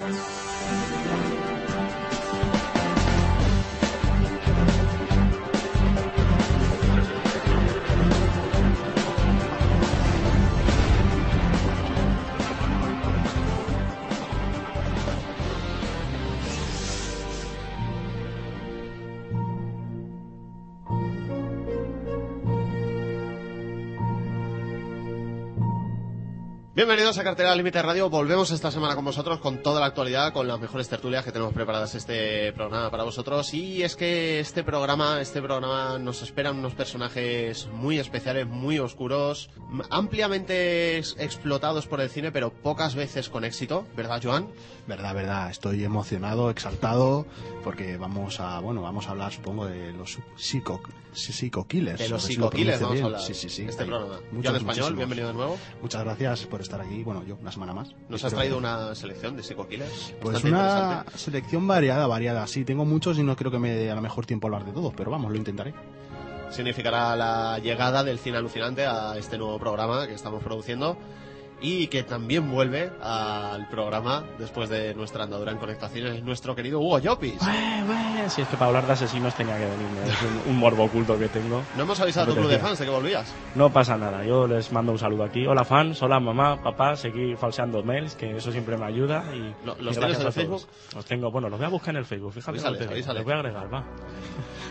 Thank you. Bienvenidos a Cartera Límite Radio. Volvemos esta semana con vosotros con toda la actualidad, con las mejores tertulias que tenemos preparadas este programa para vosotros. Y es que este programa, este programa nos esperan unos personajes muy especiales, muy oscuros, ampliamente explotados por el cine, pero pocas veces con éxito, ¿verdad, Joan? Verdad, verdad. Estoy emocionado, exaltado, porque vamos a, bueno, vamos a hablar, supongo, de los psico, psico killers. De los psico killers vamos a hablar. Sí, sí, sí. Este Hay programa. muchos, Joan Español, muchísimos. bienvenido de nuevo. Muchas gracias por estar aquí. Bueno, yo, una semana más. Nos has traído que- una selección de psico killers. Pues una selección variada, variada. Sí, tengo muchos y no creo que me dé a lo mejor tiempo a hablar de todos, pero vamos, lo intentaré. significará la llegada del cine alucinante a este nuevo programa que estamos produciendo y que también vuelve al programa después de nuestra andadura en conectaciones nuestro querido Hugo Llopis. Si es que para hablar de asesinos tenía que venirme, es un, un morbo oculto que tengo. No hemos avisado a tu club de fans de que volvías. No pasa nada, yo les mando un saludo aquí. Hola fans, hola mamá, papá, seguir falseando mails, que eso siempre me ayuda. Y, ¿Lo- y los gracias tienes en el Facebook? Los tengo, bueno, los voy a buscar en el Facebook, fíjate. Que te los voy a agregar, va.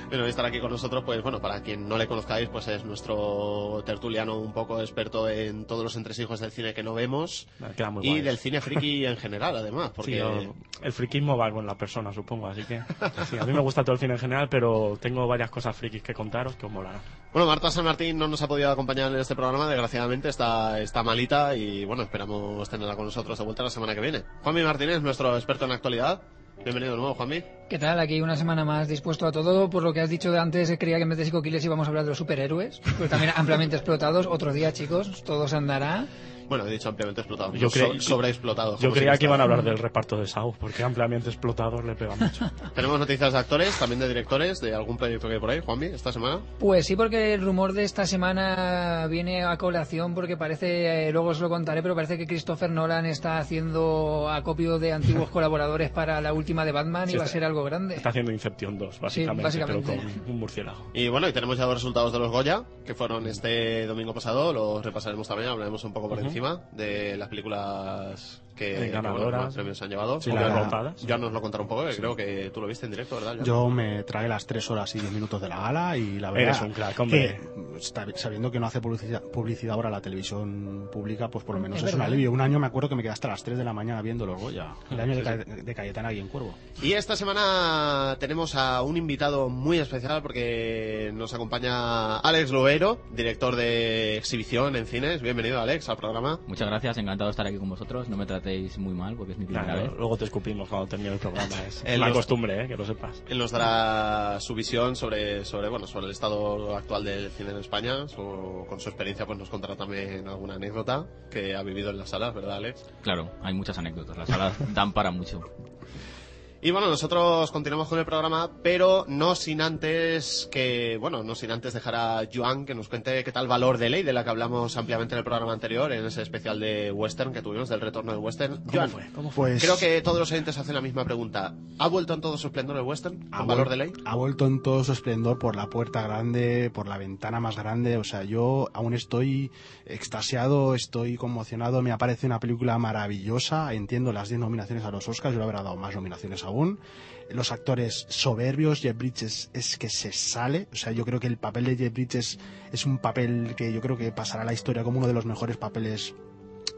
Bueno, y estar aquí con nosotros, pues bueno, para quien no le conozcáis, pues es nuestro tertuliano un poco experto en todos los entresijos del cine que no vemos Me queda muy y guay. del cine friki en general, además, porque Sí, yo- el friquismo va con la persona, supongo, así que sí, a mí me gusta todo el cine en general, pero tengo varias cosas frikis que contaros que os molarán. Bueno, Marta San Martín no nos ha podido acompañar en este programa, desgraciadamente está, está malita y bueno, esperamos tenerla con nosotros de vuelta la semana que viene. Juanmi Martínez, nuestro experto en actualidad. Bienvenido de nuevo, Juanmi. ¿Qué tal? Aquí una semana más dispuesto a todo. Por lo que has dicho de antes, creía que en vez de psicoquiles íbamos a hablar de los superhéroes, pero también ampliamente explotados. Otro día, chicos, todo se andará. Bueno, he dicho ampliamente explotado, Yo so- sobreexplotado. Yo creía que iban a hablar del reparto de Saw, porque ampliamente explotados le pega mucho. Tenemos noticias de actores, también de directores, de algún proyecto que hay por ahí, Juanmi, esta semana. Pues sí, porque el rumor de esta semana viene a colación porque parece, eh, luego os lo contaré, pero parece que Christopher Nolan está haciendo acopio de antiguos colaboradores para la última de Batman Sí, y va a ser algo grande. Está haciendo Inception 2, básicamente, básicamente. pero con un murciélago. Y bueno, y tenemos ya los resultados de los Goya, que fueron este domingo pasado, los repasaremos también, hablaremos un poco por Ujú. encima de las películas que, Eh, ganadoras. premios se han llevado. Sí, las ya-. Ya nos lo contará un poco, que creo que tú lo viste en directo, ¿verdad? Joan? Yo me tragué las tres horas y diez minutos de la gala y la verdad Eres un crack, hombre. que, sabiendo que no hace publicidad, publicidad ahora la televisión pública, pues por lo menos Es es, un alivio. Un año me acuerdo que me quedé hasta las 3 de la mañana viendo los Goya. El año de, Ca- de Cayetana y en Cuervo. Y esta semana tenemos a un invitado muy especial porque nos acompaña Alex Loero, director de exhibición en cines. Bienvenido, Alex, al programa. Muchas gracias, encantado de estar aquí con vosotros. No me tratéis muy mal porque es mi primera Claro, vez. luego te escupimos cuando termine el programa. Es una los- costumbre, ¿eh? que lo sepas. Él nos dará su visión sobre, sobre, bueno, sobre el estado actual del cine en España. Su- con su experiencia pues nos contará también alguna anécdota que ha vivido en las salas, ¿verdad, Alex? Claro, hay muchas anécdotas. Las salas dan para mucho. Y bueno, nosotros continuamos con el programa, pero no sin antes que, bueno, no sin antes dejar a Joan que nos cuente qué tal valor de ley de la que hablamos ampliamente en el programa anterior, en ese especial de western que tuvimos, del retorno del western. Joan, ¿Cómo fue? Pues, creo que todos los oyentes hacen la misma pregunta. ¿Ha vuelto en todo su esplendor el western? ha ¿Con valor vuel- de ley? Ha vuelto en todo su esplendor por la puerta grande, por la ventana más grande. O sea, yo aún estoy extasiado, estoy conmocionado. Me aparece una película maravillosa. Entiendo las 10 nominaciones a los Oscars. Yo le habrá dado más nominaciones aún. Los actores soberbios. Jeff Bridges es que se sale. O sea, yo creo que el papel de Jeff Bridges es un papel que yo creo que pasará a la historia como uno de los mejores papeles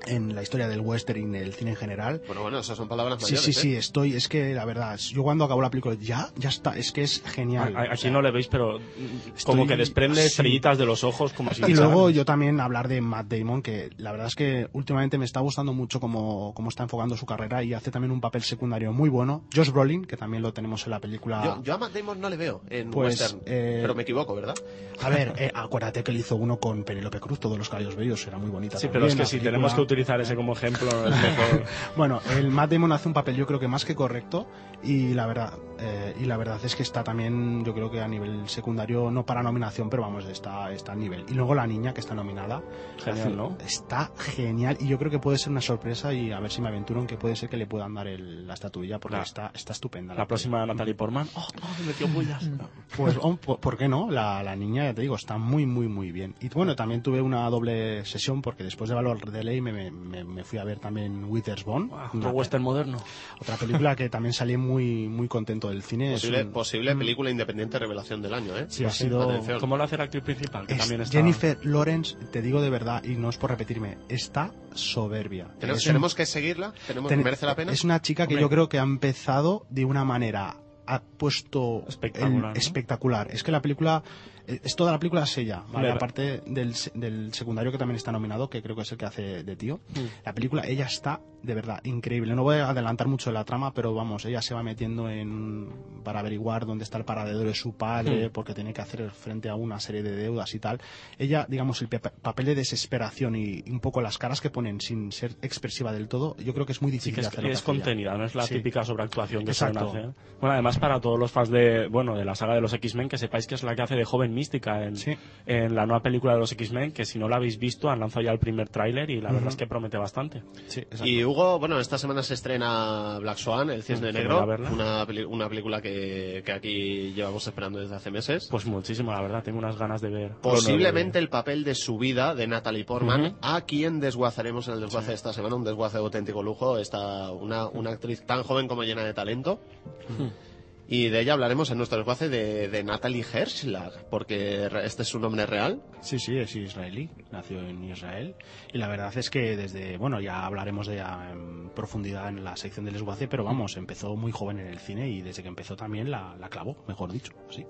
en la historia del western y en el cine en general. Bueno, bueno, esas son palabras Sí, mayores. sí, ¿eh? sí, estoy, es que la verdad, yo cuando acabo la película, ya, ya está, es que es genial. A- a- O Aquí sea, no le veis, pero como que desprende sí. estrellitas de los ojos, como si Y luego ¿sabes? yo también hablar de Matt Damon, que la verdad es que últimamente me está gustando mucho cómo, cómo está enfocando su carrera y hace también un papel secundario muy bueno. Josh Brolin, que también lo tenemos en la película. Yo, yo a Matt Damon no le veo en Pues, western, eh, pero me equivoco, ¿verdad? A ver, eh, acuérdate que él hizo uno con Penélope Cruz, todos los caballos bellos, era muy bonita. Sí, también, pero es que si película. tenemos que utilizar ese como ejemplo. Bueno, el Matt Damon hace un papel yo creo que más que correcto y la verdad eh, y la verdad es que está también yo creo que a nivel secundario no para nominación pero vamos está está al nivel y luego la niña que está nominada Genial, hace- ¿no? está genial y yo creo que puede ser una sorpresa y a ver si me aventuro en que puede ser que le puedan dar el- la estatuilla porque La- está está estupenda La próxima Natalie Portman. ¡Oh, oh, metió bullas! pues, oh, ¿por, por qué no? La, la niña, ya te digo, está muy, muy, muy bien. Y bueno, también tuve una doble sesión porque después de Valor de Ley me, me- me fui a ver también Witherspoon, Otro western moderno. otra película que también salí muy muy contento del cine. Es Posible, un- posible película independiente revelación del año, ¿eh? Sí, ha sido- Atención. ¿Cómo lo hace la actriz principal? Que es también está... Jennifer Lawrence, te digo de verdad, y no es por repetirme, está soberbia. Tenemos, Es un- tenemos que seguirla, tenemos, ten- merece la pena. Es una chica que Hombre. yo creo que ha empezado de una manera ha puesto Espectacular, el- ¿no? espectacular. Es que la película es toda la película es ella, ¿vale? Aparte del, se- del secundario que también está nominado, que creo que es el que hace de tío. Mm. La película ella está de verdad increíble. No voy a adelantar mucho de la trama, pero vamos, ella se va metiendo en para averiguar dónde está el paradero de su padre, Mm. porque tiene que hacer frente a una serie de deudas y tal. Ella, digamos, el pe- papel de desesperación y un poco las caras que ponen sin ser expresiva del todo, yo creo que es muy Sí, difícil que es, de hacer. lo que es hace contenida, no es la Sí. típica sobreactuación que Exacto. suelen hacer. Bueno, además para todos los fans de, bueno, de la saga de los X-Men, que sepáis que es la que hace de joven mística en, Sí. en la nueva película de los X-Men, que si no la habéis visto han lanzado ya el primer tráiler y la verdad es que promete bastante. Sí. Y Hugo, bueno, esta semana se estrena Black Swan, El Cisne Mm, Negro, una, una película que, que aquí llevamos esperando desde hace meses. Pues muchísimo, la verdad, tengo unas ganas de ver. Posiblemente el papel de su vida de Natalie Portman, Ujú. a quien desguazaremos en el desguace de esta semana, un desguace de auténtico lujo, esta, una, una actriz tan joven como llena de talento. Y de ella hablaremos en nuestro desguace de, de Natalie Herschlag, porque este es su nombre real. Sí, sí, es israelí, nació en Israel. Y la verdad es que desde, bueno, ya hablaremos de ella en profundidad en la sección del esguace, pero vamos, empezó muy joven en el cine y desde que empezó también la, la clavó, mejor dicho, sí.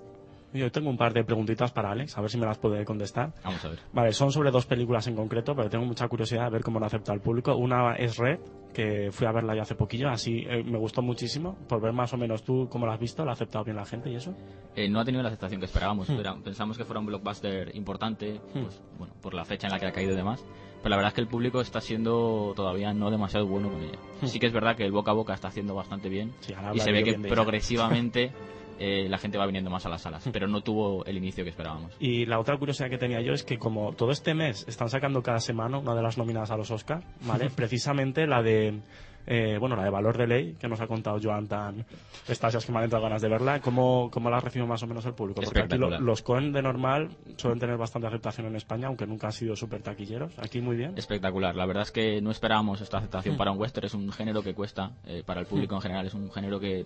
Yo tengo un par de preguntitas para Alex, a ver si me las puede contestar. Vamos a ver. Vale, son sobre dos películas en concreto, pero tengo mucha curiosidad de ver cómo lo acepta el público. Una es Red, que fui a verla ya hace poquillo, así eh, me gustó muchísimo. Por ver más o menos tú cómo la has visto, ¿la ha aceptado bien la gente y eso? Eh, no ha tenido la aceptación que esperábamos. Hmm. Pensamos que fuera un blockbuster importante, pues, bueno, por la fecha en la que ha caído y demás. Pero la verdad es que el público está siendo todavía no demasiado bueno con ella. Sí que es verdad que el boca a boca está haciendo bastante bien. Hmm. Sí, y se ve que progresivamente eh, la gente va viniendo más a las salas. Pero no tuvo el inicio que esperábamos. Y la otra curiosidad que tenía yo es que como todo este mes están sacando cada semana una de las nominadas a los Oscars, ¿vale? Precisamente la de eh, bueno, la de Valor de Ley, que nos ha contado Joan tan estasias que me han entrado ganas de verla, ¿cómo, cómo la recibe más o menos el público? Porque aquí lo- los Coen de normal suelen tener bastante aceptación en España, aunque nunca han sido súper taquilleros. Aquí muy bien. Espectacular. La verdad es que no esperábamos esta aceptación para un western. Es un género que cuesta, eh, para el público en general es un género que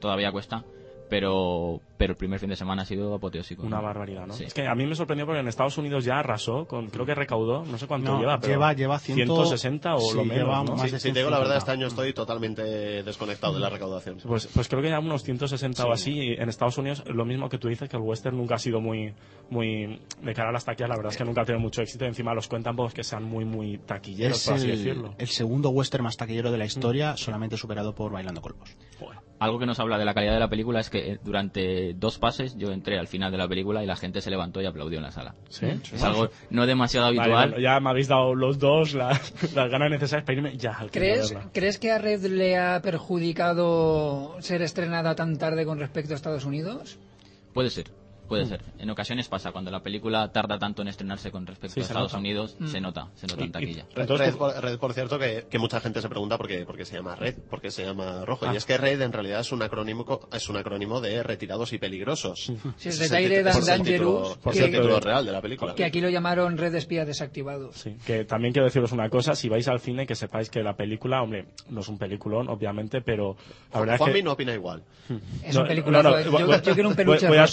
todavía cuesta. Pero, pero el primer fin de semana ha sido apoteósico. Una barbaridad, ¿no? Sí. Es que a mí me sorprendió porque en Estados Unidos ya arrasó, con, creo que recaudó, no sé cuánto No, lleva, pero lleva- lleva ciento- 160 o sí, lo menos, lleva ¿no? más Sí, de si te digo la verdad, este 150. año estoy totalmente desconectado de la recaudación. Pues, pues creo que ya unos 160 o así. y En Estados Unidos, lo mismo que tú dices, que el western nunca ha sido muy, muy de cara a las taquillas, la verdad es que nunca ha tenido mucho éxito. Encima los cuentan pues que sean muy, muy taquilleros, Es por así el, decirlo. el segundo western más taquillero de la historia, solamente superado por Bailando Colmos. Algo que nos habla de la calidad de la película es que eh, durante dos pases yo entré al final de la película y la gente se levantó y aplaudió en la sala. ¿Sí? Es algo no demasiado Vale, habitual. bueno, ya me habéis dado los dos las, las ganas necesarias para irme ya al ¿Crees. ¿Crees que a Red le ha perjudicado ser estrenada tan tarde con respecto a Estados Unidos? Puede ser. Puede ser. En ocasiones pasa, cuando la película tarda tanto en estrenarse con respecto Sí, a Estados nota. Unidos, Mm. se nota, se nota Y- en taquilla. Red, Entonces, Red, por, Red, por cierto, que, que mucha gente se pregunta por qué, por qué se llama Red, por qué se llama Rojo. Ah. Y es que Red en realidad es un acrónimo, es un acrónimo de retirados y peligrosos. Sí, es el es el and título- Dangerous, ese es el título real de la película. Que aquí lo llamaron Red de Espías Desactivados. Sí, que también quiero deciros una cosa, si vais al cine que sepáis que la película, hombre, no es un peliculón, obviamente, pero la verdad es Juanmi que... no opina igual. Es No, un peliculazo. no, no, yo, yo quiero un peluche voy a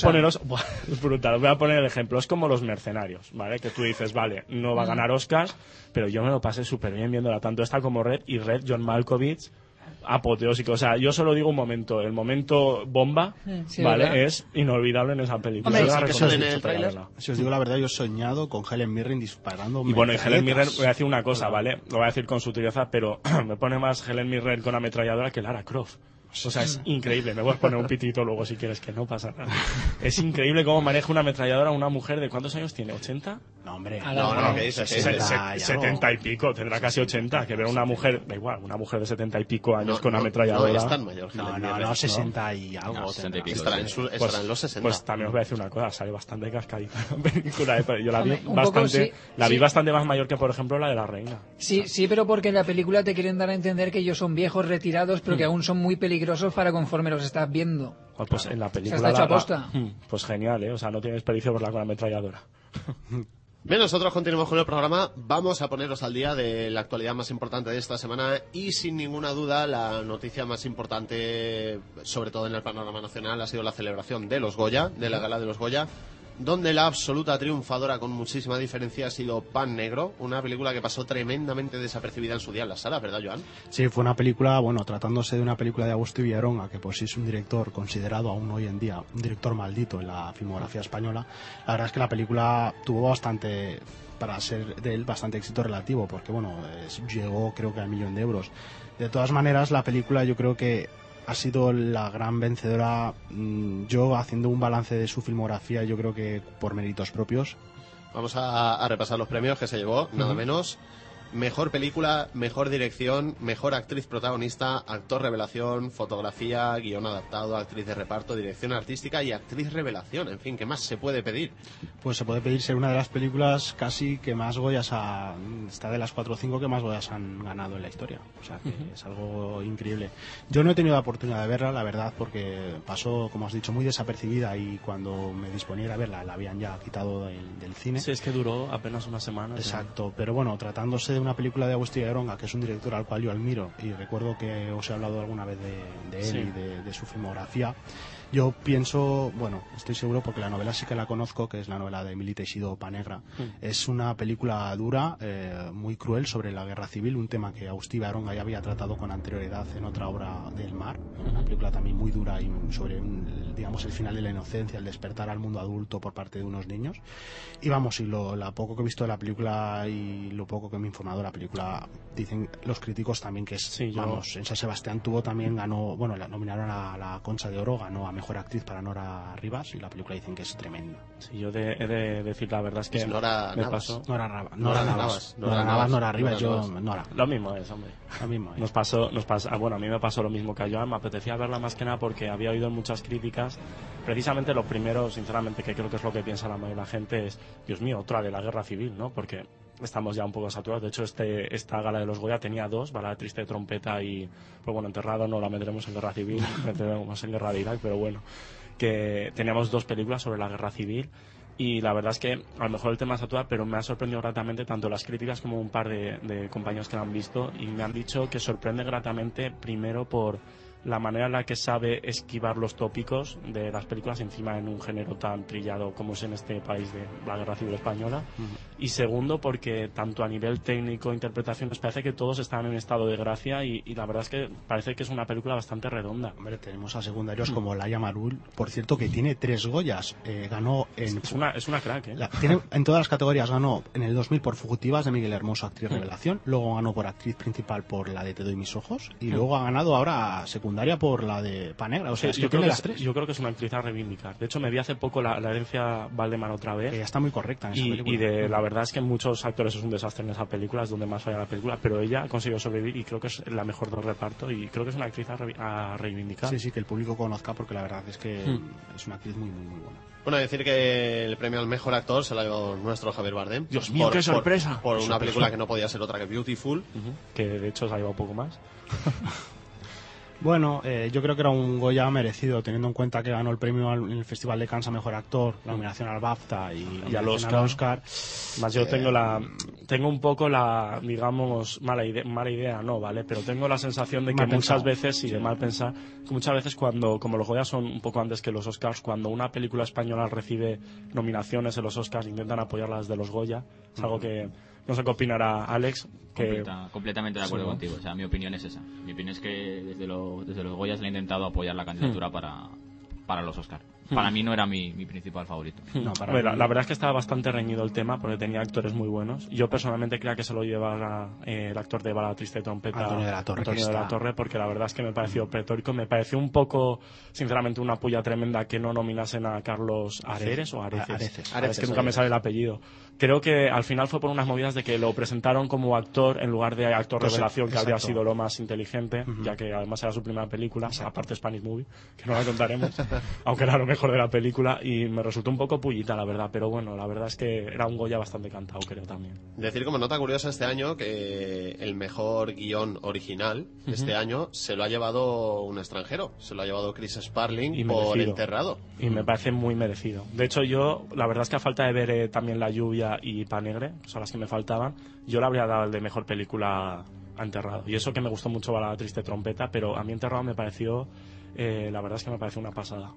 buah, es brutal. Os voy a poner el ejemplo. Es como los mercenarios, ¿vale? Que tú dices, vale, no va a ganar Oscars, pero yo me lo pasé súper bien viéndola. Tanto esta como Red. Y Red, John Malkovich, apoteósico. O sea, yo solo digo un momento. El momento bomba, Sí, ¿vale? ¿verdad? Es inolvidable en esa película. Hombre, Yo la sí que sale en el. Si os digo la verdad, yo he soñado con Helen Mirren disparando. Y bueno, y Helen Mirren, voy a decir una cosa, ¿vale? Lo voy a decir con sutileza, pero me pone más Helen Mirren con ametralladora que Lara Croft. O sea, es increíble. Me voy a poner un pitito luego si quieres que no pasa nada. Es increíble cómo maneja una ametralladora una mujer de cuántos años tiene, ¿80? No, hombre. A No, la- no, ¿qué dices? Se- ¿Qué se- dices? Ya no. 70 y pico, tendrá casi 80. Que ver una mujer, da igual, una mujer de 70 y pico años No, con no, ametralladora. No, es tan mayor. No, no, no, 60 y algo. No, 60 y pico. Estará en, su- estará en los 60. Pues también os voy a decir una cosa, sale bastante cascadita la película. ¿eh? Yo la vi Hombre, un poco bastante, sí, la vi sí. bastante más mayor que, por ejemplo, la de la reina. Sí, sí, pero porque en la película te quieren dar a entender que ellos son viejos, retirados, pero que aún son muy peligrosos para conforme los estás viendo. Ah, Pues en la película. está hecho la-. Hmm, Pues genial, ¿eh? O sea, no tienes pericia verla con la ametralladora. Bien, nosotros continuamos con el programa. Vamos a poneros al día de la actualidad más importante de esta semana y sin ninguna duda la noticia más importante, sobre todo en el panorama nacional, ha sido la celebración de los Goya, de la gala de los Goya, donde la absoluta triunfadora con muchísima diferencia ha sido Pan Negro, una película que pasó tremendamente desapercibida en su día en la sala, ¿verdad, Joan? Sí, fue una película, bueno, tratándose de una película de Agustín Villaronga, que pues es un director considerado aún hoy en día, un director maldito en la filmografía española. La verdad es que la película tuvo bastante, para ser de él, bastante éxito relativo, porque bueno, llegó creo que al millón de euros. De todas maneras, la película yo creo que ha sido la gran vencedora. mm, Yo, haciendo un balance de su filmografía, yo creo que por méritos propios, Vamos a, a repasar los premios que se llevó, nada menos. Mejor película, mejor dirección, mejor actriz protagonista, actor revelación, fotografía, guion adaptado, actriz de reparto, dirección artística y actriz revelación. En fin, ¿qué más se puede pedir? pues se puede pedir ser una de las películas casi que más Goyas ha, está de las 4 o 5 que más Goyas han ganado en la historia. O sea, que es algo increíble. Yo no he tenido la oportunidad de verla, la verdad, porque pasó, como has dicho, muy desapercibida y cuando me disponía a verla la habían ya quitado del, del cine. Sí, es que duró apenas una semana. Exacto, pero bueno, tratándose de una película de Agustín Aronga, que es un director al cual yo admiro y recuerdo que os he hablado alguna vez de, de él Sí. y de, de su filmografía, yo pienso, bueno, estoy seguro porque la novela sí que la conozco, que es la novela de Emilio Teixido Panegra. Hmm. Es una película dura, eh, muy cruel sobre la guerra civil, un tema que Agustín Aronga ya había tratado con anterioridad en otra obra del mar, una película también muy dura y sobre, un- digamos, el final de la inocencia, el despertar al mundo adulto por parte de unos niños. Y vamos, y lo la poco que he visto de la película y lo poco que me he informado de la película, dicen los críticos también que es, Sí, yo- vamos, en San Sebastián tuvo también, ganó, bueno, la nominaron a la Concha de Oro, ganó a Mejor Actriz para Nora Rivas y la película dicen que es tremenda. Sí, yo de- he de decir la verdad es que Es Nora me Navas. pasó. Nora, Nora Nora, Navas, Navas, Nora, Nora Navas, Navas, Nora Rivas, Nora yo, Navas. Nora, Lo mismo es, hombre. lo mismo. eh. Nos pasó, nos pasó, ah, bueno, a mí me pasó lo mismo que a Joan, me apetecía verla más que nada porque había oído muchas críticas. Precisamente lo primero, sinceramente, que creo que es lo que piensa la mayoría de la gente es, Dios mío, otra de la guerra civil, ¿no? Porque estamos ya un poco saturados. De hecho, este, esta gala de los Goya tenía dos, balada triste trompeta y, pues bueno, enterrado no la meteremos en guerra civil, meteremos en guerra de Irak, pero bueno, que teníamos dos películas sobre la guerra civil y la verdad es que a lo mejor el tema satura, pero me ha sorprendido gratamente tanto las críticas como un par de, de compañeros que la han visto y me han dicho que sorprende gratamente primero por la manera en la que sabe esquivar los tópicos de las películas encima en un género tan trillado como es en este país de la guerra civil española y segundo porque tanto a nivel técnico interpretación nos parece que todos están en estado de gracia y, y la verdad es que parece que es una película bastante redonda Hombre, tenemos a secundarios como Laia Marul, por cierto, que tiene tres Goyas. Eh, ganó en es una, es una crack ¿eh? La- tiene, en todas las categorías ganó en el 2000 por Fugitivas de Miguel Hermoso, actriz revelación. Luego ganó por actriz principal por la de Te doy mis ojos. Y luego ha ganado ahora secundaria por la de Panegra. O sea, es que yo, creo tiene que las es, tres. yo creo que es una actriz a reivindicar. De hecho, me vi hace poco la, la herencia Valdemar otra Que vez. ya está muy correcta en esa Y, película. y de, la verdad es que muchos actores es un desastre en esa película, es donde más falla la película, pero ella ha conseguido sobrevivir y creo que es la mejor del reparto y creo que es una actriz a, re- a reivindicar. Sí, sí, que el público conozca porque la verdad es que Hmm. es una actriz muy, muy, muy buena. Bueno, decir que el premio al mejor actor se lo ha llevado nuestro Javier Bardem. Dios mío, qué sorpresa. Por, Qué una sorpresa. película que no podía ser otra que Beautiful. Ujú, Que de hecho se ha llevado un poco más. Bueno, eh, yo creo que era un Goya merecido, teniendo en cuenta que ganó el premio al- en el Festival de Cannes a Mejor Actor, la nominación al BAFTA y, Y al Oscar. Más yo tengo la tengo un poco la digamos mala idea, mala idea no, ¿vale? Pero tengo la sensación de que muchas pensado. veces y de mal pensar, que muchas veces cuando como los Goya son un poco antes que los Oscars, cuando una película española recibe nominaciones en los Oscars intentan apoyarlas de los Goya, es algo que no sé qué opinará Alex, que Completa- completamente de acuerdo Sí, ¿no? contigo. O sea, mi opinión es esa. Mi opinión es que desde, lo- desde los Goya se le ha intentado apoyar la candidatura Hmm. para, para los Oscar. Para mí no era mi, mi principal favorito. No, para la, mí- la verdad es que estaba bastante reñido el tema porque tenía actores muy buenos. Yo personalmente creía que se lo llevara eh, el actor de Bala Triste Trompeta, Antonio de la Torre, Antonio de la Torre, porque la verdad es que me pareció pretórico. Me pareció un poco, sinceramente, una puya tremenda que no nominasen a Carlos Areres o Areces. Areces. Ahora es que Areces, nunca me Areces. sale el apellido. Creo que al final fue por unas movidas de que lo presentaron como actor en lugar de actor Pues, revelación, que habría exacto. sido lo más inteligente, ya que además era su primera película, aparte Spanish Movie, que no la contaremos, aunque era lo mejor de la película, y me resultó un poco pullita, la verdad, pero bueno, la verdad es que era un Goya bastante cantado, creo también. Decir como nota curiosa este año que el mejor guion original este año se lo ha llevado un extranjero, se lo ha llevado Chris Sparling Y por merecido. Enterrado. Y me parece muy merecido. De hecho, yo, la verdad es que a falta de ver eh, también La Lluvia y Panegre, que son las que me faltaban, yo le habría dado el de mejor película a Enterrado. Y eso que me gustó mucho la triste trompeta, pero a mí Enterrado me pareció, eh, la verdad es que me pareció una pasada.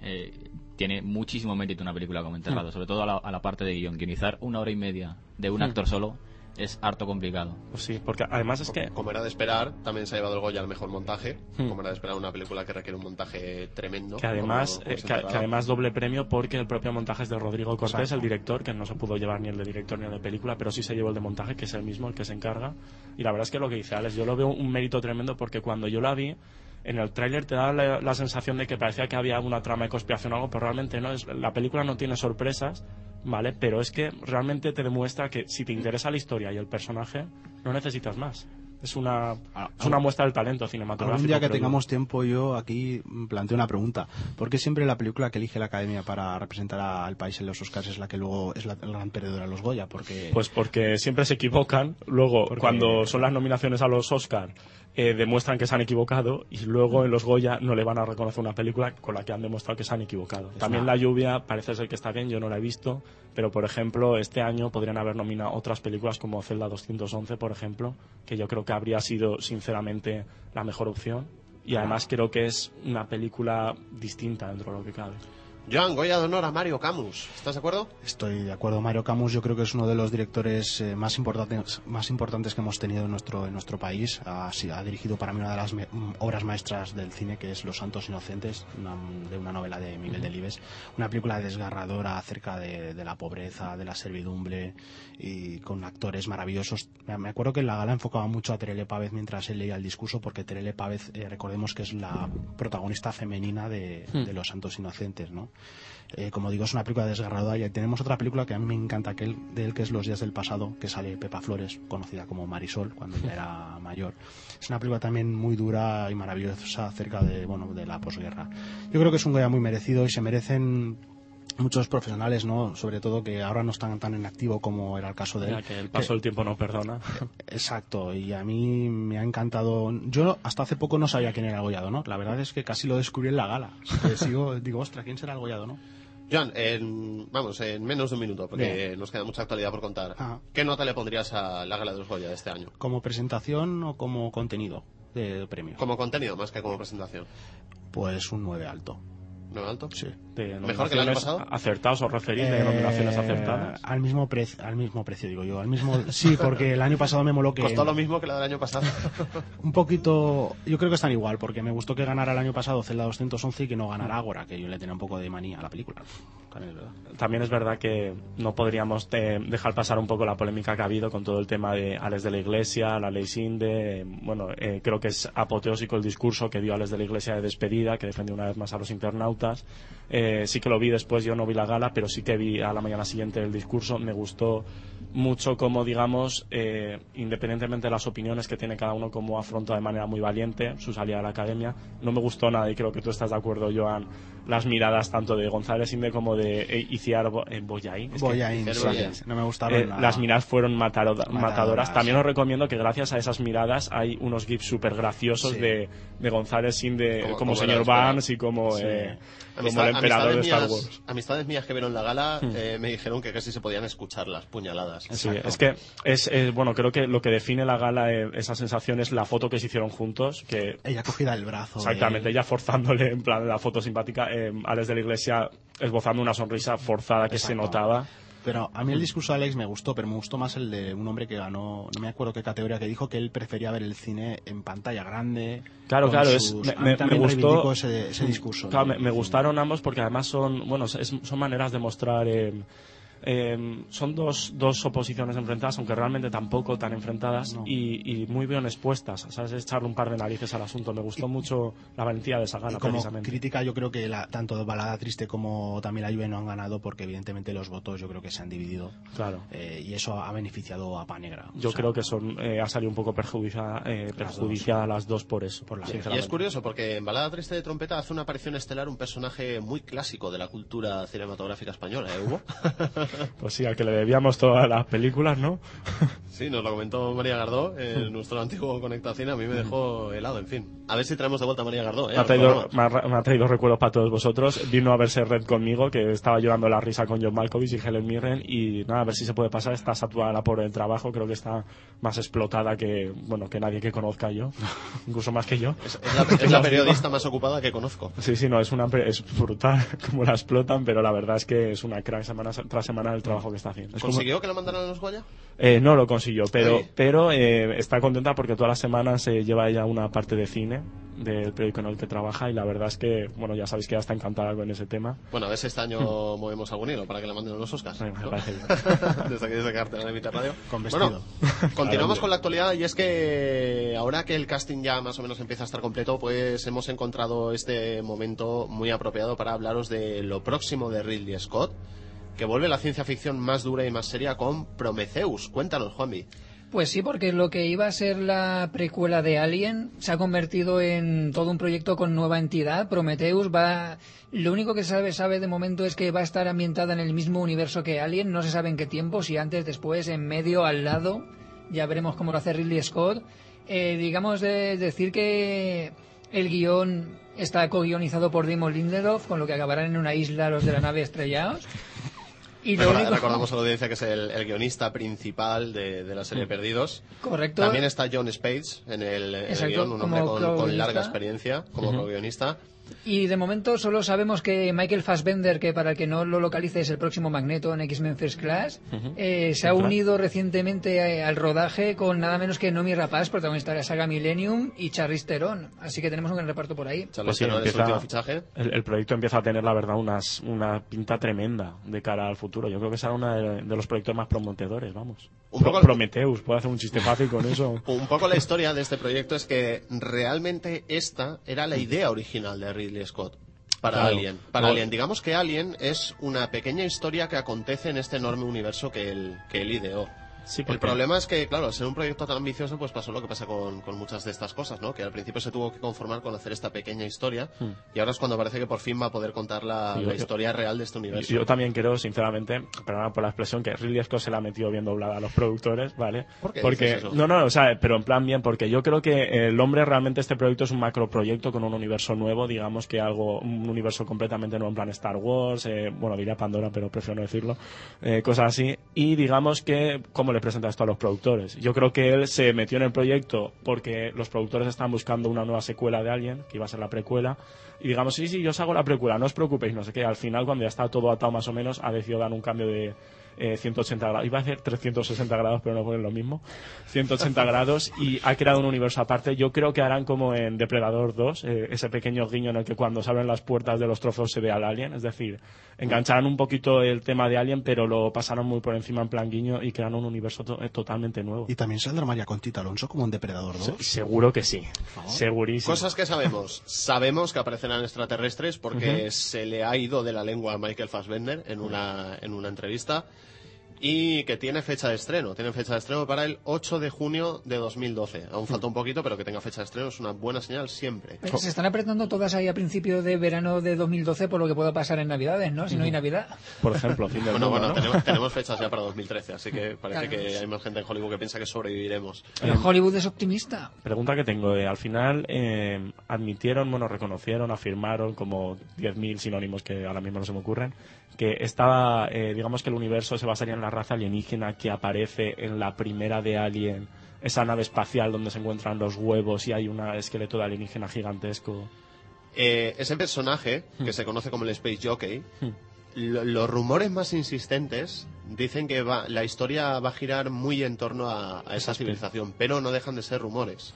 Eh, tiene muchísimo mérito una película como Enterrado, sobre todo a la, a la parte de guion. Guionizar una hora y media de un actor solo es harto complicado. Pues sí, porque además es que Como era de esperar, también se ha llevado el Goya al mejor montaje. Hmm. Como era de esperar una película que requiere un montaje tremendo. que además, como- como eh, que, además doble premio porque el propio montaje es de Rodrigo Cortés, Exacto. el director, que no se pudo llevar ni el de director ni el de película, pero sí se llevó el de montaje, que es el mismo el que se encarga. Y la verdad es que lo que dice Alex, yo lo veo un mérito tremendo porque cuando yo la vi, en el tráiler te da la, la sensación de que parecía que había una trama de conspiración o algo, pero realmente no. Es, la película no tiene sorpresas, ¿vale? Pero es que realmente te demuestra que si te interesa la historia y el personaje, no necesitas más. Es una, es una muestra del talento cinematográfico. Algún día que yo. tengamos tiempo, yo aquí planteo una pregunta. ¿Por qué siempre la película que elige la Academia para representar al país en los Oscars es la que luego es la, la gran perdedora de los Goya? Porque Pues porque siempre se equivocan. Luego, Porque- cuando son las nominaciones a los Oscar, eh, demuestran que se han equivocado y luego en los Goya no le van a reconocer una película con la que han demostrado que se han equivocado. También una- La Lluvia parece ser que está bien, yo no la he visto, pero por ejemplo, este año podrían haber nominado otras películas como Zelda 211, por ejemplo, que yo creo que habría sido sinceramente la mejor opción. Y además creo que es una película distinta dentro de lo que cabe. Joan, Goya de honor a Mario Camus. ¿Estás de acuerdo? Estoy de acuerdo. Mario Camus yo creo que es uno de los directores eh, más, importantes, más importantes que hemos tenido en nuestro, en nuestro país. Ha, dirigido para mí una de las me- obras maestras del cine, que es Los Santos Inocentes, una- de una novela de Miguel Delibes. Una película desgarradora acerca de, de la pobreza, de la servidumbre y con actores maravillosos. Me, me acuerdo que en la gala enfocaba mucho a Terele Pávez mientras él leía el discurso, porque Terele Pávez, eh, recordemos que es la protagonista femenina de, de Los Santos Inocentes, ¿no? Eh, como digo, es una película desgarradora y tenemos otra película que a mí me encanta que él, de él, que es Los días del pasado, que sale Pepa Flores, conocida como Marisol, cuando ya era mayor. Es una película también muy dura y maravillosa acerca de, bueno, de la posguerra. Yo creo que es un Goya muy merecido y se merecen muchos profesionales, ¿no? Sobre todo que ahora no están tan en activo como era el caso de él. Ya que el paso del tiempo no perdona. Exacto, y a mí me ha encantado. Yo hasta hace poco no sabía quién era el Goyado, ¿no? La verdad es que casi lo descubrí en la gala. Sigo, digo, ostra, ¿quién será el Goyado, no? Joan, en, vamos, en menos de un minuto, porque Bien. nos queda mucha actualidad por contar. Ajá. ¿Qué nota le pondrías a la gala de los Goya de este año? ¿Como presentación o como contenido de premio? Como contenido más que como presentación. Pues un 9 alto. ¿No alto? Sí. De ¿Mejor que el año pasado? acertados o referís de Eh, nominaciones acertadas. Al mismo, precio, al mismo precio, digo yo. Al mismo, sí, porque el año pasado me moló que. Costó lo mismo que la del año pasado. Un poquito. Yo creo que están igual, porque me gustó que ganara el año pasado Zelda 211 y que no ganara Agora, que yo le tenía un poco de manía a la película. También es verdad. También es verdad que no podríamos eh, dejar pasar un poco la polémica que ha habido con todo el tema de Alex de la Iglesia, la ley Sinde. eh, bueno, eh, creo que es apoteósico el discurso que dio Alex de la Iglesia de despedida, que defendió una vez más a los internautas. Eh, sí que lo vi después, yo no vi la gala, pero sí que vi a la mañana siguiente el discurso. Me gustó mucho como, digamos, eh, independientemente de las opiniones que tiene cada uno, como afronta de manera muy valiente su salida a la academia. No me gustó nada, y creo que tú estás de acuerdo, Joan, las miradas tanto de González Inde como de eh, Iciar Bo- eh, Boyain. Es que- Boyain, no me gustaron eh, nada. las miradas fueron mataro- Matadoras. matadoras. También os recomiendo que gracias a esas miradas hay unos gifs súper graciosos Sí. de, de González sin de, Como- como, como era señor. Vance y como, Sí. eh, como el emperador de amistades Star mías- Wars. Amistades mías que vieron la gala eh, me dijeron que casi se podían escuchar las puñaladas. Sí, es que es, bueno, creo que lo que define la gala, eh, esa sensación es la foto que se hicieron juntos, que Ella cogida del brazo. Exactamente, ella forzándole en plan la foto simpática, eh, Alex de la Iglesia esbozando una sonrisa forzada que se Exacto. notaba. Pero a mí el discurso de Alex me gustó, pero me gustó más el de un hombre que ganó, no me acuerdo qué categoría, que dijo que él prefería ver el cine en pantalla grande. Claro, claro, sus- es, a me, me- gustó. ese, ese discurso. Claro, me, me gustaron ambos porque además son, bueno, es- son maneras de mostrar. eh, eh, son dos, dos oposiciones enfrentadas, aunque realmente tampoco tan enfrentadas No. y, y muy bien expuestas. ¿sabes? Echarle un par de narices al asunto. Me gustó mucho la valentía de esa Y gala, como precisamente. crítica, yo creo que la- tanto Balada Triste como también la Juve no han ganado porque evidentemente los votos yo creo que se han dividido Claro. eh, y eso ha beneficiado a Pa Negra. Yo O sea, creo que son, eh, ha salido un poco perjudiciada, eh, perjudiciada las dos por eso. Por la- Y es curioso porque en Balada Triste de Trompeta hace una aparición estelar un personaje muy clásico de la cultura cinematográfica española, ¿eh, Hugo? Pues sí, al que le debíamos todas las películas, ¿no? Sí, nos lo comentó María Gardó, en nuestro antiguo Conectacine, a mí me dejó helado, en fin. A ver si traemos de vuelta a María Gardó, ¿eh? Me ha, traído, me, ha, me ha traído recuerdos para todos vosotros. Vino a verse Red conmigo, que estaba llorando la risa con John Malkovich y Helen Mirren. Y nada, a ver si se puede pasar. Está saturada por el trabajo. Creo que está más explotada que, bueno, que nadie que conozca yo. Incluso más que yo. Es, es la, es la periodista más ocupada que conozco. Sí, sí, no, es, una, es brutal como la explotan, pero la verdad es que es una crack semana tras semana el trabajo que está haciendo. Es como- ¿Consiguió que la mandaran a los Goya? Eh, no lo consiguió, pero, Ay. pero eh, está contenta porque todas las semanas se lleva ella una parte de cine del periódico en el que trabaja y la verdad es que, bueno, ya sabéis que ella está encantada con ese tema. Bueno, a ver si este año movemos algún hilo para que la manden a los Oscars. Me ¿no? desde aquí, desde Cartera de Radio. Con Bueno, vestido. continuamos con la actualidad y es que ahora que el casting ya más o menos empieza a estar completo, pues hemos encontrado este momento muy apropiado para hablaros de lo próximo de Ridley Scott, que vuelve la ciencia ficción más dura y más seria con Prometheus. Cuéntanos, Juanvi. Pues sí, porque lo que iba a ser la precuela de Alien se ha convertido en todo un proyecto con nueva entidad. Prometheus va. Lo único que sabe, sabe de momento es que va a estar ambientada en el mismo universo que Alien. No se sabe en qué tiempo, si antes, después, en medio, al lado. Ya veremos cómo lo hace Ridley Scott. Eh, digamos de decir que el guion está co-guionizado por Damon Lindelof, con lo que acabarán en una isla los de la nave estrellados. Y lo Recorda- único- Recordamos a la audiencia que es el, el guionista principal de, de la serie Perdidos. Correcto. También está John Spades en el, en el Exacto, guion, un hombre con, larga experiencia como co-guionista. Y de momento solo sabemos que Michael Fassbender, que para el que no lo localice es el próximo Magneto en X-Men First Class, eh, se ha unido recientemente eh, al rodaje con nada menos que Nomi Rapaz, protagonista de la saga Millennium, y Charlize Theron. Así que tenemos un gran reparto por ahí. Pues sí, empieza- fichaje. El, el proyecto empieza a tener, la verdad, unas, una pinta tremenda de cara al futuro. Yo creo que será uno de, de los proyectos más prometedores, vamos. Un poco- Prometheus, puedo hacer un chiste fácil con eso. Un poco la historia de este proyecto es que realmente esta era la idea original de Ridley Scott para Claro. Alien. Para No. Alien, digamos que Alien es una pequeña historia que acontece en este enorme universo que él, que él ideó. Sí, El problema es que, claro, al ser un proyecto tan ambicioso, pues pasó lo que pasa con, con muchas de estas cosas, ¿no? Que al principio se tuvo que conformar con hacer esta pequeña historia y ahora es cuando parece que por fin va a poder contar la, Hmm. Sí, yo- la historia real de este universo. Yo también creo, sinceramente, perdona por la expresión, que Ridley Scott se la ha metido bien doblada a los productores, ¿vale? ¿Por qué porque, dices eso? No, no, o sea, pero en plan bien, porque yo creo que el hombre realmente este proyecto es un macroproyecto con un universo nuevo, digamos que algo, un universo completamente nuevo en plan Star Wars, eh, bueno, diría Pandora, pero prefiero no decirlo, eh, cosas así, y digamos que, ¿cómo le presenta esto a los productores? Yo creo que él se metió en el proyecto porque los productores estaban buscando una nueva secuela de Alien, que iba a ser la precuela, y digamos, sí, sí, yo os hago la precuela, no os preocupéis, no sé qué. Al final, cuando ya está todo atado más o menos, ha decidido dar un cambio de eh, 180 grados. Iba a hacer 360 grados, pero no ponen lo mismo. 180 grados y ha creado un universo aparte. Yo creo que harán como en Depredador 2, eh, ese pequeño guiño en el que cuando se abren las puertas de los trofeos se ve al alien. Es decir, engancharán un poquito el tema de Alien, pero lo pasaron muy por encima en plan guiño y crearon un universo to- eh, totalmente nuevo. Y también saldrá María Conchita Alonso como en Depredador 2. Se- seguro que sí. Segurísimo. Cosas que sabemos. Sabemos que aparecerán extraterrestres porque se le ha ido de la lengua a Michael Fassbender en una, en una entrevista. Y que tiene fecha de estreno. Tiene fecha de estreno para el 8 de junio de 2012. Aún falta un poquito, pero que tenga fecha de estreno es una buena señal siempre. Pero Se están apretando todas ahí a principio de verano de 2012 por lo que pueda pasar en Navidades, ¿no? Si no hay Navidad. Por ejemplo, fin del Bueno, bueno, ¿no? tenemos, tenemos fechas ya para 2013, así que parece Claro. que hay más gente en Hollywood que piensa que sobreviviremos. Pero Hollywood es optimista. Pregunta que tengo. eh, al final eh, admitieron, bueno, reconocieron, afirmaron, como 10.000 sinónimos que ahora mismo no se me ocurren, que estaba, eh, digamos que el universo se basaría en la raza alienígena que aparece en la primera de Alien, esa nave espacial donde se encuentran los huevos y hay un esqueleto de alienígena gigantesco. Eh, ese personaje, que se conoce como el Space Jockey, Hmm. lo- los rumores más insistentes dicen que va- la historia va a girar muy en torno a, a esa civilización, pero no dejan de ser rumores.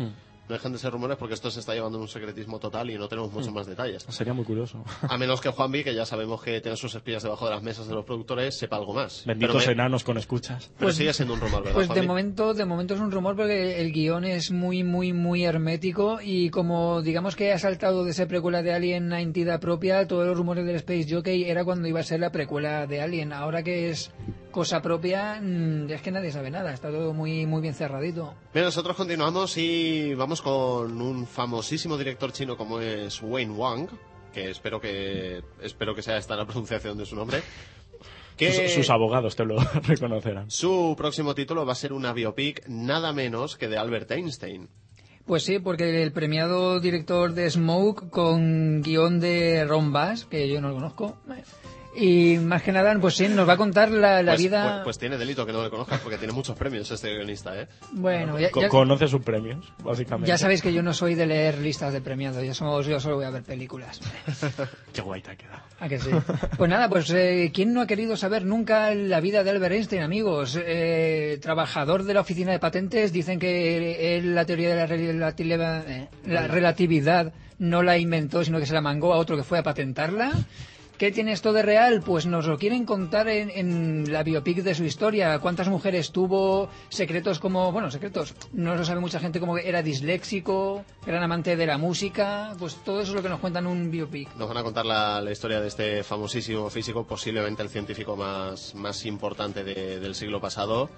No dejan de ser rumores porque esto se está llevando en un secretismo total y no tenemos muchos más detalles. Sería muy curioso. A menos que Juanvi, que ya sabemos que tiene sus espías debajo de las mesas de los productores, sepa algo más. Benditos me- enanos con escuchas. pero Pues- sigue siendo un rumor, ¿verdad, Pues de momento, de momento es un rumor porque el guion es muy, muy, muy hermético y como digamos que ha saltado de esa precuela de Alien a entidad propia, todos los rumores del Space Jockey era cuando iba a ser la precuela de Alien. Ahora que es cosa propia, mm, es que nadie sabe nada, está todo muy, muy bien cerradito. Bien, nosotros continuamos y vamos con un famosísimo director chino como es Wayne Wang, que espero que espero que sea esta la pronunciación de su nombre. Que Sus, sus abogados te lo reconocerán. su próximo título va a ser una biopic nada menos que de Albert Einstein. Pues sí, porque el premiado director de Smoke con guion de Ron Bass, que yo no lo conozco, y más que nada, pues sí, nos va a contar la, la pues, vida... pues- pues tiene delito que no le conozcas porque tiene muchos premios este guionista, ¿eh? bueno, ya, ya- Conoce sus premios, básicamente. ya sabéis que yo no soy de leer listas de premiados, yo, somos, yo solo voy a ver películas. Qué guay te ha quedado. ¿A que sí? Pues nada, pues eh, ¿quién no ha querido saber nunca la vida de Albert Einstein, amigos? Eh, trabajador de la oficina de patentes, dicen que él la teoría de la, relatividad, eh, la relatividad no la inventó, sino que se la mangó a otro que fue a patentarla. ¿Qué tiene esto de real? Pues nos lo quieren contar en, la biopic de su historia. ¿Cuántas mujeres tuvo? Secretos como, bueno, secretos. No lo sabe mucha gente como que era disléxico, gran amante de la música. Pues todo eso es lo que nos cuentan en un biopic. Nos van a contar la, historia de este famosísimo físico, posiblemente el científico más, más importante de- del siglo pasado.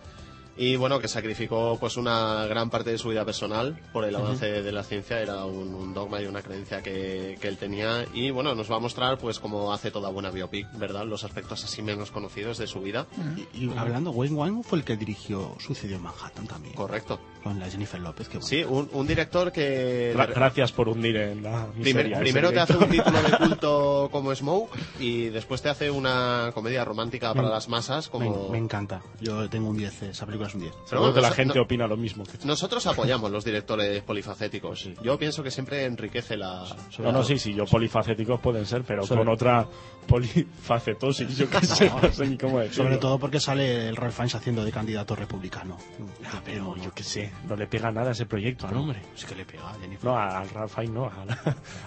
Y bueno, que sacrificó pues una gran parte de su vida personal por el avance de la ciencia, era un, un dogma y una creencia que, que él tenía. Y bueno, nos va a mostrar pues como hace toda buena biopic, ¿verdad? Los aspectos así menos conocidos de su vida. Y, y hablando, Wayne Wang fue el que dirigió Suicidio en Manhattan también. Correcto. Con la Jennifer López, que bueno. Sí, un, un director que... Gra- gracias por hundir en la Primer- miseria. primero ese te hace un título de culto como Smoke y después te hace una comedia romántica para Me- las masas Me, como... me encanta. Yo tengo un 10, esa película es un 10. Seguro que la gente no- opina lo mismo. que- Nosotros apoyamos los directores polifacéticos. Yo pienso que siempre enriquece la... No, no, sí, sí, yo polifacéticos pueden ser, pero Sobre- con otra polifacetosis, yo qué sé, no sé ni cómo decirlo. Sobre todo porque sale el Ralph Fiennes haciendo de candidato republicano. Ah, pero yo qué sé, no le pega nada a ese proyecto al hombre. Sí que le pega a Jennifer. No, al Ralph Fiennes no, al,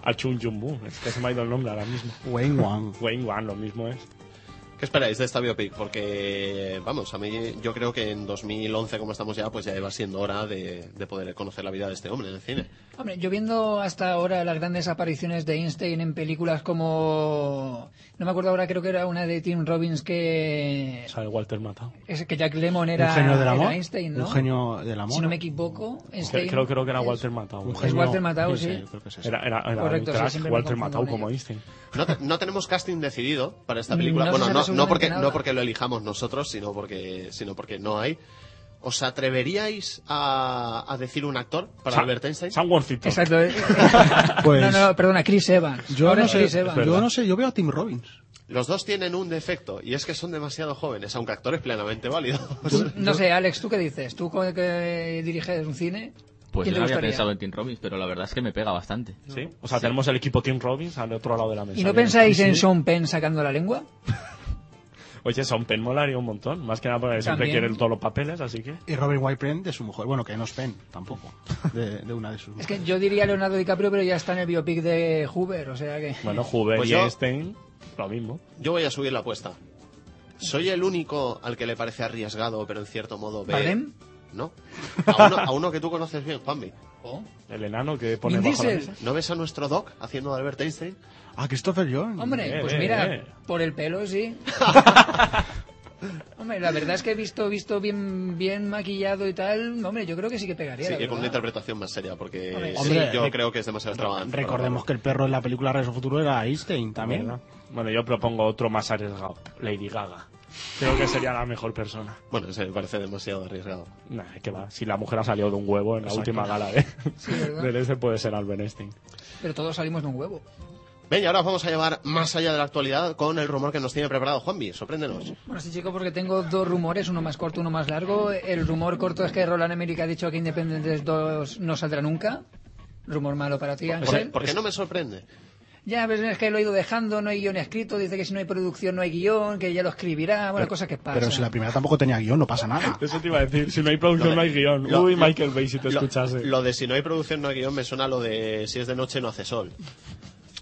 al Chung Jung Boo. Es que se me ha ido el nombre ahora mismo. Wayne Wang. Wayne Wan, lo mismo es. ¿Qué esperáis de esta biopic? Porque, vamos, a mí yo creo que en 2011, como estamos ya, pues ya iba siendo hora de, de poder conocer la vida de este hombre en el cine. Hombre, yo viendo hasta ahora las grandes apariciones de Einstein en películas como... No me acuerdo ahora, creo que era una de Tim Robbins que... Sale Walter Matthau. Es que Jack Lemmon era, un genio del era amor. Einstein, ¿no? Un genio del amor. Si no me equivoco, Einstein... Creo, creo que era es- Walter Matthau. Un ¿no? Es Walter Matthau, sí. creo que es. Era, era, era Correcto, un crack, Walter Matthau como. Einstein. No, te- no tenemos casting decidido para esta No película. se bueno, no, no, porque, nada. no porque lo elijamos nosotros, sino porque, sino porque no hay. ¿Os atreveríais a, a decir un actor para Albert Einstein? Sam Worthington. Exacto. eh. Pues- no, no, perdona, Chris Evans. Yo Ahora no, sé, Chris Evans. yo no sé, yo veo a Tim Robbins. Los dos tienen un defecto y es que son demasiado jóvenes, aunque actores plenamente válidos. No sé, Alex, ¿tú qué dices? ¿Tú que diriges un cine? Pues ¿Quién yo no había pensado en Tim Robbins, pero la verdad es que me pega bastante. ¿Sí? O sea, tenemos el equipo Tim Robbins al otro lado de la mesa. ¿Y no pensáis en. Sean Penn sacando la lengua? Oye, Sean Penn molaría un montón. Más que nada porque siempre También. quieren todos los papeles, así que... Y Robin White Penn de su mujer. Bueno, que no es Penn, tampoco. De, de una de sus Es mujeres. que yo diría Leonardo DiCaprio, pero ya está en el biopic de Hoover, o sea que... Bueno, Hoover Pues y yo- Einstein, lo mismo. Yo voy a subir la apuesta. ¿Soy el único al que le parece arriesgado, pero en cierto modo ve... No. A uno, a uno que tú conoces bien, Juanvi. Oh. El enano que pone bajo la mesa. ¿No ves a nuestro Doc haciendo de Albert Einstein? Ah, Christopher John. Hombre, Eh, pues eh, mira, eh. por el pelo sí. Hombre, la verdad es que he visto, visto bien, bien maquillado y tal. Hombre, yo creo que sí que pegaría. Sí, la y con una interpretación más seria, porque Hombre, sí, Hombre, yo rec- creo que es demasiado extravagante. Recordemos que el perro en la película Regreso Futuro era Einstein también. ¿Verdad? Bueno, yo propongo otro más arriesgado. Lady Gaga. Creo que sería la mejor persona. Bueno, ese me parece demasiado arriesgado. Nah, que va. Si la mujer ha salido de un huevo en la Exacto. última gala de, ¿verdad? del este puede ser Albert Einstein. Pero todos salimos de un huevo. Ven, y ahora vamos a llevar más allá de la actualidad con el rumor que nos tiene preparado Juanvi. Sorpréndenos. Bueno, sí, chico, porque tengo dos rumores, uno más corto, uno más largo. El rumor corto es que Roland Emmerich ha dicho que Independence 2 no saldrá nunca. Rumor malo para ti, ¿Por, Ángel. por qué no me sorprende? Ya, ves, es que lo he ido dejando, no hay guion escrito, dice que si no hay producción no hay guion, que ya lo escribirá, bueno, cosas que pasan. Pero si la primera tampoco tenía guion, no pasa nada. Eso te iba a decir. Si no hay producción, de- no hay guion. lo- Uy, Michael Bay, si te Lo, escuchase. lo de si no hay producción, no hay guion, me suena a lo de si es de noche, no hace sol.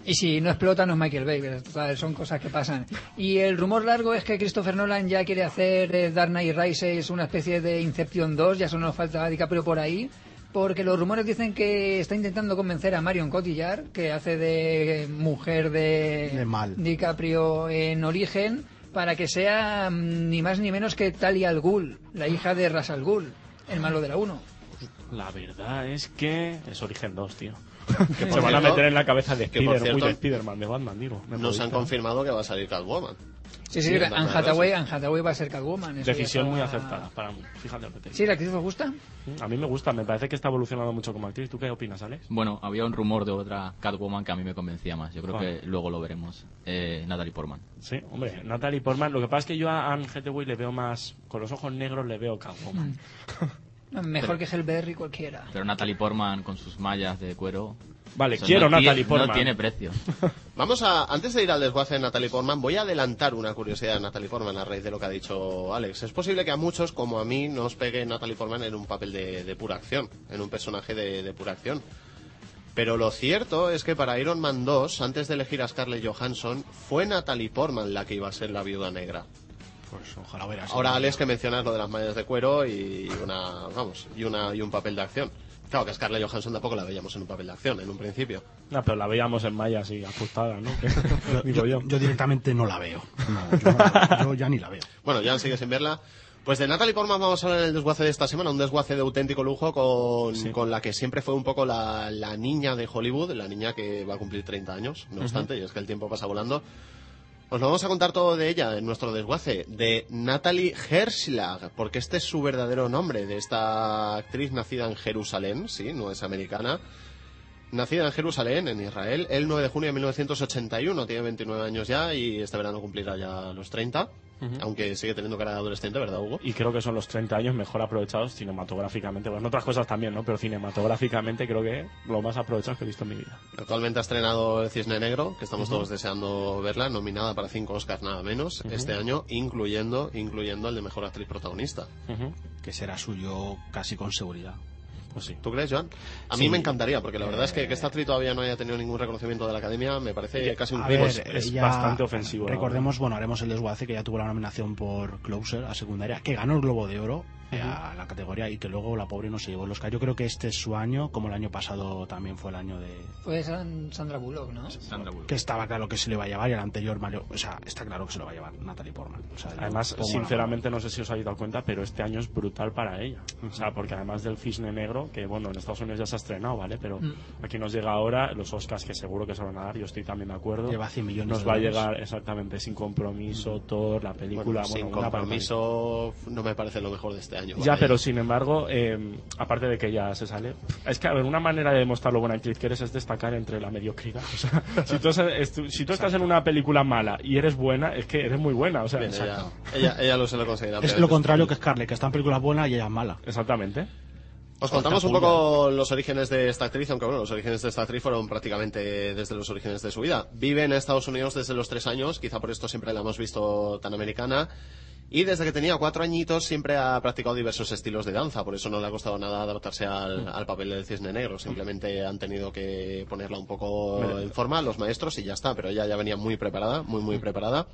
Y si no explota, no es Michael Bay, pero, son cosas que pasan. Y el rumor largo es que Christopher Nolan ya quiere hacer eh, Dark Knight Rises una especie de Inception 2, ya solo nos falta DiCaprio por ahí, porque los rumores dicen que está intentando convencer a Marion Cotillard, que hace de mujer de, De mal. DiCaprio en origen, para que sea mm, ni más ni menos que Talia al Ghul, la hija de Ras al Ghul, el malo de la 1. La verdad es que es Origen 2, tío. Que Se van a meter en la cabeza de Spider, uy, de Spiderman, de Batman, digo. Me Nos han confirmado que va a salir Catwoman. Sí, sí, Sí, Anne Hathaway, Rises. Anne Hathaway va a ser Catwoman. Decisión muy acertada para mí. Fíjate lo que te digo. Sí, la actriz os gusta. A mí me gusta, me parece que está evolucionando mucho como actriz. ¿Tú qué opinas, Alex? Bueno, había un rumor de otra Catwoman que a mí me convencía más. Yo creo ¿Cuál? que luego lo veremos. Eh, Natalie Portman. Sí, hombre, Natalie Portman. Lo que pasa es que yo a Anne Hathaway le veo más, con los ojos negros le veo Catwoman. No, Mejor que Hellberry cualquiera. Pero Natalie Portman con sus mallas de cuero. Vale, eso quiero no Natalie tie- Portman. No tiene precio. Vamos a, antes de ir al desguace de Natalie Portman, voy a adelantar una curiosidad de Natalie Portman a raíz de lo que ha dicho Alex. Es posible que a muchos, como a mí, nos pegue Natalie Portman en un papel de, de pura acción, en un personaje de, de pura acción. Pero lo cierto es que para Iron Man 2, antes de elegir a Scarlett Johansson, fue Natalie Portman la que iba a ser la viuda negra. Pues ojalá verás. Ahora, Alex, que mencionas lo de las mallas de cuero y una, vamos, y una y un papel de acción. Claro que a Scarlett Johansson tampoco la veíamos en un papel de acción, en un principio. No, pero la veíamos en malla así, ajustada, ¿no? Digo yo. Yo directamente no la veo. No, yo, no la- yo ya ni la veo. Bueno, ya sigue sin verla. Pues de Natalie Portman vamos a hablar en el desguace de esta semana, un desguace de auténtico lujo con, Sí. con la que siempre fue un poco la, la niña de Hollywood, la niña que va a cumplir 30 años, no obstante, y es que el tiempo pasa volando. Os lo vamos a contar todo de ella en nuestro desguace, de Natalie Herschlag, porque este es su verdadero nombre, de esta actriz nacida en Jerusalén, sí, no es americana, Nacida en Jerusalén, en Israel, el 9 de junio de 1981, tiene 29 años ya y este verano cumplirá ya los 30, aunque sigue teniendo cara de adolescente, ¿verdad, Hugo? Y creo que son los 30 años mejor aprovechados cinematográficamente. Bueno, en otras cosas también, ¿no? Pero cinematográficamente creo que lo más aprovechados que he visto en mi vida. Actualmente ha estrenado El Cisne Negro, que estamos todos deseando verla, nominada para cinco Oscars nada menos este año, incluyendo, incluyendo el de Mejor Actriz Protagonista. Que será suyo casi con seguridad. Pues sí. ¿Tú crees, Joan? A mí Sí. me encantaría, porque la verdad es que que esta actriz todavía no haya tenido ningún reconocimiento de la Academia me parece casi un A crimen. ver, es ella- bastante ofensivo, Recordemos, bueno, haremos el desguace que ya tuvo la nominación por Closer a secundaria, que ganó el Globo de Oro eh, a la categoría y que luego la pobre no se llevó el Oscar. Yo creo que este es su año, como el año pasado también fue el año de Fue San- Sandra Bullock, ¿no? Sandra Bullock. que estaba claro que se le va a llevar y el anterior Mario, o sea, está claro que se lo va a llevar Natalie Portman. O sea, Además, sinceramente, no sé si os habéis dado cuenta, pero este año es brutal para ella. O sea, porque además del Cisne Negro, que bueno, en Estados Unidos ya se ha estrenado, ¿vale? Pero Mm. aquí nos llega ahora los Oscars, que seguro que se van a dar, yo estoy también de acuerdo. Lleva 100 millones Nos de va a llegar exactamente sin compromiso, Thor, la película, Bueno, bueno, sin compromiso no me parece lo mejor de este año. Ya, pero sin embargo, eh, aparte de que ya se sale, es que, a ver, una manera de demostrar lo buena actriz que eres es destacar entre la mediocridad. O sea, si tú, si tú estás en una película mala y eres buena, es que eres muy buena. O sea, Bien, ella, exacto. ella, ella lo se lo conseguirá. Es lo contrario que Scarlett, que está en películas buenas y ella es mala. Exactamente. Os contamos un poco los orígenes de esta actriz, aunque bueno, los orígenes de esta actriz fueron prácticamente desde los orígenes de su vida. Vive en Estados Unidos desde los tres años, quizá por esto siempre la hemos visto tan americana. Y desde que tenía cuatro añitos siempre ha practicado diversos estilos de danza, por eso no le ha costado nada adaptarse al, al papel del cisne negro. Simplemente han tenido que ponerla un poco en forma los maestros y ya está, pero ella ya venía muy preparada, muy muy preparada.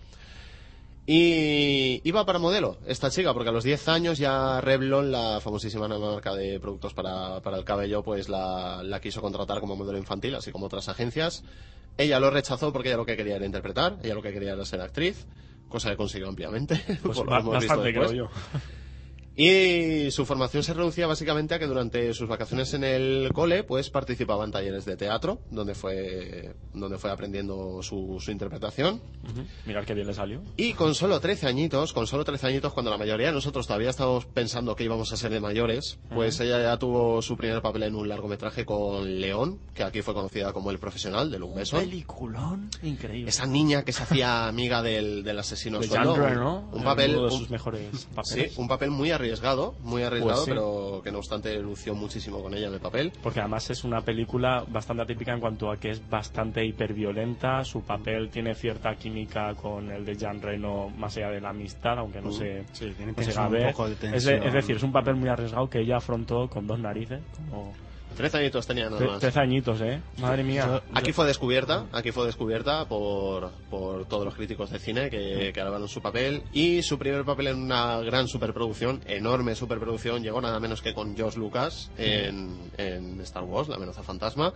Y iba para modelo esta chica, porque a los 10 años ya Revlon, la famosísima marca de productos para, para el cabello, pues la, la quiso contratar como modelo infantil, así como otras agencias. Ella lo rechazó porque ella lo que quería era interpretar, ella lo que quería era ser actriz, cosa que consiguió ampliamente. Pues por lo visto bastante, después. creo yo. Y su formación se reducía básicamente a que durante sus vacaciones en el cole, pues participaba en talleres de teatro, donde fue, donde fue aprendiendo su, su interpretación. Ujú. Mirad qué bien le salió. Y con solo 13 añitos, con solo 13 añitos, cuando la mayoría de nosotros todavía estábamos pensando que íbamos a ser de mayores, pues ella ya tuvo su primer papel en un largometraje con León, que aquí fue conocida como El Profesional, de Luc Besson. Peliculón increíble. Esa niña que se hacía amiga del, del asesino de. Jean Reno, ¿no? Un papel... Uno de un- sus mejores Sí, papeles. un papel muy arriesgado, muy arriesgado, Pues sí. pero que no obstante lució muchísimo con ella en el papel. Porque además es una película bastante atípica en cuanto a que es bastante hiperviolenta, su papel tiene cierta química con el de Jean Reno más allá de la amistad, aunque no se, Sí, tiene no se un poco de es, de- tensión. es decir, es un papel muy arriesgado que ella afrontó con dos narices, como 13 añitos tenía nada más. 13 añitos, ¿eh? Madre mía. Aquí fue descubierta, aquí fue descubierta por, por todos los críticos de cine que, que alabaron su papel y su primer papel en una gran superproducción, enorme superproducción, llegó nada menos que con George Lucas en, en Star Wars, La amenaza fantasma.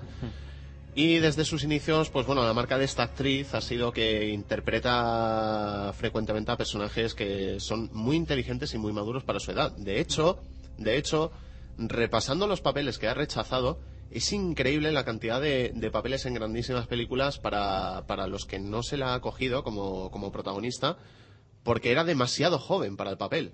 Y desde sus inicios, pues bueno, la marca de esta actriz ha sido que interpreta frecuentemente a personajes que son muy inteligentes y muy maduros para su edad. De hecho, de hecho, repasando los papeles que ha rechazado, es increíble la cantidad de, de papeles en grandísimas películas para, para los que no se la ha cogido como, como protagonista, porque era demasiado joven para el papel.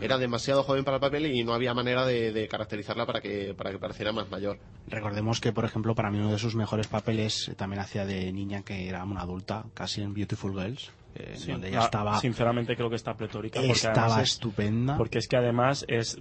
Era demasiado joven para el papel y no había manera de, de caracterizarla para que, para que pareciera más mayor. Recordemos que, por ejemplo, para mí uno de sus mejores papeles también hacía de niña que era una adulta, casi en Beautiful Girls, eh, Sí. donde ella Ah, estaba, Sinceramente creo que está pletórica. porque estaba además es- estupenda. Porque es que además es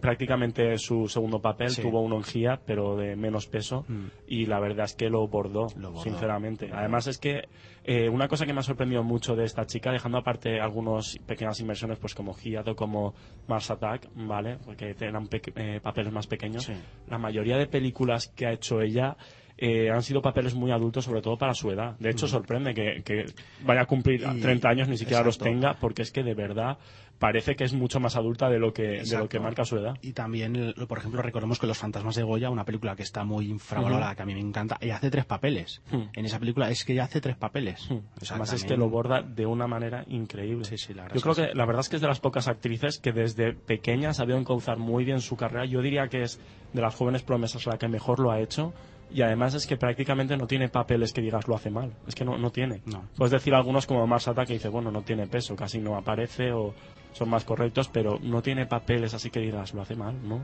prácticamente su segundo papel, Sí. tuvo uno en GIA, pero de menos peso, Mm. y la verdad es que lo bordó, Lo bordó. sinceramente. Además es que eh, una cosa que me ha sorprendido mucho de esta chica, dejando aparte algunas pequeñas inversiones, pues como GIA o como Mars Attack, ¿vale? Porque eran pe- eh, papeles más pequeños, Sí. la mayoría de películas que ha hecho ella eh, han sido papeles muy adultos, sobre todo para su edad. De hecho, sorprende que, que vaya a cumplir Mm. Y- 30 años, ni siquiera los tenga, porque es que de verdad parece que es mucho más adulta de lo que, de lo Exacto. que marca su edad. Y también, por ejemplo, recordemos que Los Fantasmas de Goya, una película que está muy infravalorada, que a mí me encanta, ella hace tres papeles. Hmm. En esa película es que ella hace tres papeles. Hmm. O sea, Además es que también- lo borda de una manera increíble. Sí, sí, la verdad Yo creo que que la verdad es que es de las pocas actrices que desde pequeña ha sabido encauzar muy bien su carrera. Yo diría que es de las jóvenes promesas la que mejor lo ha hecho. Y además es que prácticamente no tiene papeles que digas lo hace mal. Es que no, no tiene. No. Puedes decir algunos como Mars Attack que dice, bueno, no tiene peso, casi no aparece o son más correctos, pero no tiene papeles así que digas lo hace mal, ¿no?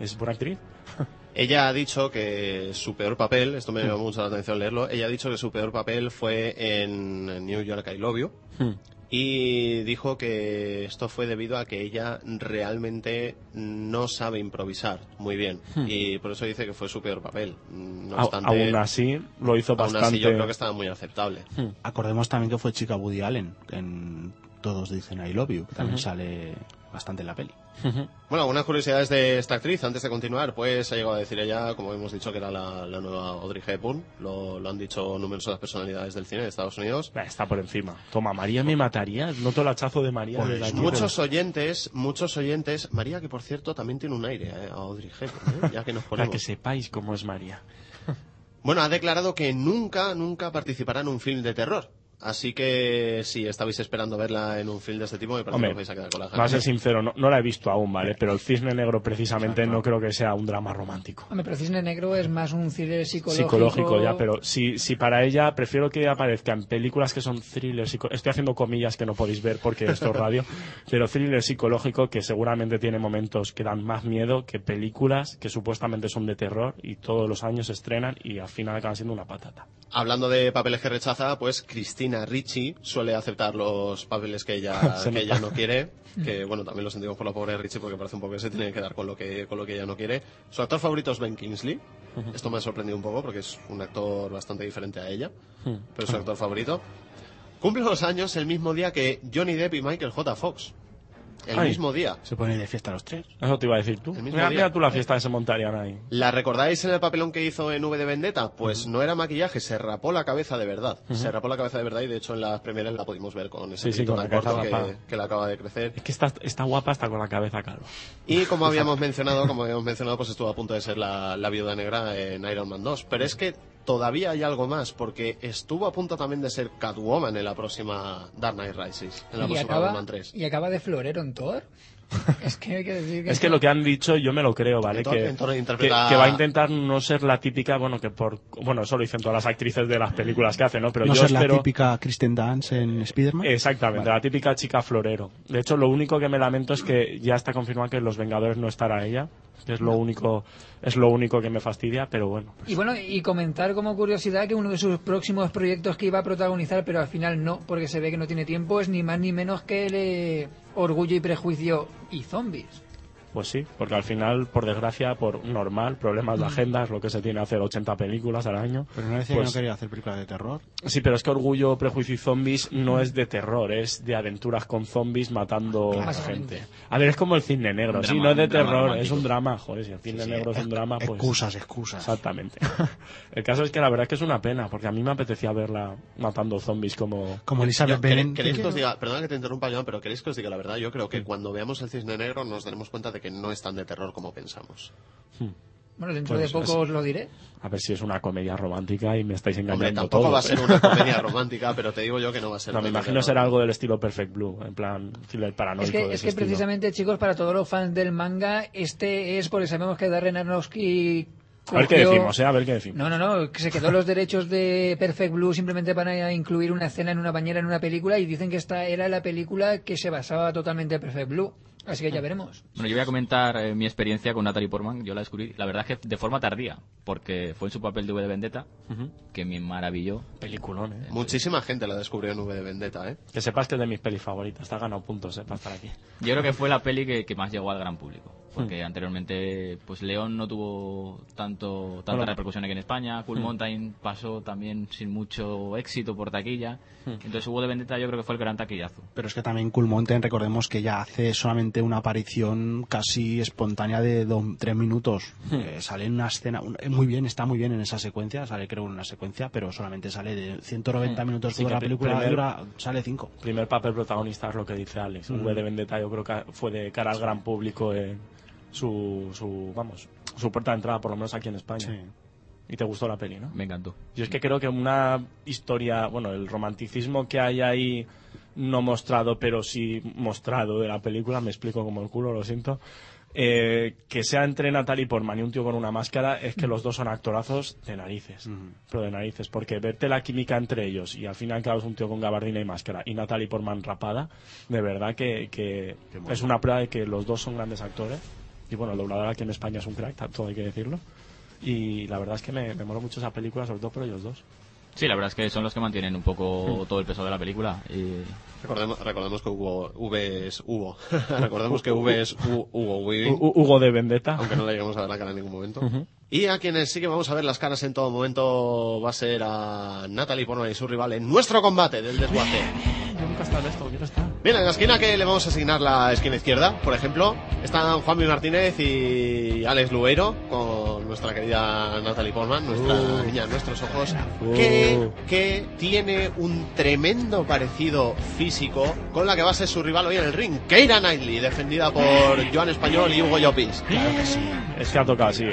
Es buena actriz. Ella ha dicho que su peor papel, esto Hmm. me llamó mucho la atención leerlo, ella ha dicho que su peor papel fue en New York I Love You y dijo que esto fue debido a que ella realmente no sabe improvisar muy bien y por eso dice que fue su peor papel. No A- obstante, aún así lo hizo aún bastante. así yo creo que estaba muy aceptable. Acordemos también que fue chica Woody Allen, en Todos dicen I love you, que también sale bastante en la peli. Bueno, algunas curiosidades de esta actriz antes de continuar, pues ha llegado a decir ella, como hemos dicho, que era la, la nueva Audrey Hepburn, lo, lo han dicho numerosas personalidades del cine de Estados Unidos. Está por encima. Toma, María me mataría. Noto el hachazo de María. Pues Muchos oyentes, muchos oyentes, María que por cierto también tiene un aire eh, a Audrey Hepburn, ¿eh? ya que nos pero- Para ponemos. que sepáis cómo es María. Bueno, ha declarado que nunca, nunca participará en un film de terror. Así que si estabais esperando verla en un film de este tipo, me parece Hombre, que os vais a quedar con la Va a ser sincero, no, no la he visto aún, ¿vale? Pero el Cisne Negro precisamente no creo que sea un drama romántico. Hombre, pero Cisne Negro es más un thriller psicológico. Psicológico ya, pero si, si para ella prefiero que aparezca en películas que son thrillers, psico- estoy haciendo comillas que no podéis ver porque esto es radio, pero thriller psicológico que seguramente tiene momentos que dan más miedo que películas que supuestamente son de terror y todos los años se estrenan y al final acaban siendo una patata. Hablando de papeles que rechaza, pues Cristina Ricci suele aceptar los papeles que ella, que ella no quiere. Que bueno, también lo sentimos por la pobre Ricci porque parece un poco que se tiene que quedar con lo que, con lo que ella no quiere. Su actor favorito es Ben Kingsley. Esto me ha sorprendido un poco porque es un actor bastante diferente a ella. Pero es su actor favorito. Cumple los años el mismo día que Johnny Depp y Michael J. Fox. El Ay. mismo día. Se pone de fiesta los tres. Eso te iba a decir tú. El mismo Mira, día. mira tú la fiesta que se montarían ahí. ¿La recordáis en el papelón que hizo en V de Vendetta? Pues no era maquillaje, se rapó la cabeza de verdad. Se rapó la cabeza de verdad y de hecho en las primeras la pudimos ver con ese Sí, sí, pelito con la tan corto que, que le acaba de crecer. Es que está, está guapa hasta con la cabeza calva. Y como habíamos mencionado, como habíamos mencionado, pues estuvo a punto de ser la, la viuda negra en Iron Man 2. Pero es que todavía hay algo más, porque estuvo a punto también de ser Catwoman en la próxima Dark Knight Rises, en la Y próxima acaba, Batman 3. y acaba de florero en Thor. es que hay que decir que... Es que lo que han dicho yo me lo creo, ¿vale? Thor- que, va a intentar no ser la típica, bueno, que por... Bueno, eso lo dicen todas las actrices de las películas que hacen, ¿no? Pero no yo ser espero... la típica Kristen Dance en Spider-Man. Exactamente, Vale. la típica chica florero. De hecho, lo único que me lamento es que ya está confirmado que en Los Vengadores no estará ella. Es lo único, es lo único que me fastidia, pero bueno. Y bueno, y comentar como curiosidad que uno de sus próximos proyectos que iba a protagonizar, pero al final no, porque se ve que no tiene tiempo, es ni más ni menos que el eh, Orgullo y Prejuicio y Zombies. Pues sí, porque al final, por desgracia, por normal, problemas de agenda, es lo que se tiene hacer 80 películas al año. Pero no decía que Pues- no quería hacer películas de terror. Sí, pero es que Orgullo, Prejuicio y Zombies no es de terror, es de aventuras con zombies matando Claro. gente. A ver, es como el Cisne Negro, Un sí, drama- no es de terror, es un drama. Joder, si el Cisne Sí, Negro es un drama, pues... Excusas, excusas. Exactamente. el caso es que la verdad es que es una pena, porque a mí me apetecía verla matando zombies como... Como Elizabeth Yo- ¿quere- Bennet. ¿Queréis que que te interrumpa, Joan, pero queréis que os diga la verdad? Yo creo que cuando veamos el cisne negro nos daremos cuenta de que no es tan de terror como pensamos. Bueno, dentro Pues de poco os lo diré. A ver si es una comedia romántica y me estáis engañando Hombre, tampoco todo, va a ser una comedia romántica, pero te digo yo que no va a ser. No, me imagino terror. será algo del estilo Perfect Blue, en plan thriller paranoico. Es que, de es que precisamente, chicos, para todos los fans del manga, este es porque sabemos que Darren Aronofsky A ver qué cogió- decimos, ¿eh? A ver qué decimos. No, no, no, que se quedó los derechos de Perfect Blue simplemente para incluir una escena en una bañera en una película y dicen que esta era la película que se basaba totalmente en Perfect Blue. Así que ya veremos. Bueno, yo voy a comentar eh, mi experiencia con Natalie Portman. Yo la descubrí, la verdad es que de forma tardía, porque fue en su papel de V de Vendetta, Ujú. que me maravilló. Peliculón, ¿eh? Muchísima gente la descubrió en V de Vendetta, ¿eh? Que sepas que es de mis pelis favoritas. Te ha ganado puntos, ¿eh? Para estar aquí. Yo creo que fue la peli que, que más llegó al gran público. Porque Hmm. anteriormente, pues León no tuvo tanto tanta Bueno. repercusión aquí en España. Cool Hmm. Mountain pasó también sin mucho éxito por taquilla. Hmm. Entonces hubo de Vendetta yo creo que fue el gran taquillazo. Pero es que también Cool Mountain, recordemos que ya hace solamente una aparición casi espontánea de do- tres minutos. Eh, sale en una escena, un- eh, muy bien, está muy bien en esa secuencia, sale creo en una secuencia, pero solamente sale de 190 minutos Sí, toda la película, primer- dura- sale 5. Primer papel protagonista es lo que dice Alex. V de Vendetta yo creo que fue de cara al gran público en su, su, vamos, su puerta de entrada, por lo menos aquí en España. Sí. Y te gustó la peli, ¿no? Me encantó. Yo es que creo que una historia, bueno, el romanticismo que hay ahí no mostrado, pero sí mostrado de la película, me explico como el culo, lo siento, eh, que sea entre Natalie Portman y un tío con una máscara, es que los dos son actorazos de narices, pero de narices, porque verte la química entre ellos y al final cabo es un tío con gabardina y máscara y Natalie Portman rapada, de verdad que, que es una prueba de que los dos son grandes actores y bueno, el doblador aquí en España es un crack, todo hay que decirlo. Y la verdad es que me, me mola mucho esa película, sobre todo por ellos dos. Sí, la verdad es que son los que mantienen un poco todo el peso de la película. Y Recordemos, recordemos que Hugo, V es Hugo. recordemos que V es Hu- Hugo Weaving. Hu- Hugo de Vendetta. aunque no le lleguemos a ver la cara en ningún momento. Y a quienes sí que vamos a ver las caras en todo momento va a ser a Natalie Portman y su rival en nuestro combate del desguace. Yo nunca he estado en esto, quiero estar. Bien, en la esquina que le vamos a asignar la esquina izquierda, por ejemplo, están Juan Luis Martínez y Alex Lueiro con nuestra querida Natalie Portman, nuestra Uh. niña en nuestros ojos, que, que tiene un tremendo parecido físico con la que va a ser su rival hoy en el ring, Keira Knightley, defendida por Joan Español y Hugo Llopis. Es que ha tocado así, ¿eh?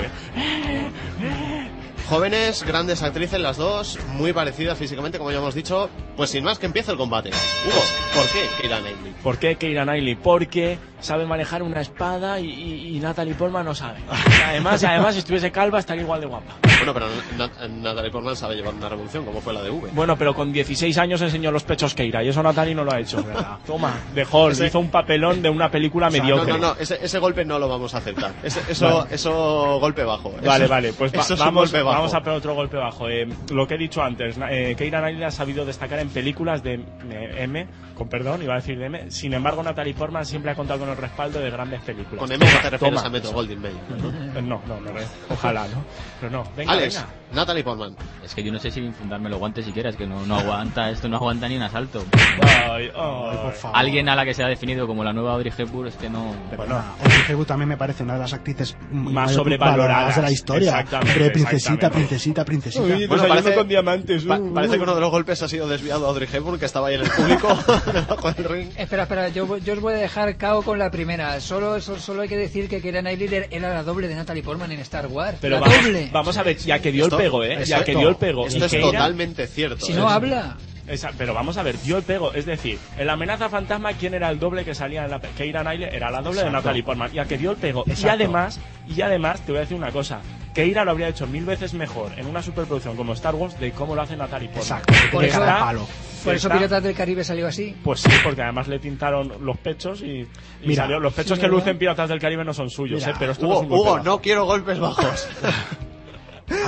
Jóvenes, grandes actrices las dos, muy parecidas físicamente, como ya hemos dicho. Pues sin más, que empiece el combate. Hugo, ¿por qué Keira Knightley? ¿Por qué Keira Knightley? Porque sabe manejar una espada y, y- y Natalie Portman no sabe. Además, además, si estuviese calva estaría igual de guapa. Bueno, pero Na- Natalie Portman sabe llevar una revolución, como fue la de V. Bueno, pero con 16 años enseñó los pechos Keira y eso Natalie no lo ha hecho. Toma, de Hall, Ese- hizo un papelón de una película O sea, mediocre. No, no, no, ese, ese golpe no lo vamos a aceptar. Ese- eso, eso golpe bajo. Vale, Eso- vale, pues va- eso es un vamos, golpe bajo. vamos a pegar otro golpe bajo. Eh, lo que he dicho antes, eh, Keira Knightley ha sabido destacar en películas de eh, M, con perdón, iba a decir de M. Sin embargo, Natalie Portman siempre ha contado con con el respaldo de grandes películas. Con M te refieres Toma. a Metro Goldwyn Mayer, ¿no? No, no, no, ojalá, ¿no? Pero no, venga, Alex, venga. Natalie Portman. Es que yo no sé si fundarme los guantes siquiera, es que no, no aguanta, esto no aguanta ni un asalto. Ay, ay. Por favor. Alguien a la que se ha definido como la nueva Audrey Hepburn es que no... Bueno, Audrey Hepburn también me parece una de las actrices Más sobrevaloradas. de la historia. Exactamente, Hombre, princesita, exactamente. princesita, princesita. Uy, Bueno, parece- con diamantes. Pa- parece que uno de los golpes ha sido desviado a Audrey Hepburn, que estaba ahí en el público, debajo del ring. Espera, espera, yo, yo os voy a dejar cao con la primera. Solo, solo, solo hay que decir que Keira Knightley era la doble de Natalie Portman en Star Wars. Pero la vamos, doble. vamos a ver, ya que dio Esto- el pego, ¿eh? Ya esto- que dio el pego. Esto es Keira- totalmente cierto. Si ¿eh? no habla. Esa- pero vamos a ver, dio el pego. Es decir, en la amenaza fantasma, ¿quién era el doble que salía en la Keira Knightley? Era la doble de. Natalie Portman. Ya que dio el pego. Y además, y además, te voy a decir una cosa. Keira lo habría hecho mil veces mejor en una superproducción como Star Wars de cómo lo hace Natalie Portman. Exacto, Por eso- de palo. Por eso Está- Piratas del Caribe salió así. Pues sí, porque además le tintaron los pechos y, y Mira, salió- los pechos sí, que lucen Piratas del Caribe no son suyos, Mira, ¿eh? Pero esto no Hugo, es un golpe Hugo, bajo. no quiero golpes bajos.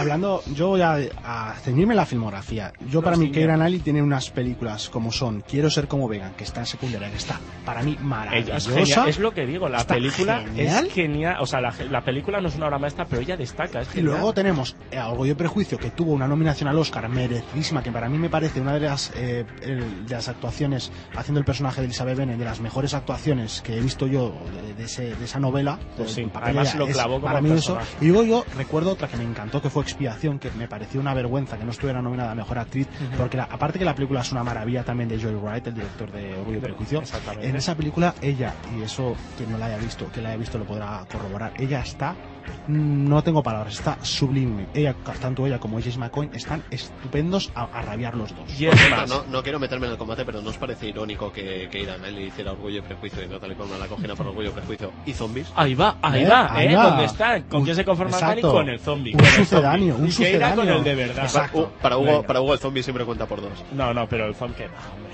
Hablando, yo voy a, a ceñirme la filmografía. Yo para mí. Keira Knightley tiene unas películas como son Quiero ser como Vegan, que está en secundaria, que está para mí Ella maravillosa. es, es lo que digo, la Está película genial. es genial. O sea, la, la película no es una obra maestra, pero ella destaca. Es Y genial. luego tenemos eh, Orgullo y Prejuicio, que tuvo una nominación al Oscar merecidísima, que para mí me parece una de las, eh, de las actuaciones, haciendo el personaje de Elizabeth Bennet, de las mejores actuaciones que he visto yo de, de ese- de esa novela. Pues sí, además ella lo es clavó como Para mí eso. Y luego yo recuerdo otra que me encantó, que fue Expiación, que me pareció una vergüenza que no estuviera nominada a Mejor Actriz, porque la- aparte que la película es una maravilla también de Joy Wright, el director de Orgullo y Prejuicio, en esa película ella, y eso quien no la haya visto, que la haya visto lo podrá corroborar, ella está no tengo palabras, está sublime. Ella, tanto ella como James McCoy están estupendos a, a rabiar los dos. Y Por es cierto, más, no, no quiero meterme en el combate, pero ¿no os parece irónico que, que Ira Knightley hiciera Orgullo y Prejuicio y Natalie Portman la cogiera por Orgullo y Prejuicio y Zombies? Ahí va, ahí ¿Eh? va, Ahí ¿eh? va. ¿Dónde está? ¿Con quién se conforma exacto. Con el zombie. Un sucedáneo, un irá con sucedáneo. el de verdad. Exacto. Para, Hugo, Venga. para Hugo el zombie siempre cuenta por dos. No, no, pero el zombie que va, hombre.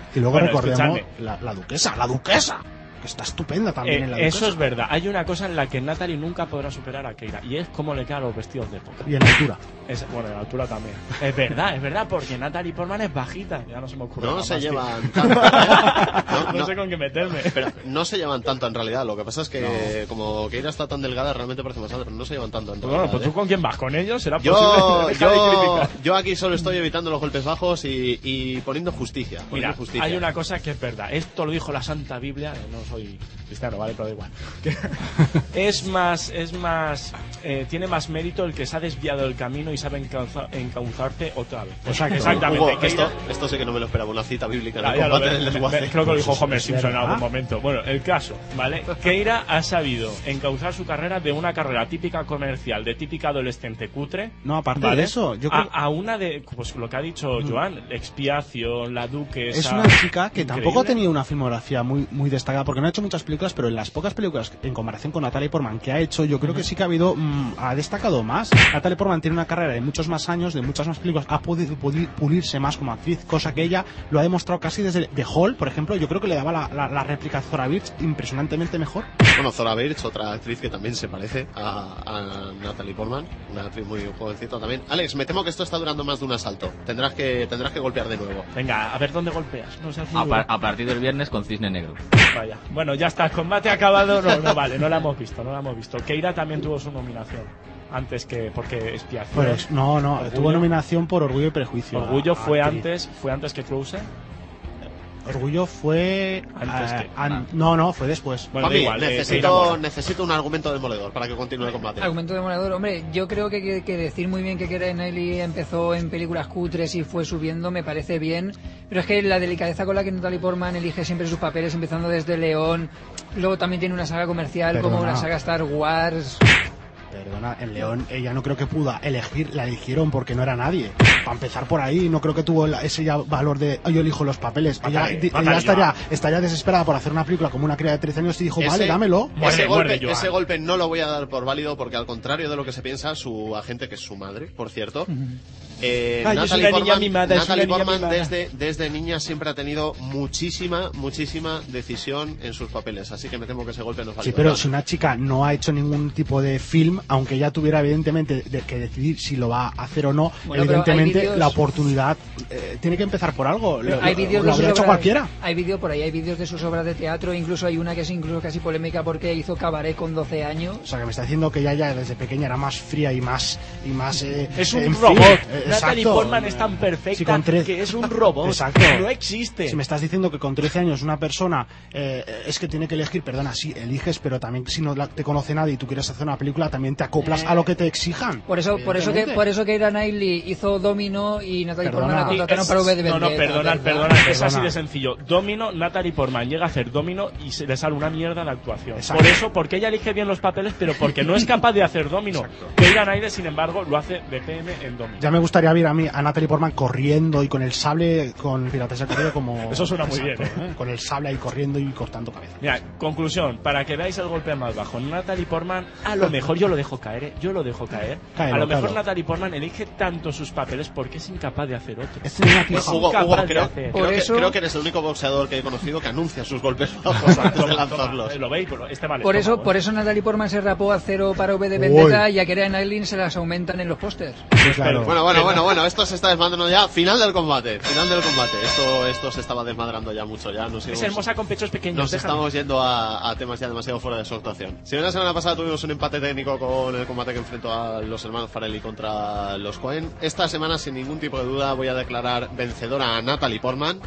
Y luego Bueno, recordemos la, la duquesa, la duquesa, que está estupenda también Eh, en la eso es verdad. Hay una cosa en la que Natalie nunca podrá superar a Keira y es cómo le quedan los vestidos de época. Y en altura. Es, bueno, en altura también. Es verdad, es verdad, porque Natalie Portman es bajita. Ya no se me ocurre. No nada se más que- llevan tanto. No, No, no, sé con qué meterme. pero no se llevan tanto en realidad. Lo que pasa es que como Keira está tan delgada, realmente parece más alta, pero no se llevan tanto en realidad. Bueno, pues ¿eh? tú con quién vas, con ellos será Yo, posible. De yo, aquí solo estoy evitando los golpes bajos y, y poniendo justicia. poniendo Mira, justicia. hay una cosa que es verdad. Esto lo dijo la Santa Biblia. eh, No soy cristiano, vale, pero da igual. Es más, es más, eh, tiene más mérito el que se ha desviado del camino y sabe encauza- encauzarte otra vez. Pues Exacto. Exactamente. Hugo, que esto, sí que no me lo esperaba, una cita bíblica en Ah, el ya lo combate ves, del me- desguace. me- creo que lo dijo Homer Simpson en algún momento. Bueno, el caso, ¿vale? Keira ha sabido encauzar su carrera de una carrera típica comercial, de típica adolescente cutre. No, aparte ¿vale? de eso, yo a, creo a una de, pues lo que ha dicho Joan, expiación, la duquesa. es una chica que tampoco ha tenido una filmografía muy, muy destacada, porque no ha hecho muchas películas, pero en las pocas películas, en comparación con Natalie Portman, que ha hecho, yo creo que sí que ha habido, mm, ha destacado más. Natalie Portman tiene una carrera de muchos más años, de muchas más películas, ha podido pulirse más como actriz, cosa que ella lo ha demostrado casi desde The Hall, por ejemplo, yo creo que le daba la, la- la réplica a Zora Birch impresionantemente mejor. Bueno, Zora Birch, otra actriz que también se parece a, a Natalie Portman, una actriz muy jovencita también. Alex, me temo que esto está durando más de un asalto. Tendrás que, tendrás que golpear de nuevo. Venga, a ver dónde golpeas. No seas A, par- a partir del viernes con Cisne Negro. Vaya. Bueno, ya está. El combate acabado. No, no vale. No la hemos visto. No la hemos visto. Keira también tuvo su nominación. Antes que. Porque expiación. Pues, no, no, Orgullo. tuvo nominación por Orgullo y Prejuicio. Orgullo a- a fue actriz. antes. Fue antes que Close. Orgullo fue. Antes eh, que- an- no, no, fue después. Bueno, Juanmi, igual. eh, necesito, mola. necesito un argumento demoledor para que continúe el combate. Argumento demoledor, hombre, yo creo que, que, que decir muy bien que Keira Knightley empezó en películas cutres y fue subiendo me parece bien, pero es que la delicadeza con la que Natalie Portman elige siempre sus papeles, empezando desde León, luego también tiene una saga comercial como Perdona. la saga Star Wars, Perdona, en León ella no creo que pudo elegir, la eligieron porque no era nadie. Para empezar por ahí, no creo que tuvo ese ya valor de "Ah, yo elijo los papeles. Ella, ella estaría, estaría desesperada por hacer una película como una cría de 13 años y dijo, Ese- vale, dámelo. Ese, golpe, ese golpe no lo voy a dar por válido porque al contrario de lo que se piensa, su agente, que es su madre, por cierto, Eh, Ay, es Natalie una niña Portman, mimada, Natalie niña Portman mimada. desde, desde niña siempre ha tenido muchísima, muchísima decisión en sus papeles, así que me temo que ese golpe nos va a Sí, pero si una chica no ha hecho ningún tipo de film, aunque ya tuviera evidentemente de- que decidir si lo va a hacer o no, Bueno, evidentemente la oportunidad eh, tiene que empezar por algo. Lo, hay lo- vídeos lo de sus habría hecho obras- cualquiera. Hay vídeos por ahí, hay vídeos de sus obras de teatro, incluso hay una que es incluso casi polémica porque hizo cabaret con 12 años. O sea, que me está diciendo que ella ya desde pequeña era más fría y más... Y más eh, Es un en fin, robot. eh, Natalie. Portman es tan perfecta Si con tre- que es un robot. Exacto. No existe. Si me estás diciendo que con 13 años una persona eh, es que tiene que elegir, perdona, sí, eliges, pero también si no la- te conoce nadie y tú quieres hacer una película, también te acoplas a lo que te exijan. Por eso, por eso que, por eso que Keira Knightley hizo Domino y Natalie Perdona. Portman la contrataron Es- para V de No, no, perdonad, perdonad. Es así de sencillo. Domino, Natalie Portman llega a hacer Domino y se le sale una mierda de actuación. Exacto. Por eso, porque ella elige bien los papeles, pero porque no es capaz de hacer Domino. Keira Knightley, sin embargo, lo hace de PM en Domino. Ya me gustaría ver a mí a Natalie Portman corriendo y con el sable con Piratas del Caribe como... Eso suena muy bien, ¿eh? Con el sable ahí corriendo y cortando cabeza. Mira, conclusión, para que veáis el golpe más bajo. Natalie Portman, a lo mejor yo lo dejo caer, ¿eh? yo lo dejo caer. Cáelo, a lo mejor cáelo. Natalie Portman elige tanto sus papeles porque es incapaz de hacer otros. Es. Hugo, Hugo, de creo, hacer. creo Por que, eso- creo que eres el único boxeador que he conocido que anuncia sus golpes bajos antes de Toma, lanzarlos. toma, lo veis, Pero este vale. Por eso, por eso Natalie Portman se rapó a cero para V de Vendetta y a Keira Knightley se las aumentan en los pósters. Sí, claro. Bueno, bueno, bueno, bueno, esto se está desmadrando ya. Final del combate, final del combate. Esto, esto se estaba desmadrando ya mucho, ya nos Es hermosa con pechos pequeños. Nos déjame. estamos yendo a, a temas ya demasiado fuera de su actuación. Si bien la semana pasada tuvimos un empate técnico con el combate que enfrentó a los hermanos Farelli contra los Cohen, esta semana sin ningún tipo de duda voy a declarar vencedora a Natalie Portman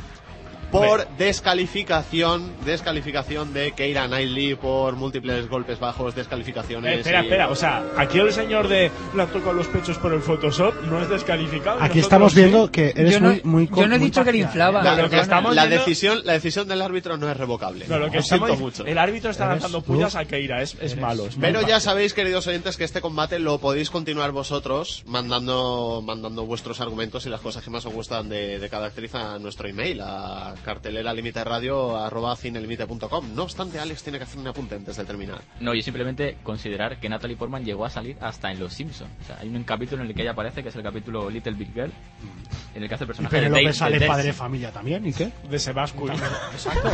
por descalificación, descalificación de Keira Knightley por múltiples golpes bajos, descalificaciones. Eh, espera, y- espera, o sea, aquí el señor de la toca los pechos por el Photoshop no es descalificado. Aquí nosotros estamos sí. viendo que eres Yo no- muy, muy yo no he dicho que le inflaba. ¿eh? La, Lo que estamos la viendo- decisión, la decisión del árbitro no es revocable. No, lo que Lo estamos siento mucho. El árbitro está lanzando tú. pullas a Keira, es, es malo. es Pero ya sabéis, queridos oyentes, que este combate lo podéis continuar vosotros mandando, mandando vuestros argumentos y las cosas que más os gustan de, de cada actriz a nuestro email, a cartelera límite radio arroba cinelimite.com. No obstante, Alex tiene que hacer un apunte antes de terminar. No, y simplemente considerar que Natalie Portman llegó a salir hasta en Los Simpsons. O sea, hay un capítulo en el que ella aparece, que es el capítulo Little Big Girl, en el que hace el Y personaje de Dave. sale de padre de familia también, ¿y qué? De Sebascu. Exacto.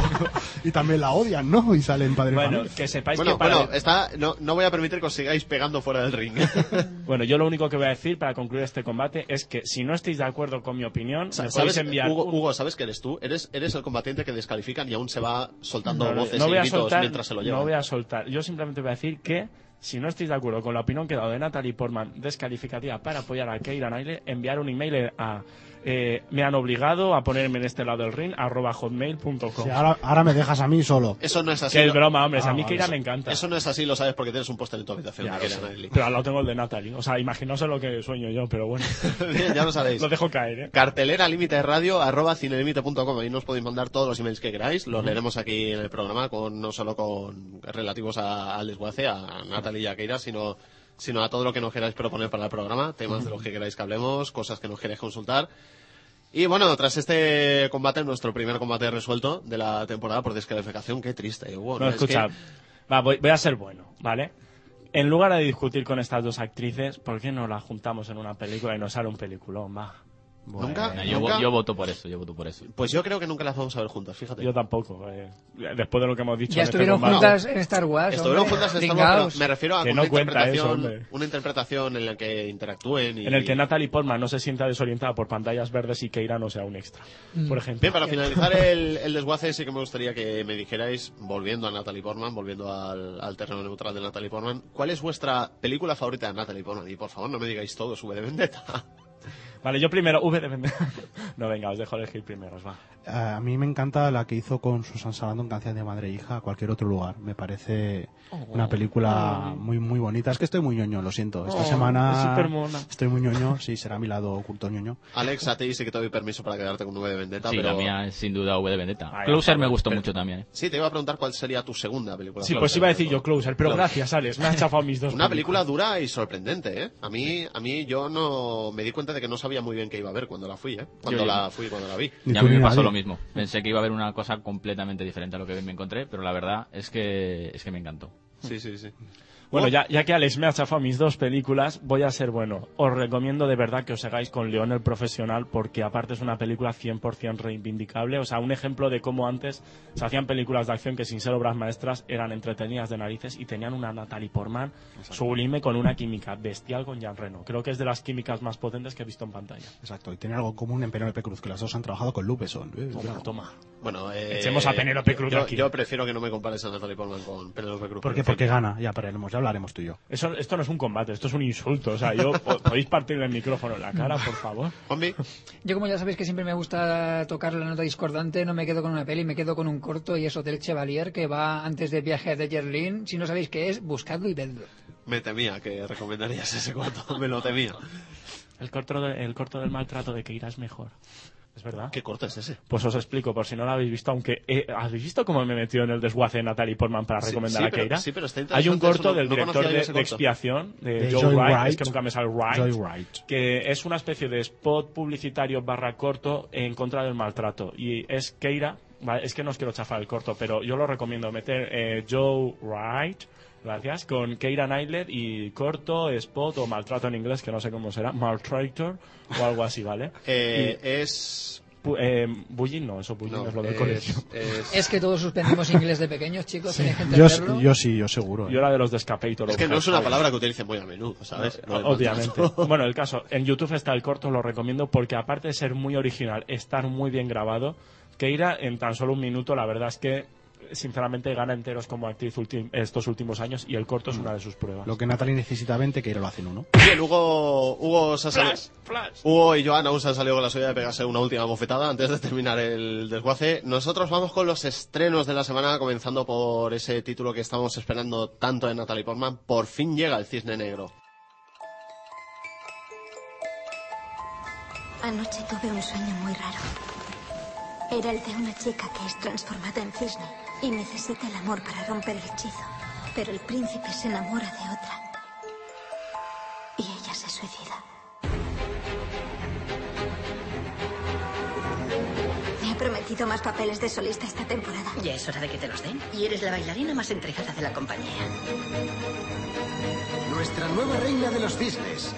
y también la odian, ¿no? Y salen padre de bueno, familia. que sepáis Bueno, que para... bueno, está, no, no voy a permitir que os sigáis pegando fuera del ring. Bueno, yo lo único que voy a decir para concluir este combate es que si no estáis de acuerdo con mi opinión, me podéis ¿Sabes, enviar Hugo, Hugo, ¿sabes que eres tú? Eres, eres el combatiente que descalifican y aún se va soltando No, voces no y voy a gritos soltar, mientras se lo llevan. no voy a soltar. Yo simplemente voy a decir que si no estáis de acuerdo con la opinión que he dado de Natalie Portman descalificativa para apoyar a Keira Knightley, enviar un email a eh, me han obligado a ponerme en este lado del ring arroba hotmail.com. Sí, ahora, ahora me dejas a mí solo. Eso no es así. que es lo- broma, hombre. Ah, a mí vale, Keira eso- me encanta. Eso no es así, lo sabes porque tienes un póster en tu habitación. Ya de lo. Pero al lado tengo el de Natalie. O sea, imaginaos lo que sueño yo, pero bueno. Bien, ya lo sabéis. lo dejo caer, ¿eh? Cartelera límite radio arroba cinelimite.com. Ahí nos podéis mandar todos los emails que queráis. Los leeremos aquí en el programa, con no solo con relativos a, al desguace, a Natalie y a Keira, sino, sino a todo lo que nos queráis proponer para el programa, temas de los que queráis que hablemos, cosas que nos queráis consultar. Y bueno, tras este combate, nuestro primer combate resuelto de la temporada por descalificación, qué triste, Hugo. No, Es escucha. que- Va, voy, voy a ser bueno, ¿vale? En lugar de discutir con estas dos actrices, ¿por qué no las juntamos en una película y nos sale un peliculón? Va. ¿Nunca? Nah, yo, ¿Nunca? yo voto por eso, yo voto por eso. Pues yo creo que nunca las vamos a ver juntas, fíjate. Yo tampoco. eh. Después de lo que hemos dicho. Ya en este estuvieron combate. juntas en Star Wars. Estuvieron hombre. juntas en Star. Wars, pero me refiero a Que no una, cuenta eso, interpretación, hombre. una interpretación en la que interactúen y... En el que Natalie Portman no se sienta desorientada por pantallas verdes y Keira no sea un extra. Mm. Por ejemplo. Bien, para finalizar el, el desguace sí que me gustaría que me dijerais, volviendo a Natalie Portman, volviendo al, al terreno neutral de Natalie Portman, ¿cuál es vuestra película favorita de Natalie Portman? Y por favor no me digáis todo, sube de vendetta. Vale, yo primero, V de Vendetta. No, venga, os dejo elegir primero, va. A mí me encanta la que hizo con Susan Sarandon, Canción de Madre e Hija, a cualquier otro lugar. Me parece una película muy muy bonita. Es que estoy muy ñoño, lo siento. Esta Oh, semana estoy muy ñoño, sí, será mi lado oculto ñoño. Alex, a ti sí que te doy permiso para quedarte con V de vendetta, Sí, pero... la mía es sin duda V de Vendetta. Ay, Closer me gustó pero- mucho también. ¿eh? Sí, te iba a preguntar cuál sería tu segunda película. Sí, pues iba a de decir yo. Closer, pero Closer. gracias, Alex. Me ha chafado mis dos Una película dura y sorprendente, ¿eh? A mí, a mí yo no me di cuenta de que no sabía muy bien qué iba a ver cuando la fui, ¿eh? Cuando Yo- la fui, cuando la vi. Y a mí me pasó lo mismo. Pensé que iba a haber una cosa completamente diferente a lo que me encontré, pero la verdad es que es que me encantó. Sí, sí, sí. Bueno, ya, ya que Alex me ha chafado mis dos películas, voy a ser bueno. Os recomiendo de verdad que os hagáis con León el Profesional, porque aparte es una película 100% reivindicable. O sea, un ejemplo de cómo antes se hacían películas de acción que sin ser obras maestras eran entretenidas de narices y tenían una Natalie Portman sublime con una química bestial con Jean Reno. Creo que es de las químicas más potentes que he visto en pantalla. Exacto, y tiene algo en común en Penélope Cruz, que las dos han trabajado con Lupeson. Eh, Toma, cuidado. toma. Bueno, eh, Echemos a Penélope Cruz yo, aquí. yo prefiero que no me compares a Natalie Portman con Penélope Cruz. ¿Por qué? Porque gana, ya ya hablaremos tú y yo. Eso, esto no es un combate, esto es un insulto. O sea, yo po- podéis partirle el micrófono en la cara, por favor. Juanvi, Yo como ya sabéis que siempre me gusta tocar la nota discordante, no me quedo con una peli, me quedo con un corto y es Hotel Chevalier que va antes del viaje de Berlín. Si no sabéis qué es, buscadlo y vedlo. me temía que recomendarías ese corto, me lo temía. El corto, de- el corto del maltrato de Keira es mejor. ¿Es verdad? ¿Qué corto es ese? Pues os explico, por si no lo habéis visto, aunque... eh, ¿Habéis visto cómo me he metido en el desguace de Natalie Portman para Sí, recomendar sí, a pero- Keira? sí, pero está Hay un interesante corto eso, del no director de. Expiación, de, De Joe, Wright, Wright. es que nunca me sale Wright, Joy Wright. que es una especie de spot publicitario barra corto en contra del maltrato. Y es Keira, vale, es que no os quiero chafar el corto, pero yo lo recomiendo meter eh, Joe Wright, gracias, con Keira Knightley y corto, spot o maltrato en inglés, que no sé cómo será, maltraitor o algo así, ¿vale? Eh, es... Y, pu- eh, bullying no, eso bullying no, es lo del es- colegio. es- Es que todos suspendimos inglés de pequeños, chicos, tenéis que Yo, yo sí, yo seguro. Yo eh. era de los de Escapator. Es que no es una palabra que utilicen muy a menudo, ¿sabes? No es Obviamente. bueno, el caso, en YouTube está el corto, lo recomiendo porque aparte de ser muy original, estar muy bien grabado, Keira en tan solo un minuto, la verdad es que sinceramente gana enteros como actriz estos últimos años y el corto es una de sus pruebas. Lo que Natalie necesita 20, que lo hacen uno. Bien, Hugo, Hugo, se ha salido- Flash, flash. Hugo y Joan aún se han salido con la suya de pegarse una última bofetada antes de terminar el desguace. Nosotros vamos con los estrenos de la semana, comenzando por ese título que estamos esperando tanto de Natalie Portman. Por fin llega el Cisne Negro. Anoche tuve un sueño muy raro. Era el de una chica que es transformada en cisne y necesita el amor para romper el hechizo. Pero el príncipe se enamora de otra. Y ella se suicida. Me ha prometido más papeles de solista esta temporada. Ya es hora de que te los den. Y eres la bailarina más entregada de la compañía. Nuestra nueva reina de los cisnes,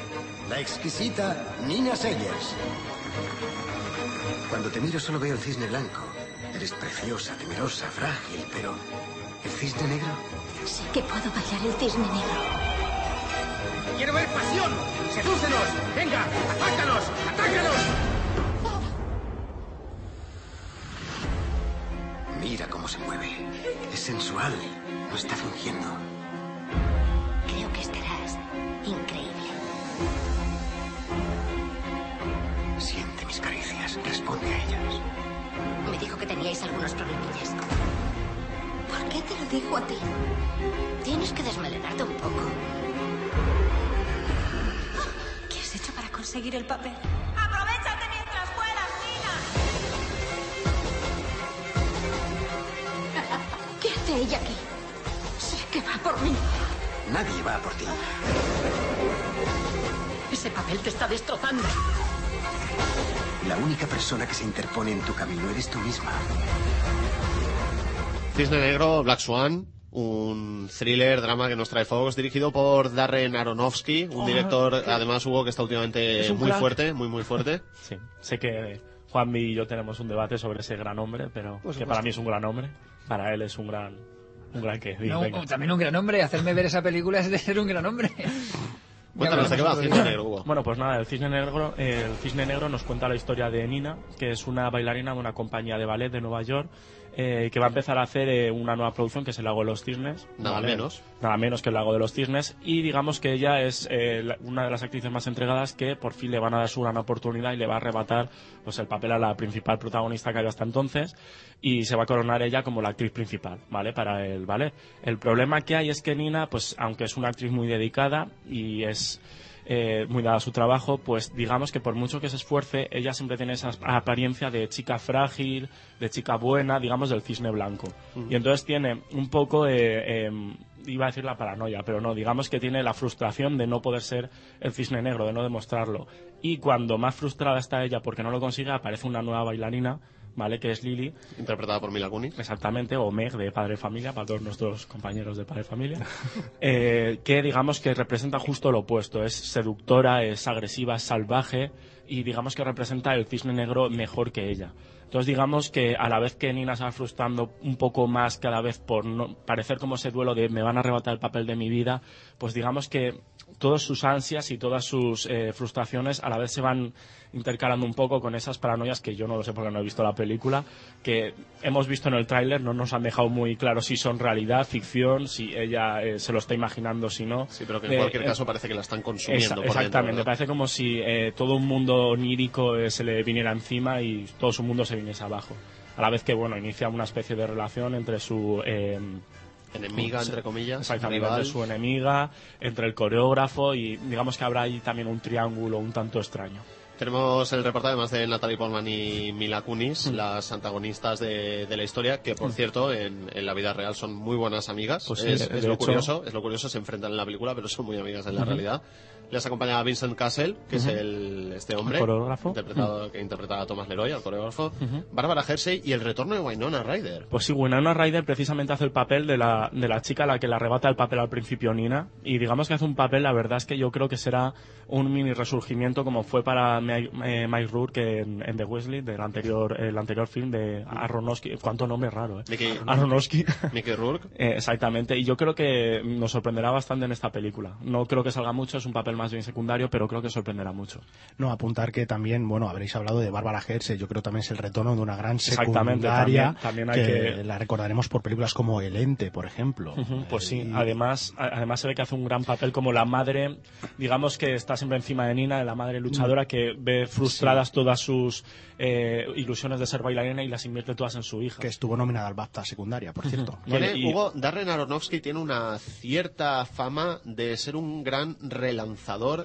la exquisita Nina Sayers. Cuando te miro solo veo el cisne blanco. Eres preciosa, temerosa, frágil, pero ¿el cisne negro? Sé que puedo bailar el cisne negro. ¡Quiero ver pasión! ¡Sedúcenos! ¡Venga! ¡Atácanos! ¡Atácanos! Mira cómo se mueve. Es sensual. No está fingiendo. Creo que estarás increíble. Siente mis caricias. Responde a ellas. Me dijo que teníais algunos problemillas. ¿Por qué te lo dijo a ti? Tienes que desmelenarte un poco. ¿Qué has hecho para conseguir el papel? ¡Aprovechate mientras puedas, Nina! ¿Qué hace ella aquí? Sé que va por mí. Nadie va por ti. Ese papel te está destrozando. La única persona que se interpone en tu camino eres tú misma. Cisne Negro, Black Swan, un thriller, drama que nos trae Fogos, dirigido por Darren Aronofsky, un Oh, director, qué- además, Hugo, que está últimamente muy crack. fuerte, muy, muy fuerte. Sí, sé que Juanmi y yo tenemos un debate sobre ese gran hombre, pero Por que para mí es un gran hombre, para él es un gran, un gran que. No, también un gran hombre. Hacerme ver esa película es de ser un gran hombre. Cuéntanos, ¿de qué va otro Cisne. Negro, Hugo? Bueno, pues nada, el Cisne Negro, el Cisne Negro nos cuenta la historia de Nina, que es una bailarina de una compañía de ballet de Nueva York, eh, que va a empezar a hacer eh, una nueva producción que es el Lago de los Cisnes. Nada menos. Nada menos que el Lago de los Cisnes. Y digamos que ella es eh, la- una de las actrices más entregadas que por fin le van a dar su gran oportunidad y le va a arrebatar pues, el papel a la principal protagonista que había hasta entonces. Y se va a coronar ella como la actriz principal, ¿vale? Para el ballet. El problema que hay es que Nina, pues aunque es una actriz muy dedicada y es eh, muy dada a su trabajo, pues digamos que por mucho que se esfuerce, ella siempre tiene esa apariencia de chica frágil, de chica buena, digamos del cisne blanco. Y entonces tiene un poco de, em, iba a decir la paranoia, pero no, digamos que tiene la frustración de no poder ser el cisne negro, de no demostrarlo. Y cuando más frustrada está ella porque no lo consigue, aparece una nueva bailarina, ¿vale? Que es Lily. Interpretada por Mila Kunis. Exactamente, o Meg de Padre Familia, para todos nuestros compañeros de Padre Familia. eh, que digamos que representa justo lo opuesto. Es seductora, es agresiva, es salvaje y digamos que representa el cisne negro mejor que ella. Entonces digamos que a la vez que Nina se va frustrando un poco más cada vez por no parecer como ese duelo de me van a arrebatar el papel de mi vida, pues digamos que todas sus ansias y todas sus eh, frustraciones a la vez se van intercalando un poco con esas paranoias que yo no lo sé porque no he visto la película, que hemos visto en el tráiler, no nos han dejado muy claro si son realidad, ficción, si ella eh, se lo está imaginando, si no. Sí, pero que en Eh, cualquier caso parece que la están consumiendo. Esa- por dentro, exactamente, parece como si eh, todo un mundo onírico eh, se le viniera encima y todo su mundo se viniese abajo. A la vez que, bueno, inicia una especie de relación entre su... Enemiga, entre comillas, Exactamente, rival. entre su enemiga, entre el coreógrafo y digamos que habrá ahí también un triángulo un tanto extraño. Tenemos el reportaje además de Natalie Portman y Mila Kunis, Mm. las antagonistas de, de la historia, que por cierto en, en la vida real son muy buenas amigas. Pues sí, es, lo hecho- curioso, es lo curioso, se enfrentan en la película, pero son muy amigas en la realidad. Les acompaña Vincent Cassel, que es Ujú. el, este hombre, El coreógrafo. interpretado, que interpreta a Thomas Leroy, al coreógrafo, Ujú. Bárbara Hersey y el retorno de Winona Ryder. Pues sí, Winona Ryder precisamente hace el papel de la, de la chica a la que le arrebata el papel al principio Nina. Y digamos que hace un papel, la verdad es que yo creo que será un mini resurgimiento como fue para Mi- eh, Mike Rourke en, en The Wesley, del anterior, el anterior film de Aronofsky. Cuánto nombre raro, ¿eh? Mickey- Aronofsky. Mickey Rourke. Eh, exactamente, y yo creo que nos sorprenderá bastante en esta película. No creo que salga mucho, es un papel más bien secundario, pero creo que sorprenderá mucho. No, apuntar que también, bueno, habréis hablado de Bárbara Herse, yo creo también es el retorno de una gran Exactamente, secundaria también- también hay que- la recordaremos por películas como El Ente, por ejemplo. Ujú, Pues sí, Y- además, además se ve que hace un gran papel como la madre, digamos que está siempre encima de Nina, de la madre luchadora que ve frustradas todas sus eh, ilusiones de ser bailarina y las invierte todas en su hija. que estuvo nominada al BAFTA secundaria, por cierto. Tiene, y- Hugo, Darren Aronofsky tiene una cierta fama de ser un gran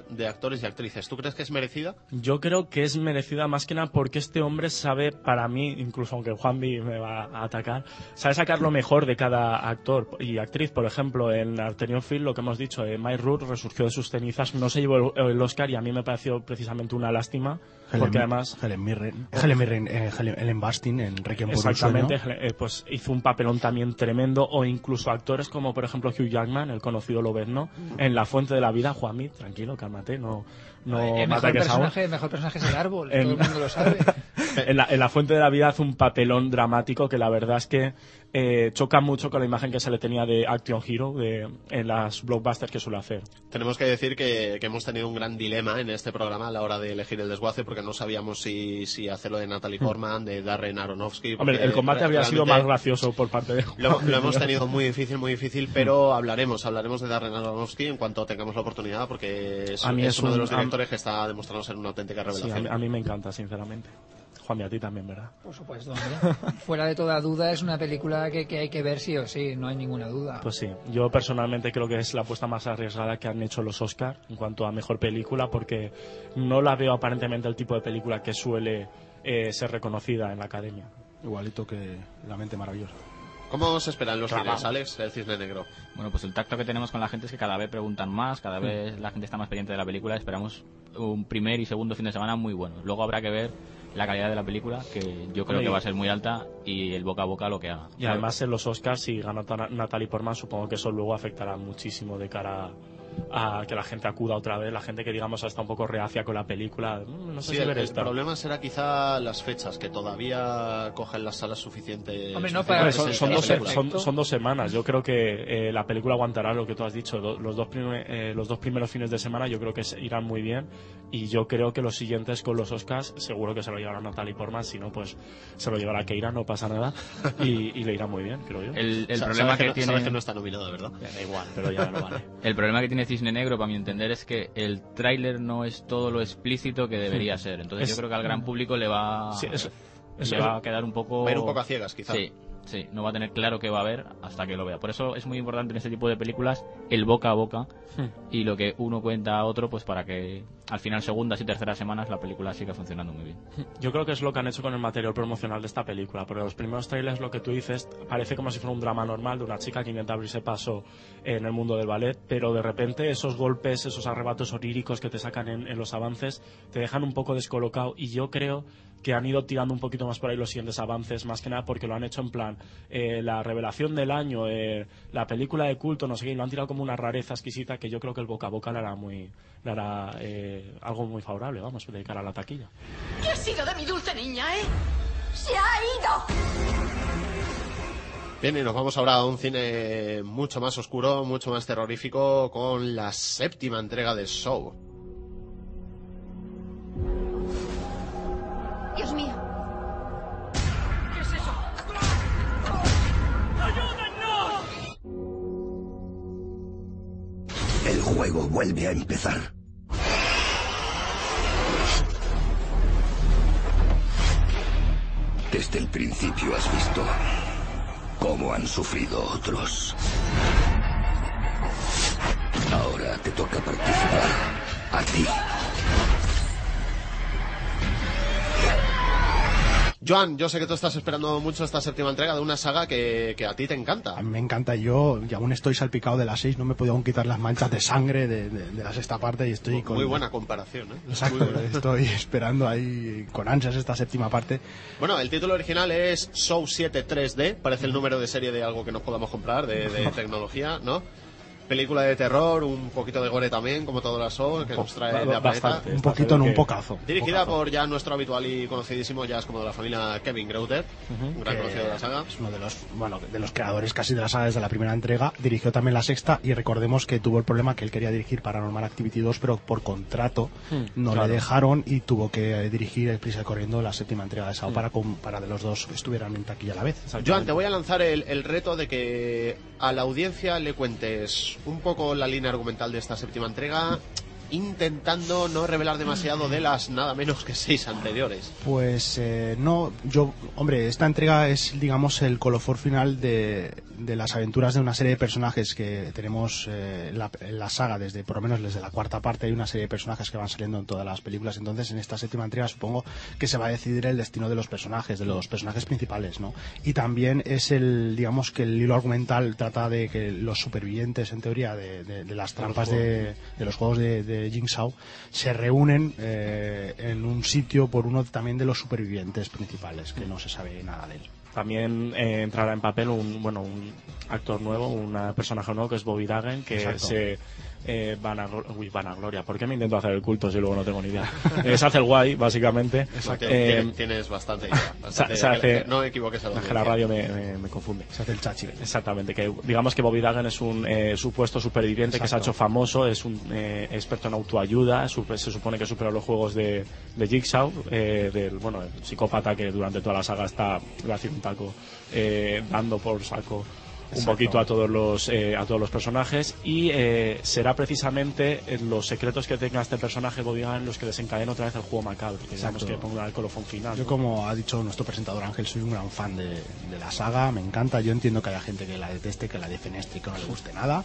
de actores y actrices. ¿Tú crees que es merecida? Yo creo que es merecida más que nada porque este hombre sabe, para mí, incluso aunque Juanvi me va a atacar, sabe sacar lo mejor de cada actor y actriz. Por ejemplo, en el anterior film, lo que hemos dicho, eh, Mike Root resurgió de sus cenizas, no se llevó el, el Oscar y a mí me pareció precisamente una lástima, porque Helen- además... Helen Mirren, Helen, Mirren, eh, Helen, Ellen Bastin en Requiem por un Exactamente, sueño. eh, pues hizo un papelón también tremendo, o incluso actores como por ejemplo Hugh Jackman, el conocido Lobezno, en La Fuente de la Vida, Juanmi, tranquilo, cálmate, no, no el, me mejor personaje, el mejor personaje es el árbol, En- todo el mundo lo sabe. en, la, en La Fuente de la Vida hace un papelón dramático que la verdad es que eh, choca mucho con la imagen que se le tenía de Action Hero de, en las blockbusters que suele hacer. Tenemos que decir que, que hemos tenido un gran dilema en este programa a la hora de elegir el desguace porque no sabíamos si, si hacerlo de Natalie Portman, de Darren Aronofsky. Hombre, el combate habría sido más gracioso por parte de Lo, lo hemos tenido muy difícil, muy difícil, pero hablaremos, hablaremos de Darren Aronofsky en cuanto tengamos la oportunidad porque es, A mí es es uno de los directores que está demostrando ser una auténtica Sí, a, revelación. mí, a mí me encanta, sinceramente. Juan, y a ti también, ¿verdad? Por supuesto, hombre. Fuera de toda duda, es una película que, que hay que ver sí o sí, no hay ninguna duda. Pues sí, yo personalmente creo que es la apuesta más arriesgada que han hecho los Oscar en cuanto a mejor película, porque no la veo aparentemente el tipo de película que suele eh, ser reconocida en la academia. Igualito que La mente maravillosa. ¿Cómo se esperan los cines, Alex, el Cisne Negro? Bueno, pues el tacto que tenemos con la gente es que cada vez preguntan más, cada vez la gente está más pendiente de la película. Esperamos un primer y segundo fin de semana muy buenos. Luego habrá que ver la calidad de la película, que yo creo que va a ser muy alta, y el boca a boca lo que haga. Y además en los Oscars, si gana Ta- Natalie Portman, supongo que eso luego afectará muchísimo de cara a que la gente acuda otra vez, la gente que digamos está un poco reacia con la película. "Mm, No sé Sí, si el, ver el esta". problema será quizá las fechas, que todavía cogen las salas suficientes. Hombre, no para- son, son dos, son- son dos semanas. Yo creo que eh, la película aguantará lo que tú has dicho. Do- los, dos prime- eh, los dos primeros fines de semana yo creo que irán muy bien. Y yo creo que los siguientes con los Oscars seguro que se lo llevará Natalie Portman. Si no, pues se lo llevará Keira, no pasa nada. Y, y le irá muy bien, creo yo. El, el problema que, no, tiene... sabes que no está nominado, ¿verdad? Me da igual, pero ya no vale. El problema que tiene Cisne Negro, para mi entender, es que el tráiler no es todo lo explícito que debería ser. Entonces Es- yo creo que al gran público le va, Sí, le va a quedar un poco... Va a ir un poco a ciegas, quizá. Sí. Sí, no va a tener claro qué va a haber hasta que lo vea. Por eso es muy importante en este tipo de películas el boca a boca Hmm. y lo que uno cuenta a otro, pues para que al final, segundas y terceras semanas, la película siga funcionando muy bien. Yo creo que es lo que han hecho con el material promocional de esta película, porque los primeros trailers, lo que tú dices, parece como si fuera un drama normal de una chica que intenta abrirse paso en el mundo del ballet, pero de repente esos golpes, esos arrebatos oníricos que te sacan en, en los avances, te dejan un poco descolocado y yo creo que han ido tirando un poquito más por ahí los siguientes avances, más que nada porque lo han hecho en plan eh, la revelación del año, eh, la película de culto, no sé qué, y lo han tirado como una rareza exquisita que yo creo que el boca a boca le hará, muy, le hará eh, algo muy favorable, vamos, de cara a la taquilla. ¿Qué ha sido de mi dulce niña, eh? ¡Se ha ido! Bien, y nos vamos ahora a un cine mucho más oscuro, mucho más terrorífico, con la séptima entrega de Show. Dios mío. ¿Qué es eso? El juego vuelve a empezar. Desde el principio has visto cómo han sufrido otros. Ahora te toca participar a ti. Joan, yo sé que tú estás esperando mucho esta séptima entrega de una saga que, que a ti te encanta. A mí me encanta. Yo y aún estoy salpicado de las seis. No me podido aún quitar las manchas de sangre de, de- de la sexta parte y estoy con... Muy buena comparación, ¿eh? Exacto, Muy buena. estoy esperando ahí con ansias esta séptima parte. Bueno, el título original es Show 7 3D, parece el número de serie de algo que nos podamos comprar, de, de tecnología, ¿no? Película de terror, un poquito de gore también, como todas las Show, que nos trae de a planeta. Bastante. Un poquito en un pocazo. Dirigida por ya nuestro habitual y conocidísimo, ya es como de la familia Kevin Greuter, un gran que conocido de la saga. Es uno de los, bueno, de los creadores casi de la saga desde la primera entrega. Dirigió también la sexta y recordemos que tuvo el problema que él quería dirigir Paranormal Activity 2, pero por contrato Hmm, no claro. le dejaron y tuvo que dirigir prisa y corriendo la séptima entrega de Sao Hmm. para, con- para de los dos que estuvieran en taquilla a la vez. Joan, te voy a lanzar el, el reto de que a la audiencia le cuentes un poco la línea argumental de esta séptima entrega, intentando no revelar demasiado de las nada menos que seis anteriores. Pues eh, no, yo, hombre, esta entrega es, digamos, el colofón final de, de las aventuras de una serie de personajes que tenemos eh, en, la, en la saga, desde por lo menos desde la cuarta parte, hay una serie de personajes que van saliendo en todas las películas. Entonces, en esta séptima entrega supongo que se va a decidir el destino de los personajes, de los personajes principales, ¿no? Y también es el, digamos, que el hilo argumental trata de que los supervivientes, en teoría, de, de- de las trampas de, de los juegos de, de Jigsaw se reúnen eh, en un sitio por uno también de los supervivientes principales, que no se sabe nada de él. También eh, entrará en papel un bueno un actor nuevo, un personaje nuevo que es Bobby Dagen, que Exacto. se eh, vanaglo- uy, vanagloria. ¿Por qué me intento hacer el culto si luego no tengo ni idea? Eh, se hace el guay, básicamente. Exacto. Eh, Tienes, tienes bastante idea. bastante se idea, hace- que- que no equivoques a la es que la radio me, me- me confunde. Se hace el chachi. Exactamente, que digamos que Bobby Dagen es un eh, supuesto superviviente que se ha hecho famoso, es un eh, experto en autoayuda, su- se supone que supera los juegos de, de Jigsaw, eh, del bueno, el psicópata que durante toda la saga está le hace un taco eh, dando por saco un poquito a todos los eh, a todos los personajes y eh, será precisamente en los secretos que tenga este personaje Bobby Dagen los que desencadenen otra vez el juego macabro, que digamos que ponga el colofón final. Yo, ¿no? como ha dicho nuestro presentador Ángel, soy un gran fan de, de la saga, me encanta. Yo entiendo que haya gente que la deteste, que la defenestre y que no le guste nada.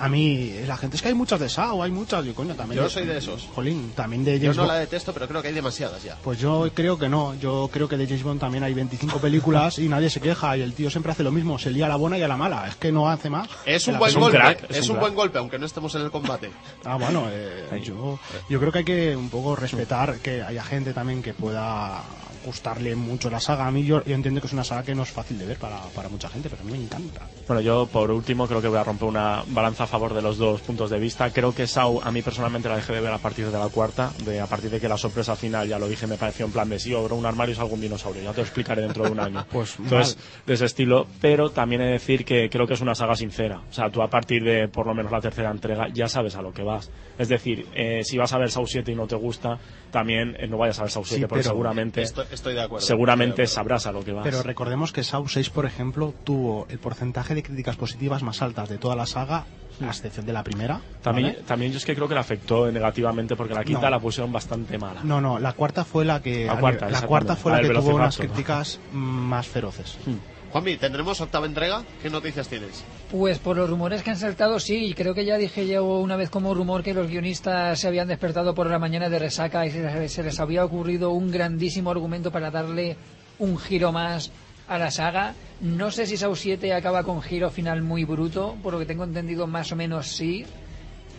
A mí, la gente es que hay muchas de Sao, hay muchas. Yo, coño, también. Yo soy de esos. Jolín, también de Yo James no Bond. la detesto, pero creo que hay demasiadas ya. Pues yo creo que no. Yo creo que de James Bond también hay 25 películas y nadie se queja. Y el tío siempre hace lo mismo, se lía a la buena y a la mala. Es que no hace más. Es un buen golpe, crack, es, es un, un buen golpe, aunque no estemos en el combate. Ah, bueno, eh, yo, yo creo que hay que un poco respetar que haya gente también que pueda gustarle mucho la saga. A mí yo, yo entiendo que es una saga que no es fácil de ver para, para mucha gente, pero a mí me encanta. Bueno, yo por último creo que voy a romper una balanza a favor de los dos puntos de vista. Creo que Sau a mí personalmente la dejé de ver a partir de la cuarta, de a partir de que la sorpresa final, ya lo dije, me pareció en plan de sí, abro un armario y salgo un dinosaurio, ya te lo explicaré dentro de un año. Pues Entonces, mal. de ese estilo, pero también he de decir que creo que es una saga sincera. O sea, tú a partir de por lo menos la tercera entrega ya sabes a lo que vas. Es decir, eh, si vas a ver Sau 7 y no te gusta, también eh, no vayas a ver Sau 7 Sí, porque pero seguramente, Estoy, estoy de acuerdo. seguramente estoy de acuerdo. sabrás a lo que vas. Pero recordemos que Saw 6, por ejemplo, tuvo el porcentaje de críticas positivas más altas de toda la saga, a excepción de la primera. También, ¿vale? también yo es que creo que la afectó negativamente porque la quinta No. la pusieron bastante mala. No, no, la cuarta fue la que La cuarta, la cuarta exactamente. fue la que tuvo unas críticas más feroces. Hmm. Juanmi, ¿tendremos octava entrega? ¿Qué noticias tienes? Pues por los rumores que han saltado, sí. Creo que ya dije yo una vez como rumor que los guionistas se habían despertado por la mañana de resaca y se, les había ocurrido un grandísimo argumento para darle un giro más a la saga. No sé si Saw 7 acaba con giro final muy bruto, por lo que tengo entendido más o menos sí.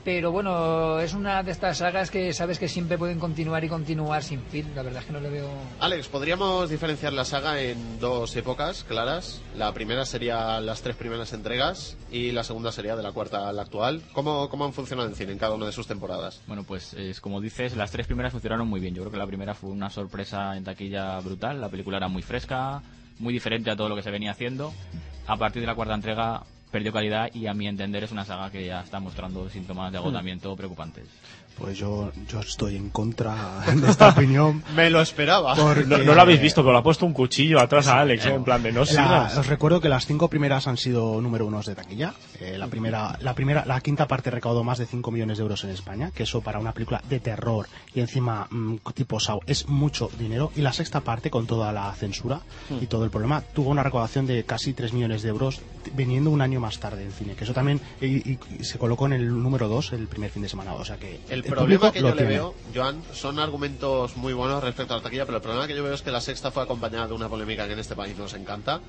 Pero bueno, es una de estas sagas que sabes que siempre pueden continuar y continuar sin fin. La verdad es que no le veo. Alex, podríamos diferenciar la saga en dos épocas claras. La primera sería las tres primeras entregas y la segunda sería de la cuarta a la actual. ¿Cómo, cómo han funcionado en cine en cada una de sus temporadas? Bueno, pues es como dices, las tres primeras funcionaron muy bien. Yo creo que la primera fue una sorpresa en taquilla brutal. La película era muy fresca, muy diferente a todo lo que se venía haciendo. A partir de la cuarta entrega perdió calidad y a mi entender es una saga que ya está mostrando síntomas de agotamiento preocupantes. Pues yo, yo estoy en contra de esta opinión. Me lo esperaba. porque- No, no lo habéis visto, pero le ha puesto un cuchillo atrás a Alex, ¿eh? en plan de no sigas. os recuerdo que las cinco primeras han sido número unos de taquilla. Eh, la primera, la primera, la quinta parte recaudó más de 5 millones de euros en España, que eso para una película de terror y encima mm, tipo Saw es mucho dinero. Y la sexta parte, con toda la censura y todo el problema, tuvo una recaudación de casi 3 millones de euros, viniendo un año más tarde en cine. Que eso también y- y- y se colocó en el número 2 el primer fin de semana. O sea que El, público problema que yo le veo, Joan, son argumentos muy buenos respecto a la taquilla, pero el problema que yo veo es que la sexta fue acompañada de una polémica que en este país nos encanta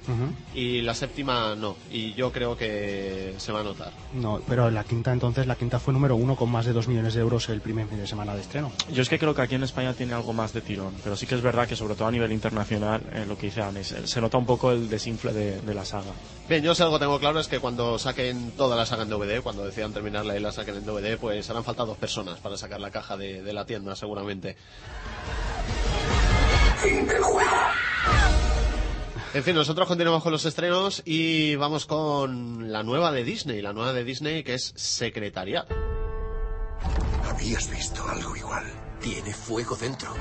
y la séptima no. Y yo creo que se va a notar. No, pero la quinta entonces, la quinta fue número uno con más de 2 millones de euros el primer fin de semana de estreno. Yo es que creo que aquí en España tiene algo más de tirón, pero sí que es verdad que sobre todo a nivel internacional, eh, lo que dice Alex, eh, se nota un poco el desinfle de, de la saga. Bien, yo si algo tengo claro es que cuando saquen toda la saga en DVD, cuando decidan terminarla y la saquen en DVD, pues harán falta dos personas para sacar la caja de, de la tienda, seguramente. En fin, nosotros continuamos con los estrenos y vamos con la nueva de Disney, la nueva de Disney que es Secretariat. Habías visto algo igual. Tiene fuego dentro.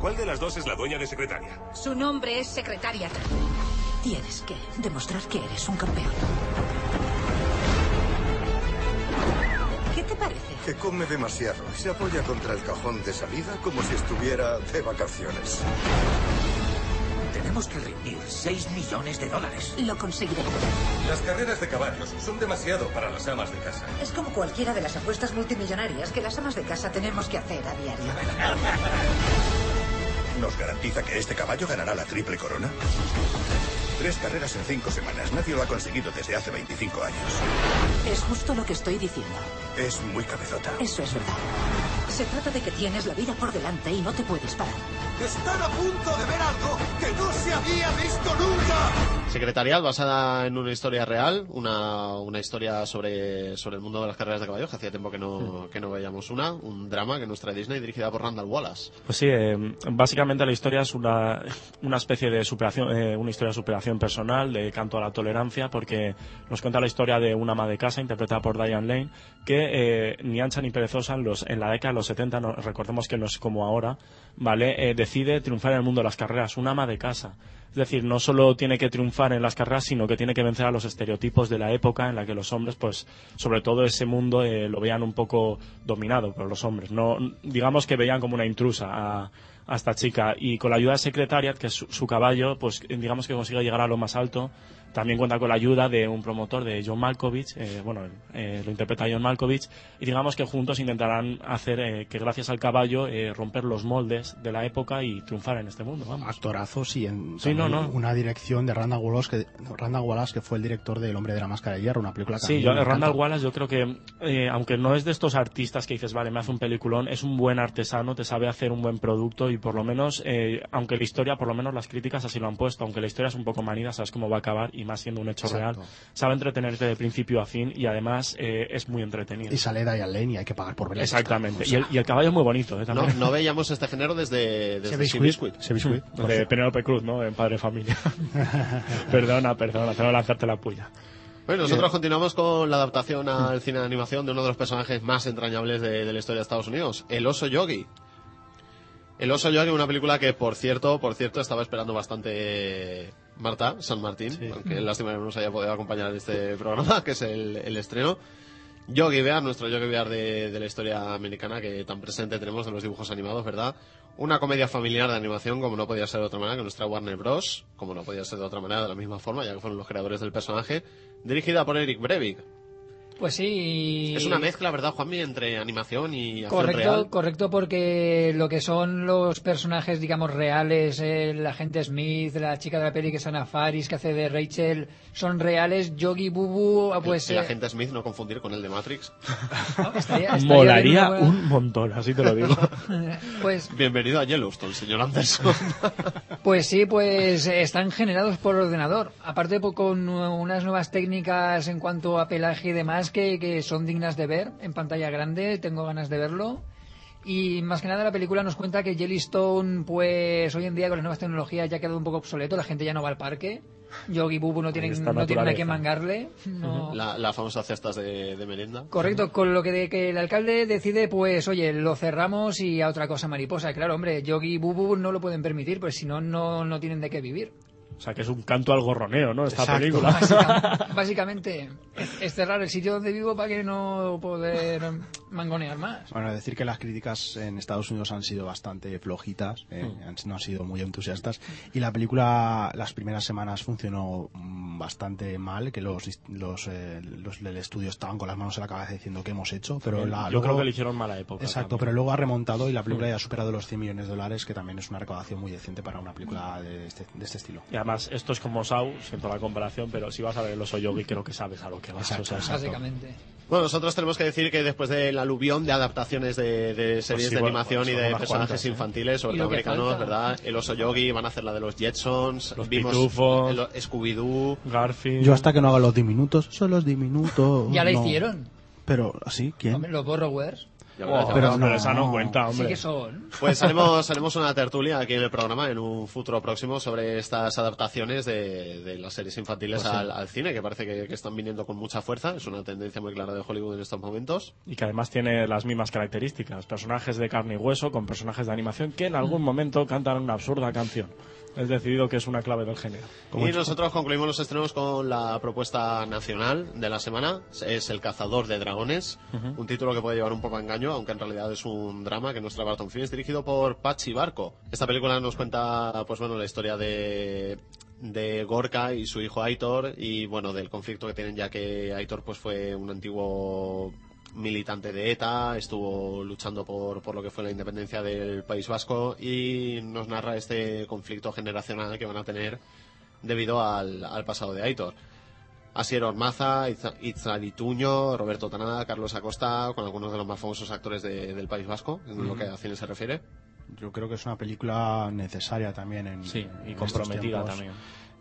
¿Cuál de las dos es la dueña de secretaria? Su nombre es Secretariat. Tienes que demostrar que eres un campeón. ¿Qué te parece? Que come demasiado y se apoya contra el cajón de salida como si estuviera de vacaciones. Tenemos que reunir 6 millones de dólares. Lo conseguiré. Las carreras de caballos son demasiado para las amas de casa. Es como cualquiera de las apuestas multimillonarias que las amas de casa tenemos que hacer a diario. ¿Nos garantiza que este caballo ganará la triple corona? Tres carreras en cinco semanas. Nadie lo ha conseguido desde hace 25 años. Es justo lo que estoy diciendo. Es muy cabezota. Eso es verdad. Se trata de que tienes la vida por delante y no te puedes parar. Están a punto de ver algo que no se había visto nunca. Secretariat basada en una historia real, una, una historia sobre, sobre el mundo de las carreras de caballos, que hacía tiempo que no, que no veíamos una, un drama que nos trae Disney dirigida por Randall Wallace. Pues sí, eh, básicamente la historia es una, una especie de superación, eh, una historia de superación personal, de canto a la tolerancia, porque nos cuenta la historia de una ama de casa interpretada por Diane Lane, que eh, ni ancha ni perezosa en, los, en la década de los 70, no- recordemos que no es como ahora, ¿vale? Eh, decide triunfar en el mundo de las carreras, una ama de casa. Es decir, no solo tiene que triunfar en las carreras, sino que tiene que vencer a los estereotipos de la época en la que los hombres, pues, sobre todo ese mundo, eh, lo veían un poco dominado por los hombres. No, digamos que veían como una intrusa a, esta chica. Y con la ayuda de Secretariat, que es su, su caballo, pues, digamos que consigue llegar a lo más alto. También cuenta con la ayuda de un promotor de John Malkovich, eh, bueno, eh, lo interpreta John Malkovich, y digamos que juntos intentarán hacer eh, que gracias al caballo eh, romper los moldes de la época y triunfar en este mundo. Vamos. Actorazos y en Sí, no, también no. una dirección de Randall Wallace, que, Randall Wallace, que fue el director de El hombre de la máscara de hierro, una película que Sí, yo, Randall. Wallace yo creo que, eh, aunque no es de estos artistas que dices, vale, me hace un peliculón, es un buen artesano, te sabe hacer un buen producto y por lo menos, eh, aunque la historia, por lo menos las críticas así lo han puesto, aunque la historia es un poco manida, sabes cómo va a acabar y más siendo un hecho Exacto. real, sabe entretenerte de principio a fin y además eh, es muy entretenido. Y sale Diane Lane y hay que pagar por verla. Exactamente. O sea, y, el, y el caballo es muy bonito, ¿eh? No, no veíamos este género desde, desde. Seabiscuit. Seabiscuit. de Penélope Cruz, ¿no? En Padre Familia. perdona, perdona, tengo que lanzarte la puya. Bueno, nosotros continuamos con la adaptación al cine de animación de uno de los personajes más entrañables de, de la historia de Estados Unidos, el oso yogi. El oso yogi, una película que, por cierto, por cierto, estaba esperando bastante Marta San Martín, aunque lástima que no nos haya podido acompañar en este programa, que es el, el estreno. Yogi Bear, nuestro Yogi Bear de, de la historia americana que tan presente tenemos de los dibujos animados, ¿verdad? Una comedia familiar de animación, como no podía ser de otra manera, que nuestra Warner Bros., como no podía ser de otra manera, de la misma forma, ya que fueron los creadores del personaje, dirigida por Eric Brevik. Pues sí. Es una mezcla, ¿verdad, Juanmi, entre animación y acción Correcto, real? correcto, porque lo que son los personajes, digamos, reales, el agente Smith, la chica de la peli que es Ana Faris, que hace de Rachel, son reales. Yogi Bubu, pues. el, eh, agente Smith, no confundir con el de Matrix. estaría- estaría Molaría buena- un montón, así te lo digo. Pues, Bienvenido a Yellowstone, señor Anderson. pues sí, pues están generados por ordenador. Aparte, pues, con unas nuevas técnicas en cuanto a pelaje y demás que, que son dignas de ver en pantalla grande. Tengo ganas de verlo. Y más que nada la película nos cuenta que Jellystone, pues hoy en día con las nuevas tecnologías ya ha quedado un poco obsoleto, la gente ya no va al parque. Yogi Bubu no tienen, no tienen a qué mangarle. No. la, la famosa cestas de, de merienda. Correcto, con lo que, de, que el alcalde decide, pues, oye, lo cerramos y a otra cosa mariposa. Claro, hombre, Yogi y Bubu no lo pueden permitir, pues si no, no no tienen de qué vivir. O sea, que es un canto al gorroneo, ¿no? Esta Exacto. película. Básica- básicamente, es cerrar el sitio donde vivo para que no poder mangonear más. Bueno, decir que las críticas en Estados Unidos han sido bastante flojitas, eh, han- no han sido muy entusiastas. Y la película, las primeras semanas funcionó mm, bastante mal, que los, los, eh, los del estudio estaban con las manos en la cabeza diciendo que hemos hecho, pero la, Yo luego- creo que le hicieron mala época. Exacto, también. pero luego ha remontado y la película Mm. ya ha superado los 100 millones de dólares, que también es una recaudación muy decente para una película de este, de este estilo. Y además, esto es como Sau, siento la comparación, pero si vas a ver el oso yogi, creo que sabes a lo que vas. Exacto, o sea, Básicamente. Bueno, nosotros tenemos que decir que después del aluvión de adaptaciones de, de series Pues sí, de animación pues y son de personajes cuantas, ¿eh? infantiles, sobre todo americanos. ¿verdad? El oso yogi, van a hacer la de los Jetsons, Los vimos Pitufos. el- Scooby-Doo, Garfield. Yo hasta que no haga los diminutos, son los diminutos. Ya la no. hicieron. Pero, ¿así? ¿Quién? Hombre, los Borrowers. Oh, pero pero no, esa no cuenta, Sí hombre. que son. Pues haremos, haremos una tertulia aquí en el programa en un futuro próximo sobre estas adaptaciones de, de las series infantiles Pues sí. al, al cine, que parece que, que están viniendo con mucha fuerza. Es una tendencia muy clara de Hollywood en estos momentos. Y que además tiene las mismas características. Personajes de carne y hueso con personajes de animación que en algún momento cantan una absurda canción. Es decidido que es una clave del género. y nosotros concluimos los estrenos con la propuesta nacional de la semana. Es El cazador de dragones. Un título que puede llevar un poco a engaño, aunque en realidad es un drama que nos trae Barton Finn. Es dirigido por Pachi Barco. Esta película nos cuenta, pues bueno, la historia de de Gorka y su hijo Aitor y bueno del conflicto que tienen ya que Aitor pues fue un antiguo militante de ETA, estuvo luchando por, por lo que fue la independencia del País Vasco y nos narra este conflicto generacional que van a tener debido al, al pasado de Aitor. Asier Ormaza, Itza- Itzali Tuño, Roberto Tanada, Carlos Acosta, con algunos de los más famosos actores de- del País Vasco, en lo que a cine se refiere. Yo creo que es una película necesaria también en Sí, y en comprometida también.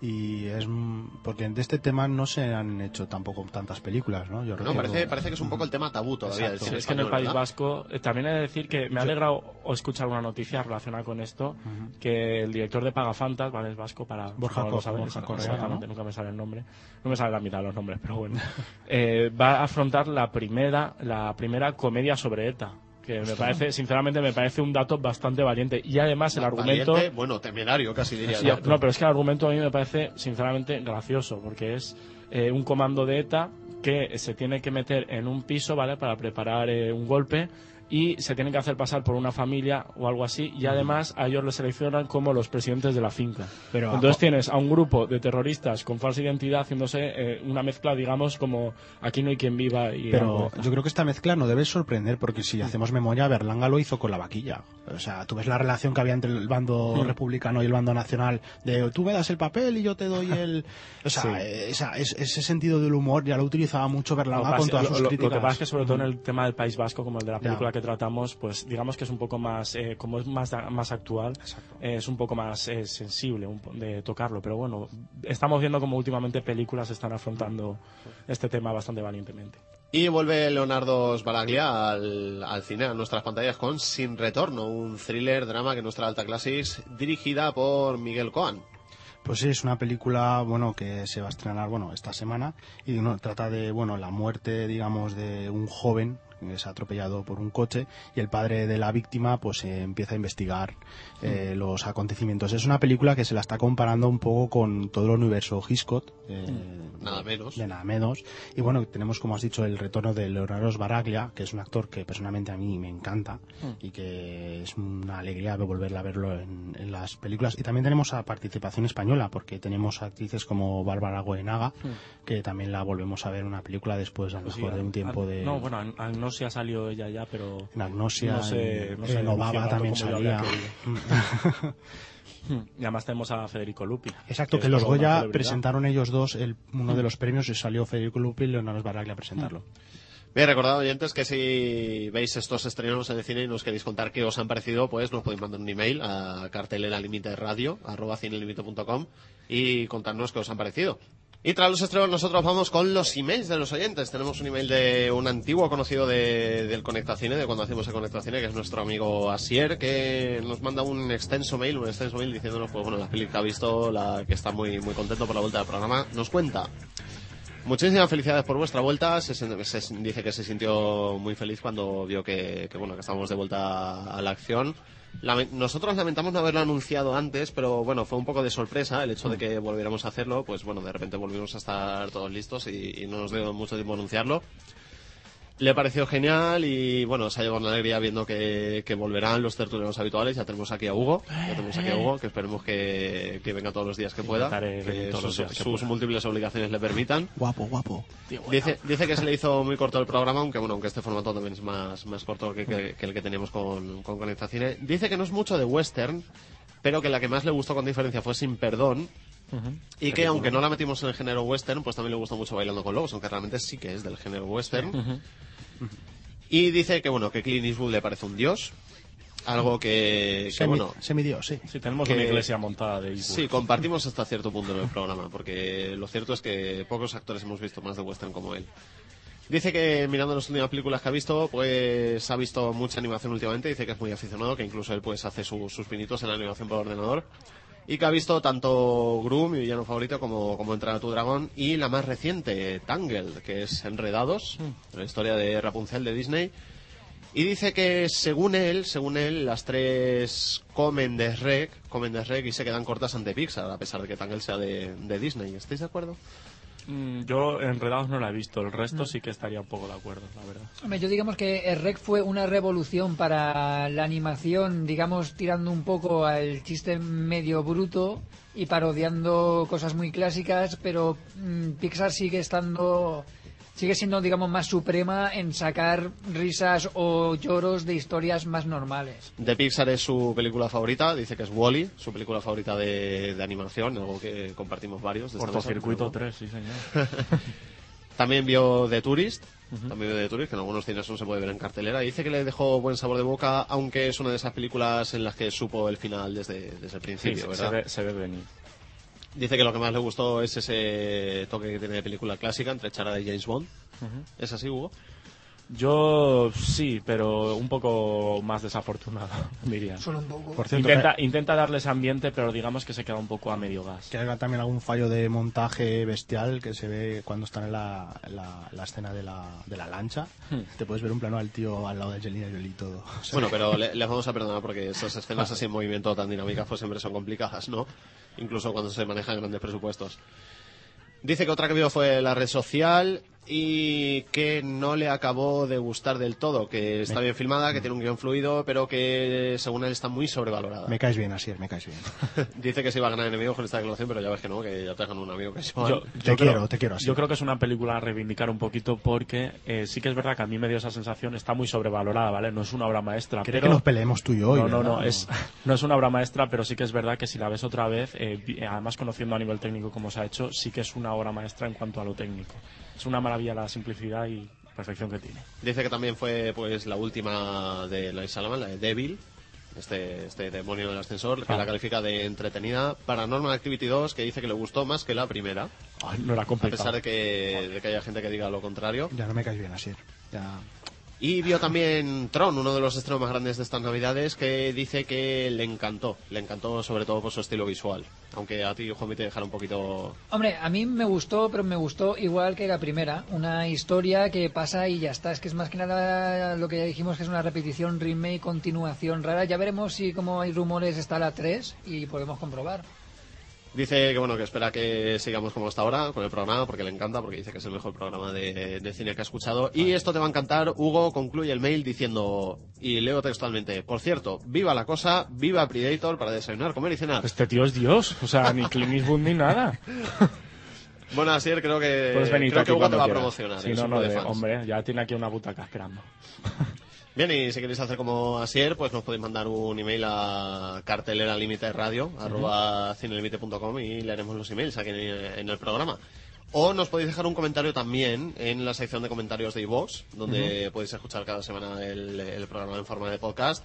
Y es mm, porque de este tema no se han hecho tampoco tantas películas, ¿no? Yo No, recuerdo- parece, parece que es un poco el tema tabú todavía del Es que en el País ¿verdad? Vasco eh, también he de decir que me ha alegrado o escuchar una noticia relacionada con esto, que el director de Pagafantas, ¿vale? Es vasco para... Borja no Co- saben, Borja Correa, exactamente, ¿no? nunca me sale el nombre. No me sale la mitad de los nombres, pero bueno. Eh, va a afrontar la primera, la primera comedia sobre ETA. Que me parece, sinceramente, me parece un dato bastante valiente. Y además el argumento... Valiente, bueno, temerario casi diría. Sí, no, pero es que el argumento a mí me parece sinceramente gracioso, porque es eh, un comando de ETA que se tiene que meter en un piso, ¿vale? Para preparar eh, un golpe y se tienen que hacer pasar por una familia o algo así y además a ellos les seleccionan como los presidentes de la finca. Pero- Entonces tienes a un grupo de terroristas con falsa identidad haciéndose eh, una mezcla, digamos, como aquí no hay quien viva y Pero algo. yo creo que esta mezcla no debe sorprender porque si hacemos memoria, Berlanga lo hizo con la vaquilla. O sea, tú ves la relación que había entre el bando Mm. republicano y el bando nacional de tú me das el papel y yo te doy el... O sea, Sí. esa- es- ese sentido del humor ya lo utilizaba mucho Berlanga con todas lo- sus lo- lo que pasa es que sobre todo en el tema del País Vasco, como el de la Ya. película que tratamos, pues digamos que es un poco más, eh, como es más, más actual, eh, es un poco más eh, sensible un de tocarlo. Pero bueno, estamos viendo como últimamente películas están afrontando este tema bastante valientemente. Y vuelve Leonardo Sbaraglia al, al cine, a nuestras pantallas con Sin Retorno, un thriller drama que nos trae Alta Classics, dirigida por Miguel Coan. Pues sí, es una película, bueno, que se va a estrenar, bueno, esta semana y no, trata de, bueno, la muerte, digamos, de un joven es atropellado por un coche y el padre de la víctima pues eh, empieza a investigar eh, los acontecimientos. Es una película que se la está comparando un poco con todo el universo Hitchcock. eh, Nada menos. de nada menos. Y bueno, tenemos, como has dicho, el retorno de Leonardo Sbaraglia, que es un actor que personalmente a mí me encanta Mm. y que es una alegría volverla a verlo en, en las películas. Y también tenemos a participación española, porque tenemos actrices como Bárbara Goenaga, que también la volvemos a ver en una película después, a lo Pues sí, mejor, de un tiempo de... No, bueno, Agnosia salió ella ya, pero... En Agnosia, no sé, en- no sé en también salía. y además tenemos a Federico Lupi. Exacto, que los Goya presentaron ellos dos el, uno de los premios y salió Federico Lupi y Leonardo Sbaraglia a presentarlo. Bien, recordad oyentes que si veis estos estrenos en el cine y nos queréis contar qué os han parecido, pues nos podéis mandar un email a carteleralimiteradio arroba cinelimite.com y contarnos qué os han parecido. Y tras los estrenos nosotros vamos con los emails de los oyentes. Tenemos un email de un antiguo conocido de, del Conecta Cine, de cuando hacemos el Conecta Cine, que es nuestro amigo Asier, que nos manda un extenso mail, un extenso mail diciéndonos, pues bueno, la peli que ha visto, la que está muy, muy contento por la vuelta del programa. Nos cuenta. Muchísimas felicidades por vuestra vuelta. Se, se- dice que se sintió muy feliz cuando vio que, bueno que estábamos de vuelta a la acción. Nosotros lamentamos no haberlo anunciado antes, pero bueno, fue un poco de sorpresa el hecho de que volviéramos a hacerlo. Pues bueno, de repente volvimos a estar todos listos y no nos dio mucho tiempo anunciarlo. Le pareció genial y bueno, se ha llevado una alegría viendo que, que volverán los tertulianos habituales. Ya tenemos aquí a Hugo, ya tenemos aquí a Hugo, que esperemos que, que venga todos los días que pueda, que todos sus, días que sus pueda. múltiples obligaciones le permitan. Guapo, guapo. Dice, dice que se le hizo muy corto el programa, aunque bueno, aunque este formato también es más, más corto que, que- que el que teníamos con, con Conecta Cine. Dice que no es mucho de western, pero que la que más le gustó con diferencia fue Sin Perdón. Y que aunque no la metimos en el género western, pues también le gustó mucho Bailando con Lobos, aunque realmente sí que es del género western. Y dice que bueno, que Clint Eastwood le parece un dios. Algo que, que, Semi- bueno, semidios, sí. Sí, tenemos que- una iglesia montada de Eastwood. Sí, compartimos hasta cierto punto en el programa, porque lo cierto es que pocos actores hemos visto más de western como él. Dice que mirando las últimas películas que ha visto, pues ha visto mucha animación últimamente, dice que es muy aficionado, que incluso él pues hace su- sus pinitos en la animación por ordenador. Y que ha visto tanto Gru, mi villano favorito, como, como Entrar a tu dragón, y la más reciente, Tangled, que es Enredados, la historia de Rapunzel de Disney. Y dice que según él, según él, las tres comen de rec, comen de rec y se quedan cortas ante Pixar, a pesar de que Tangled sea de, de Disney. ¿Estáis de acuerdo? Mm, Yo Enredados no la he visto, el resto sí que estaría un poco de acuerdo, la verdad. Hombre, yo digamos que el REC fue una revolución para la animación, digamos, tirando un poco al chiste medio bruto y parodiando cosas muy clásicas, pero mm, Pixar sigue estando, sigue siendo, digamos, más suprema en sacar risas o lloros de historias más normales. De Pixar es su película favorita, dice que es Wally, su película favorita de, de animación, algo que compartimos varios. Cortocircuito pero- 3, sí señor. También vio The Tourist, también vio The Tourist, que en algunos cines no se puede ver en cartelera. Y dice que le dejó buen sabor de boca, aunque es una de esas películas en las que supo el final desde, desde el Sí, principio, se, ¿verdad? ve, se ve venir. Dice que lo que más le gustó es ese toque que tiene de película clásica entre Charada y James Bond. ¿Es así, Hugo? Yo sí, pero un poco más desafortunado, diría. Solo un poco. Por cierto, Intenta, intenta darles ambiente, pero digamos que se queda un poco a medio gas. Que haga también algún fallo de montaje bestial que se ve cuando están en la, la, la escena de la, de la lancha. Hmm. Te puedes ver un plano al tío al lado de Angelina Jolie y todo. O sea, Bueno, pero le- les vamos a perdonar porque esas escenas así en movimiento tan dinámicas pues siempre son complicadas, ¿no? Incluso cuando se manejan grandes presupuestos. Dice que otra que vio fue la red social y que no le acabó de gustar del todo, que está bien filmada, que tiene un guion fluido, pero que según él está muy sobrevalorada. Me caes bien, así es, me caes bien. Dice que se iba a ganar enemigos con esta declaración, pero ya ves que no, que ya te ganó un amigo que se va. Yo, Te yo quiero, creo, te quiero así. Yo creo que es una película a reivindicar un poquito porque eh, sí que es verdad que a mí me dio esa sensación, está muy sobrevalorada, ¿vale? No es una obra maestra. ¿Quiere pero... que nos peleemos tú y yo hoy, No, no, no, verdad? es, no es una obra maestra, pero sí que es verdad que si la ves otra vez, eh, además conociendo a nivel técnico cómo se ha hecho, sí que es una obra maestra en cuanto a lo técnico. Es una maravilla la simplicidad y perfección que tiene. Dice que también fue pues la última de la Salaman, la de Devil, este, este demonio del ascensor, que Ah. la califica de entretenida. Paranormal Activity 2, que dice que le gustó más que la primera. Ay, no era A pesar de que, de que haya gente que diga lo contrario. Ya no me caes bien, así. Ya... Y vio también Tron, uno de los estrenos más grandes de estas navidades, que dice que le encantó. Le encantó sobre todo por su estilo visual. Aunque a ti, Juanmi, te dejara un poquito... Hombre, a mí me gustó, pero me gustó igual que la primera. Una historia que pasa y ya está. Es que es más que nada lo que ya dijimos, que es una repetición, remake, continuación rara. Ya veremos si, como hay rumores, está la 3 y podemos comprobar. Dice que bueno que espera que sigamos como hasta ahora con el programa porque le encanta, porque dice que es el mejor programa de, de cine que ha escuchado. Y esto te va a encantar. Hugo concluye el mail diciendo, y leo textualmente, por cierto, viva la cosa, viva Predator para desayunar, comer y cenar. Este tío es Dios, o sea, ni Clint Eastwood ni nada. Bueno, así creo que, creo que Hugo te va a promocionar. Sí, no, no, de hombre, ya tiene aquí una butaca esperando. Bien, y si queréis hacer como Asier, pues nos podéis mandar un email a cartelera límite radio, arroba cinelimite.com y leeremos los emails aquí en, el programa. O nos podéis dejar un comentario también en la sección de comentarios de iVoox, donde podéis escuchar cada semana el, el programa en forma de podcast.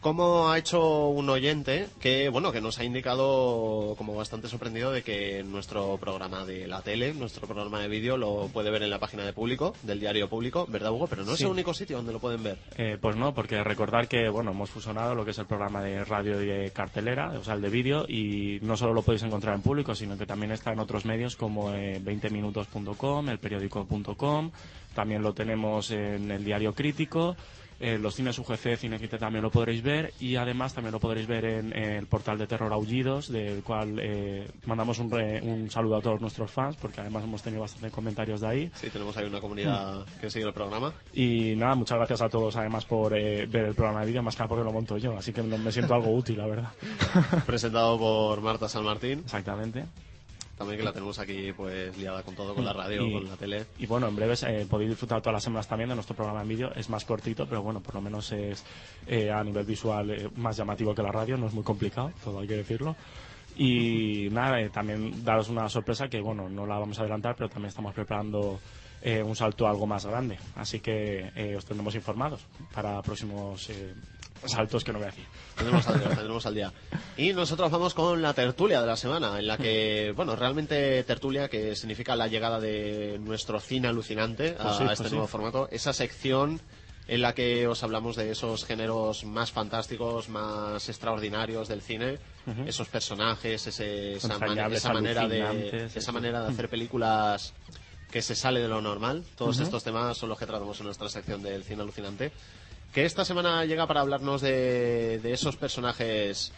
Como ha hecho un oyente que, bueno, que nos ha indicado como bastante sorprendido de que nuestro programa de la tele, nuestro programa de vídeo, lo puede ver en la página de público, del diario público, ¿verdad, Hugo? Pero no es el único sitio donde lo pueden ver. Eh, pues no, porque recordar que bueno hemos fusionado lo que es el programa de radio y de cartelera, o sea, el de vídeo, y no solo lo podéis encontrar en público, sino que también está en otros medios como eh, 20minutos.com, el periódico.com, también lo tenemos en el diario crítico, eh, los cines UGC, Cinecite también lo podréis ver, y además también lo podréis ver en, en el portal de Terror Aullidos, del cual eh, mandamos un, re- un saludo a todos nuestros fans, porque además hemos tenido bastantes comentarios de ahí. Sí, tenemos ahí una comunidad que sigue el programa. Y nada, muchas gracias a todos además por eh, ver el programa de vídeo, más que nada porque lo monto yo, así que me me siento algo útil, la verdad. Presentado por Marta San Martín. Exactamente. También que la tenemos aquí pues liada con todo, con la radio, Y- con la tele. Y bueno, en breves eh, podéis disfrutar todas las semanas también de nuestro programa en vídeo. Es más cortito, pero bueno, por lo menos es eh, a nivel visual eh, más llamativo que la radio, no es muy complicado, todo hay que decirlo. Y nada, eh, también daros una sorpresa que bueno, no la vamos a adelantar, pero también estamos preparando eh, un salto algo más grande. Así que os tendremos informados para próximos saltos que no voy a decir. Tendremos al día, tendremos al día. Y nosotros vamos con la tertulia de la semana, en la que, bueno, realmente tertulia, que significa la llegada de nuestro cine alucinante a Pues sí, este pues sí. nuevo formato. Esa sección en la que os hablamos de esos géneros más fantásticos, más extraordinarios del cine, esos personajes, ese- esa, man- esa manera de esa manera de hacer películas que se sale de lo normal. Todos estos temas son los que tratamos en nuestra sección del cine alucinante. Que esta semana llega para hablarnos de, de esos personajes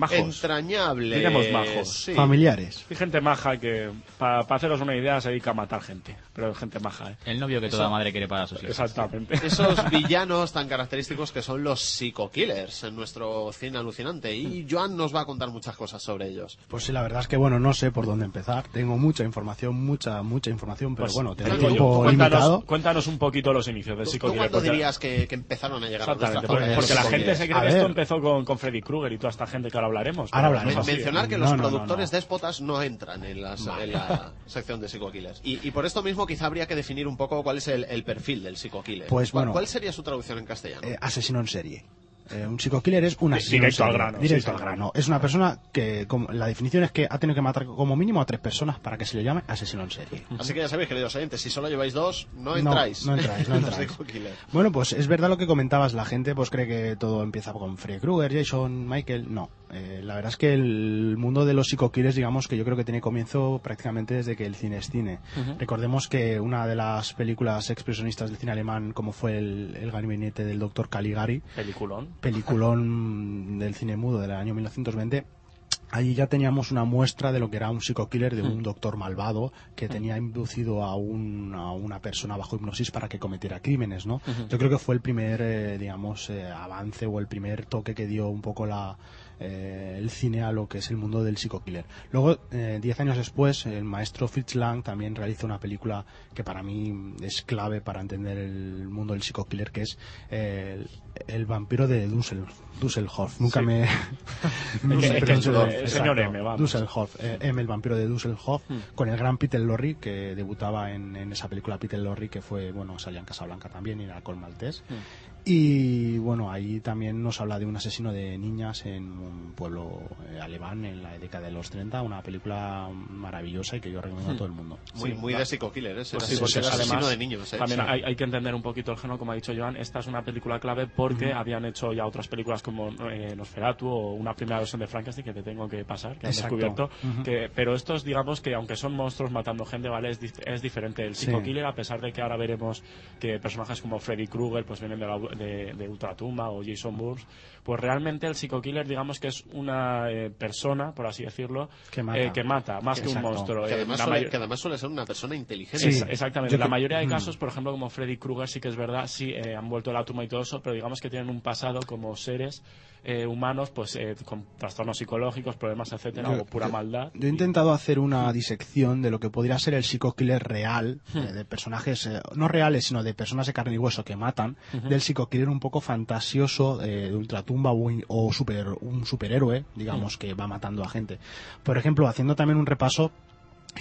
Majos. entrañables. Diremos majos. sí. Familiares. Hay gente maja que, para haceros una idea, se dedica a matar gente. Pero gente maja, ¿eh? El novio que Eso- toda madre quiere para sus hijos. Exactamente. Esos villanos tan característicos que son los psico-killers en nuestro cine alucinante. Y Joan nos va a contar muchas cosas sobre ellos. Pues sí, la verdad es que bueno, no sé por dónde empezar. Tengo mucha información, mucha, mucha información, pero Pues, bueno, tengo tiempo cuéntanos, limitado. cuéntanos un poquito los inicios del ¿Tú, tú psico cuándo dirías que, que empezaron a llegar a porque, porque la gente se cree A que esto empezó con, con Freddy Krueger y toda esta gente que ahora hablaremos. Ahora hablaremos. no. Mencionar que No, los no, no, productores no. déspotas no entran en, las- en la sección de psico-killers. Y, y por esto mismo quizá habría que definir un poco cuál es el, el perfil del psico-killer. Pues ¿Cuál, bueno. ¿Cuál sería su traducción en castellano? Eh, asesino en serie. Eh, un psico-killer es un asesino directo al grano, Directo sí, al grano. Es una persona que, como- la definición es que ha tenido que matar como mínimo a tres personas para que se le llame asesino en serie. Así que ya sabéis, queridos oyentes, si solo lleváis dos, no No, entráis. no entráis, no en los entráis. Bueno, pues es verdad lo que comentabas, la gente pues cree que todo empieza con Freddy Krueger, Jason, Michael, no. Eh, la verdad es que el mundo de los psico-killers, digamos que yo creo que tiene comienzo prácticamente desde que el cine es cine. Recordemos que una de las películas expresionistas del cine alemán, como fue el, el gabinete del doctor Caligari, Peliculón. peliculón del cine mudo del año 1920, allí ya teníamos una muestra de lo que era un psico-killer de un doctor malvado que tenía inducido a, un- a una persona bajo hipnosis para que cometiera crímenes, ¿no? Yo creo que fue el primer, eh, digamos, eh, avance o el primer toque que dio un poco la, eh, el cine a lo que es el mundo del psico-killer. Luego, eh, diez años después, el maestro Fritz Lang también realiza una película que para mí es clave para entender el mundo del psico-killer, que es eh, el, el vampiro de Dussel, Dusselhoff. Nunca Sí. me... Señor. M, vamos. Dusselhoff, eh, M, el vampiro de Dusselhoff, Hmm. con el gran Peter Lorre, que debutaba en, en esa película Peter Lorre, que fue, bueno, salía en Casablanca también y en Alcohol Maltés. Hmm. Y bueno, ahí también nos habla de un asesino de niñas en un pueblo eh, alemán en la década de los 30, una película maravillosa y que yo recomiendo a todo el mundo. Muy, Sí, muy de Psycho Killer, ¿eh? Pues sí, pues es- asesino además, de niños, ¿eh? También Sí. hay, hay que entender un poquito el género, como ha dicho Joan. Esta es una película clave porque habían hecho ya otras películas como eh, Nosferatu o una primera versión de Frankenstein que te tengo que pasar, que han Exacto. descubierto. Que, pero estos, digamos que aunque son monstruos matando gente, ¿vale? Es, es diferente. El Sí. Psycho Killer, a pesar de que ahora veremos que personajes como Freddy Krueger pues vienen de, la, de, de Ultratumba o Jason Bourne, pues realmente el Psycho Killer, digamos que es una eh, persona, por así decirlo, Que mata. eh, que mata, más que un Exacto. monstruo. Que Eh, además, suele, mayor- que además suele ser una persona inteligente. Es- exactamente. Yo la creo- mayoría de casos, por ejemplo, como Freddy Krueger, sí que es verdad, sí eh, han vuelto la tumba y todo eso, pero digamos que tienen un pasado como seres eh, humanos, pues eh, con trastornos psicológicos, problemas, etcétera, Yo- o pura yo- maldad. Yo he intentado hacer una disección de lo que podría ser el psico-killer real, Hmm. eh, de personajes, eh, no reales, sino de personas de carne y hueso que matan, Ujú. del psico-killer un poco fantasioso eh, de ultratumba o, o super, un superhéroe, digamos, que va matando a gente. Por ejemplo, haciendo también un repaso,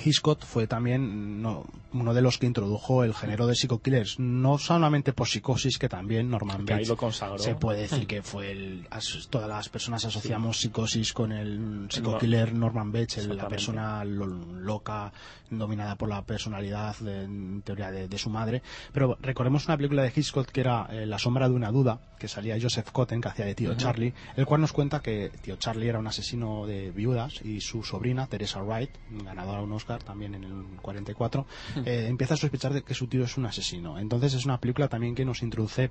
Hitchcock fue también no, uno de los que introdujo el género de psico-killers, no solamente por psicosis, que también Norman Que ahí Bates lo consagró. se puede decir que fue el, as- todas las personas asociamos psicosis con el psico-killer Norman Bates, el- la persona lo- loca, dominada por la personalidad, de- en teoría, de, de su madre. Pero recordemos una película de Hitchcock que era eh, La sombra de una duda, que salía Joseph Cotten, que hacía de tío. Charlie, el cual nos cuenta que tío Charlie era un asesino de viudas y su sobrina, Teresa Wright, ganadora de un Oscar también en el 44, eh, empieza a sospechar de que su tío es un asesino. Entonces es una película también que nos introduce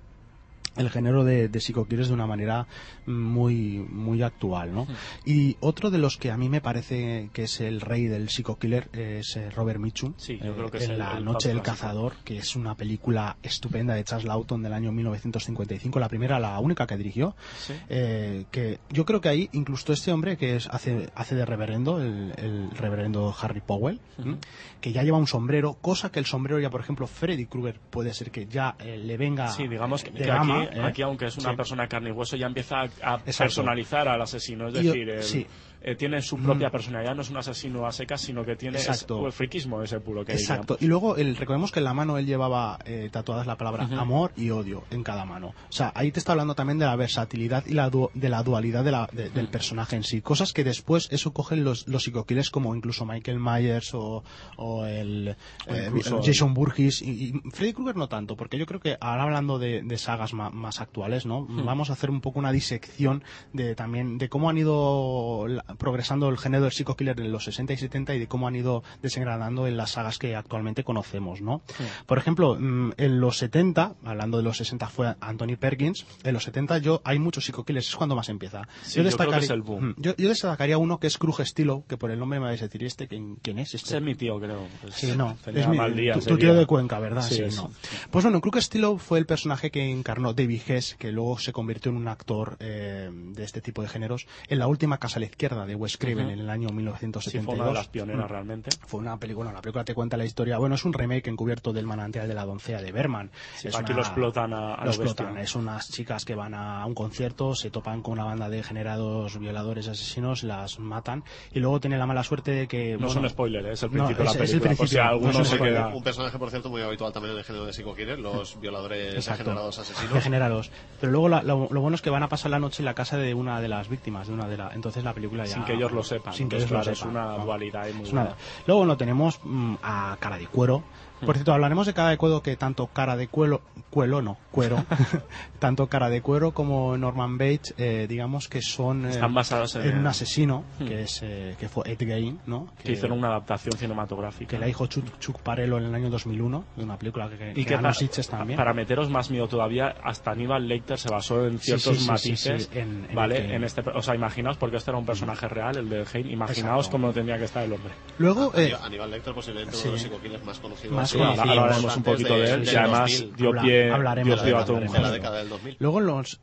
el género de, de psico-killers de una manera muy muy actual, ¿no? Y otro de los que a mí me parece que es el rey del psico-killer es eh, Robert Mitchum. Sí, yo eh, creo que es en el- La el Noche del. Cazador, que es una película estupenda de Charles Lawton del año 1955, la primera, la única que dirigió. Sí. Eh, que yo creo que ahí incluso este hombre que es, hace, hace de reverendo, el, el reverendo Harry Powell, ¿m? que ya lleva un sombrero, cosa que el sombrero ya, por ejemplo, Freddy Krueger puede ser que ya eh, le venga Sí, digamos que, que aquí, ¿eh? aquí, aunque es una Sí. persona carne y hueso, ya empieza a, personalizar al asesino. Es decir, el- sí. Eh, tiene su propia personalidad, no es un asesino a secas, sino que tiene el friquismo ese puro que Exacto. Y luego el, recordemos que en la mano él llevaba eh, tatuadas la palabra amor y odio en cada mano. O sea, ahí te está hablando también de la versatilidad y la du- de la dualidad de la- de- del personaje en sí. Cosas que después eso cogen los, los psicoquiles como incluso Michael Myers o, o el O eh, Jason Burgess y, y Freddy Krueger no tanto, porque yo creo que ahora hablando de, de sagas ma- más actuales, ¿no? Hmm. Vamos a hacer un poco una disección de también de cómo han ido la- progresando el género del psico-killer en los 60 y 70 y de cómo han ido desengranando en las sagas que actualmente conocemos, ¿no? Por ejemplo, mm, en los 70, hablando de los 60 fue Anthony Perkins, en los 70 yo hay muchos psico-killers, es cuando más empieza. Sí, yo creo que es el boom. Yo, yo destacaría uno que es Cruz Stilo, que por el nombre me vais a decir, ¿y este quién, quién es? Este? Es mi tío, creo. Pues, Sí, no. Es mi- día tu, tío de Cuenca, ¿verdad? Sí, Sí, no. Pues bueno, Crook Stilo fue el personaje que encarnó David Hess, que luego se convirtió en un actor eh, de este tipo de géneros, en la última Casa a la Izquierda de Wes Craven Ujú. en el año Sí, 1972. fue una de las pioneras Mm. realmente. Fue una película, bueno, la película te cuenta la historia, bueno, es un remake encubierto del manantial de la doncella de Berman. Sí, Es aquí una- lo explotan a, a lo lo explotan. bestia. Es unas chicas que van a un concierto, se topan con una banda de generados violadores, asesinos, las matan y luego tienen la mala suerte de que... No es bueno, un spoiler, ¿eh? es el no, principio de la es- es el película. principio, no es un se queda... Un personaje, por cierto, muy habitual también en el género de Psycho Killer, los violadores Exacto. degenerados asesinos. Degenerados. Pero luego la- lo, lo bueno es que van a pasar la noche en la casa de una de las víctimas, de una de la, entonces la película ya Sin que ellos lo sepan. Sin que ellos lo claro, es sepan, una ¿no? dualidad ahí muy Es buena. nada. Luego no tenemos mm, a cara de cuero. Por cierto, hablaremos de cara de cuero que tanto cara de cuero, cuero no, cuero, tanto cara de cuero como Norman Bates, eh, digamos que son eh, Están basados en- un asesino Hmm. que es eh, que fue Ed Gein, ¿no? Que hicieron una adaptación cinematográfica. que la hizo Chuck, Chuck Parello en el año 2001, de una película que, que, y que que ganó pa- Sitges también. para meteros más miedo todavía, hasta Aníbal Lecter se basó en ciertos sí, sí, matices, sí, sí, en- en ¿vale? que- En este, o sea, imaginaos, porque este era un personaje real, el de Hein, imaginaos Exacto. cómo tendría que estar el hombre. Luego, eh, Aníbal- Aníbal Lecter posiblemente sí. uno de los Killers más conocidos. Más y conocidos. más Ahora hablaremos un poquito de él, del y además 2000. dio pie, hablaremos dio de pie a él, todo un hablaremos de la de género. década del 2000. Luego los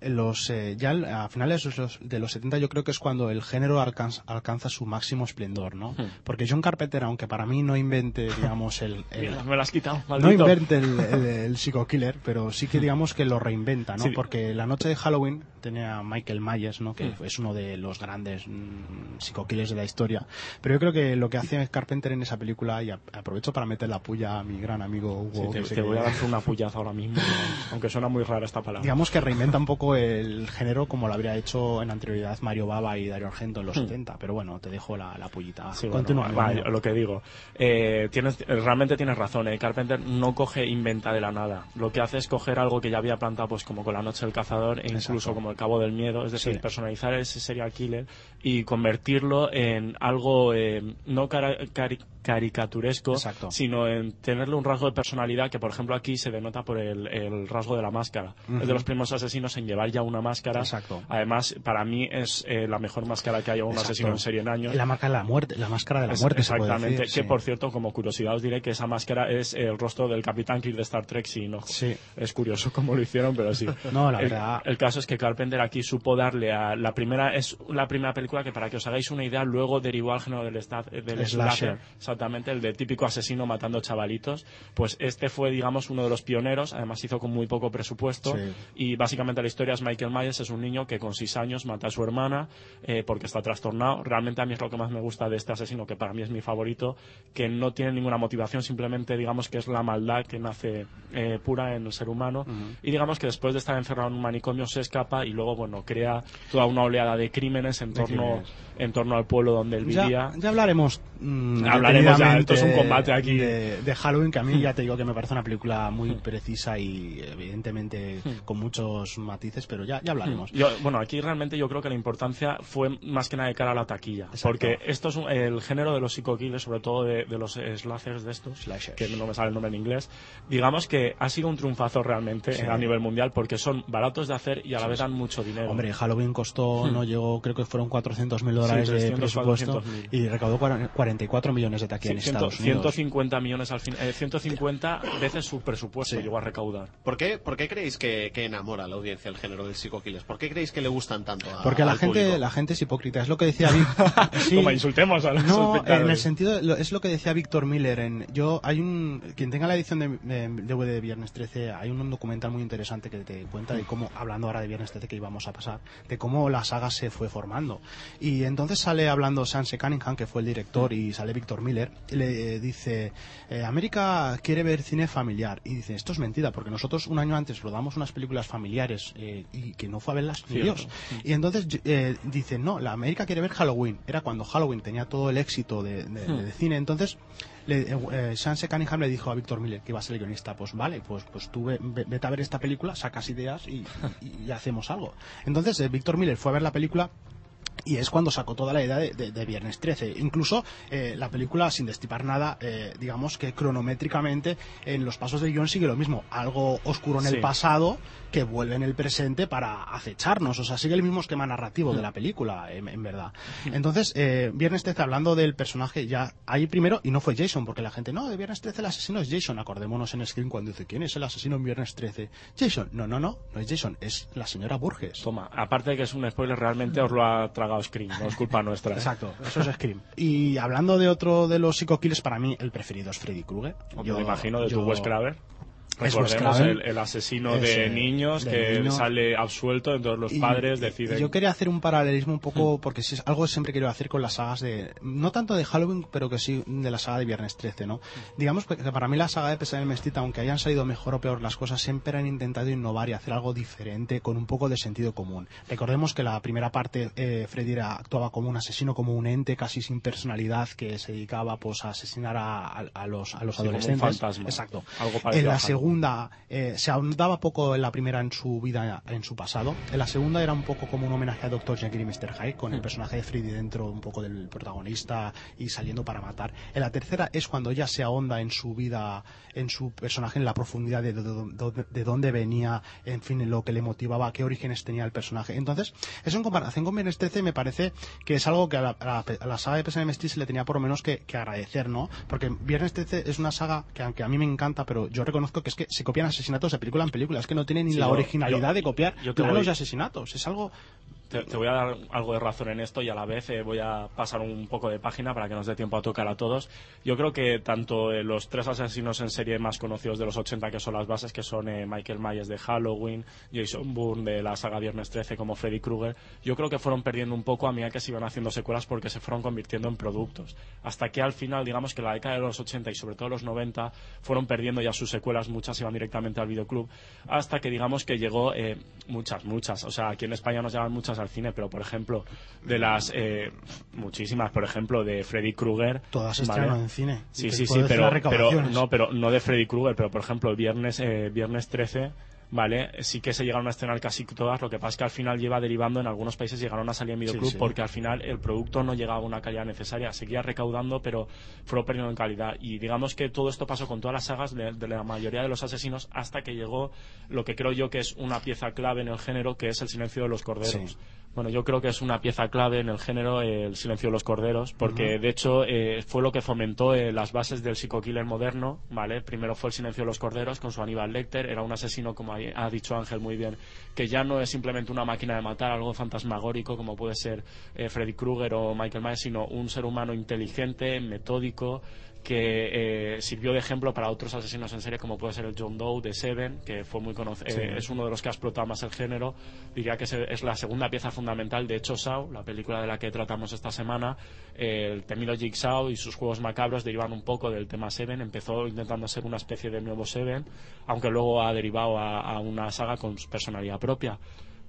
los, eh, ya a finales de los, de los 70 yo creo que es cuando el género alcanza, alcanza su máximo esplendor, ¿no? Hmm. Porque John Carpenter, aunque para mí no invente, digamos, el... el- Mira, me lo has quitado, no maldito. invente el, el, el Psycho Killer, pero sí que digamos que lo reinventa, ¿no? Sí. Porque la noche de Halloween tenía Michael Myers, ¿no? Que Mm. es uno de los grandes mm, Psycho Killers de la historia. Pero yo creo que lo que hace Carpenter en esa película, y aprovecho para meter la puya a mi gran amigo Hugo, Sí, te, que te voy a dar una puyaza ahora mismo, aunque suena muy rara esta palabra. digamos que reinventa un poco el género como lo habría hecho en anterioridad Mario Baba y Dario Argento en los Hmm. 70. Pero bueno, te dejo la, la pullita. Sí, Continúa. bueno, va, amigo mío. lo que digo. Eh, tienes, realmente tienes razón. eh, Carpenter no coge inventa de la nada. Lo que hace es coger algo que ya había plantado, pues como con La Noche del Cazador e incluso Exacto. como El Cabo del Miedo. Es decir, Sí. personalizar ese serial killer y convertirlo en algo eh, no cari- caricaturesco, Exacto. sino en tenerle un rasgo de personalidad que, por ejemplo, aquí se denota por el, el rasgo de la máscara. Es de los primeros asesinos en llevar ya una máscara. Exacto. Además, para mí es eh, la mejor máscara que haya un Exacto. asesino en serie en años. La marca de la muerte, la máscara de la Es- muerte, Exactamente. decir, que sí. por cierto, como curiosidad os diré que esa máscara es el rostro del Capitán Kirk de Star Trek sin ojos. Sí. Es curioso cómo lo hicieron, pero sí. No, la el, verdad- El caso es que Carpenter aquí supo darle a la primera es la primera película que para que os hagáis una idea luego derivó al género del, del Slasher. slasher, exactamente el de típico asesino matando chavalitos. Pues este fue digamos uno de los pioneros. Además hizo con muy poco presupuesto Sí. y básicamente la historia es Michael Myers es un niño que con seis años mata a su hermana eh, porque está trastornado. Realmente a mí es lo que más me gusta de este asesino, que para mí es mi favorito, que no tiene ninguna motivación, simplemente digamos que es la maldad que nace eh, pura en el ser humano. Y digamos que después de estar encerrado en un manicomio se escapa y luego, bueno, crea toda una oleada de crímenes en torno, crímenes. en torno al pueblo donde él vivía. Ya, ya hablaremos. mm, Hablaremos ya, detenidamente esto es un combate aquí. De, de Halloween, que a mí ya te digo que me parece una película muy precisa y evidentemente Hmm. con muchos matices, pero ya, ya hablaremos. Yo- bueno, aquí realmente yo creo que la importancia fue más que nada de cara a la taquilla. Exacto. Porque esto es un- el género de los psico-killers, sobre todo de, de los slashers de estos, Slashers. que no me sale el nombre en inglés, digamos que ha sido un triunfazo realmente Sí. a nivel mundial porque son baratos de hacer y a la Sí, vez sí. dan mucho dinero. Hombre, Halloween costó, Hmm. no llegó, creo que fueron 400 mil dólares de 300, presupuesto 400.000. y recaudó cuaren- 44 millones de Sí, en ciento- Estados Unidos. 150 millones al fin, eh, 150 veces su presupuesto Sí. llegó a recaudar. ¿Por qué, por qué creéis que, que enamora a la audiencia el género del Psycho Killers? ¿Por qué creéis que le gustan tanto a, Porque la al gente, público? la gente es hipócrita, es lo que decía sí. Toma, insultemos a los No, en el sentido, lo- es lo que decía Víctor Miller. En, yo hay un, quien tenga la edición de, de DVD de Viernes 13, hay un documental muy interesante que te cuenta de cómo, hablando ahora de Viernes 13 que íbamos a pasar, de cómo la saga se fue formando. Y entonces sale hablando Sanse Cunningham, que fue el director, y sale Víctor Miller, le dice, eh, América quiere ver cine familiar. Y dice, esto es mentira, porque nosotros un año antes rodamos unas películas familiares eh, y que no fue a verlas ni. Dios. Y entonces eh, dice, no, la América quiere ver Halloween. Era cuando Halloween tenía todo el éxito de, de- Hmm. de cine. Entonces, le, eh, eh, Sanse Cunningham le dijo a Víctor Miller, que iba a ser el guionista, pues vale, pues, pues tú ve- ve- vete a ver esta película, sacas ideas y, y- y hacemos algo. Entonces, eh, Víctor Miller fue a ver la película y es cuando sacó toda la idea de, de- de Viernes 13. Incluso eh, la película, sin destipar nada, eh, digamos que cronométricamente en los pasos de guion sigue lo mismo. Algo oscuro en Sí. el pasado que vuelve en el presente para acecharnos. O sea, sigue el mismo esquema narrativo de la película, en, en verdad. Entonces, eh, Viernes 13, hablando del personaje, ya ahí primero, y no fue Jason, porque la gente, no, de Viernes 13 el asesino es Jason. Acordémonos en Screen cuando dice, ¿quién es el asesino en Viernes 13? Jason. No, no, no, no es Jason, es la señora Burgess. Toma, aparte de que es un spoiler, realmente os lo ha tragado Scream, no es culpa nuestra. ¿eh? Exacto, eso es Scream. Y hablando de otro de los Psycho Killers, para mí el preferido es Freddy Krueger. Yo me imagino de tu Wes Craven. Recordemos el, el asesino de niños de que niño. sale absuelto, entonces los Y- padres deciden. Hmm. Yo quería hacer un paralelismo un poco, porque si es algo que siempre quiero hacer con las sagas de, no tanto de Halloween, pero que sí de la saga de Viernes 13, ¿no? Digamos que para mí la saga de Pesadilla Mestita, aunque hayan salido mejor o peor las cosas, siempre han intentado innovar y hacer algo diferente con un poco de sentido común. Recordemos que la primera parte, eh, Freddy era- actuaba como un asesino, como un ente casi sin personalidad que se dedicaba pues a asesinar a, a- a los, a los Sí, como un adolescentes. fantasma. Exacto. Algo En parecido a la. Segunda eh, se ahondaba poco en la primera en su vida, en su pasado. En la segunda era un poco como un homenaje a Dr. Jekyll y Mr. Hyde, con el personaje de Freddy dentro un poco del protagonista y saliendo para matar. En la tercera es cuando ya se ahonda en su vida, en su personaje, en la profundidad de, de- de- de dónde venía, en fin, en lo que le motivaba, qué orígenes tenía el personaje. Entonces, eso en comparación con Viernes 13 me parece que es algo que a la, a la- a la saga de Mestí se le tenía por lo menos que, que agradecer, ¿no? Porque Viernes 13 es una saga que aunque a mí me encanta, pero yo reconozco que es que se copian asesinatos de película en película, es que no tienen ni Sí, la yo- originalidad yo- de copiar yo te planos voy- de asesinatos. Es algo Te, voy a dar algo de razón en esto y a la vez eh, voy a pasar un poco de página para que nos dé tiempo a tocar a todos. Yo creo que tanto eh, los tres asesinos en serie más conocidos de los 80, que son las bases, que son eh, Michael Myers de Halloween, Jason Bourne de la saga Viernes 13 como Freddy Krueger, yo creo que fueron perdiendo un poco a medida que se iban haciendo secuelas porque se fueron convirtiendo en productos. Hasta que al final, digamos que la década de los 80 y sobre todo los 90 fueron perdiendo ya sus secuelas, muchas iban directamente al videoclub, hasta que digamos que llegó muchas, muchas. O sea, aquí en España nos llegan muchas al cine, pero por ejemplo, de las eh, muchísimas, por ejemplo, de Freddy Krueger. Todas se ¿vale? en cine. Sí, sí, sí, pero, no, pero no de Freddy Krueger, pero por ejemplo, el viernes, eh, viernes 13, ¿vale? Sí que se llegaron a estrenar casi todas, lo que pasa es que al final lleva derivando, en algunos países llegaron a salir en videoclub Sí, sí. porque al final el producto no llegaba a una calidad necesaria, seguía recaudando, pero fue perdiendo en calidad. Y digamos que todo esto pasó con todas las sagas de, de la mayoría de los asesinos hasta que llegó lo que creo yo que es una pieza clave en el género, que es el silencio de los corderos. Sí. Bueno, yo creo que es una pieza clave en el género eh, el silencio de los corderos, porque de hecho eh, fue lo que fomentó eh, las bases del psico-killer moderno, ¿vale? Primero fue el silencio de los corderos con su Aníbal Lecter, era un asesino, como ha ha dicho Ángel muy bien, que ya no es simplemente una máquina de matar, algo fantasmagórico como puede ser eh, Freddy Krueger o Michael Myers, sino un ser humano inteligente, metódico, que eh, sirvió de ejemplo para otros asesinos en serie como puede ser el John Doe de Seven, que fue muy conocido, Sí. es uno de los que ha explotado más el género. Diría que es la segunda pieza fundamental. De hecho, Saw, la película de la que tratamos esta semana, eh, el temido Jigsaw y sus juegos macabros derivan un poco del tema Seven. Empezó intentando ser una especie de nuevo Seven, aunque luego ha derivado a, a una saga con su personalidad propia.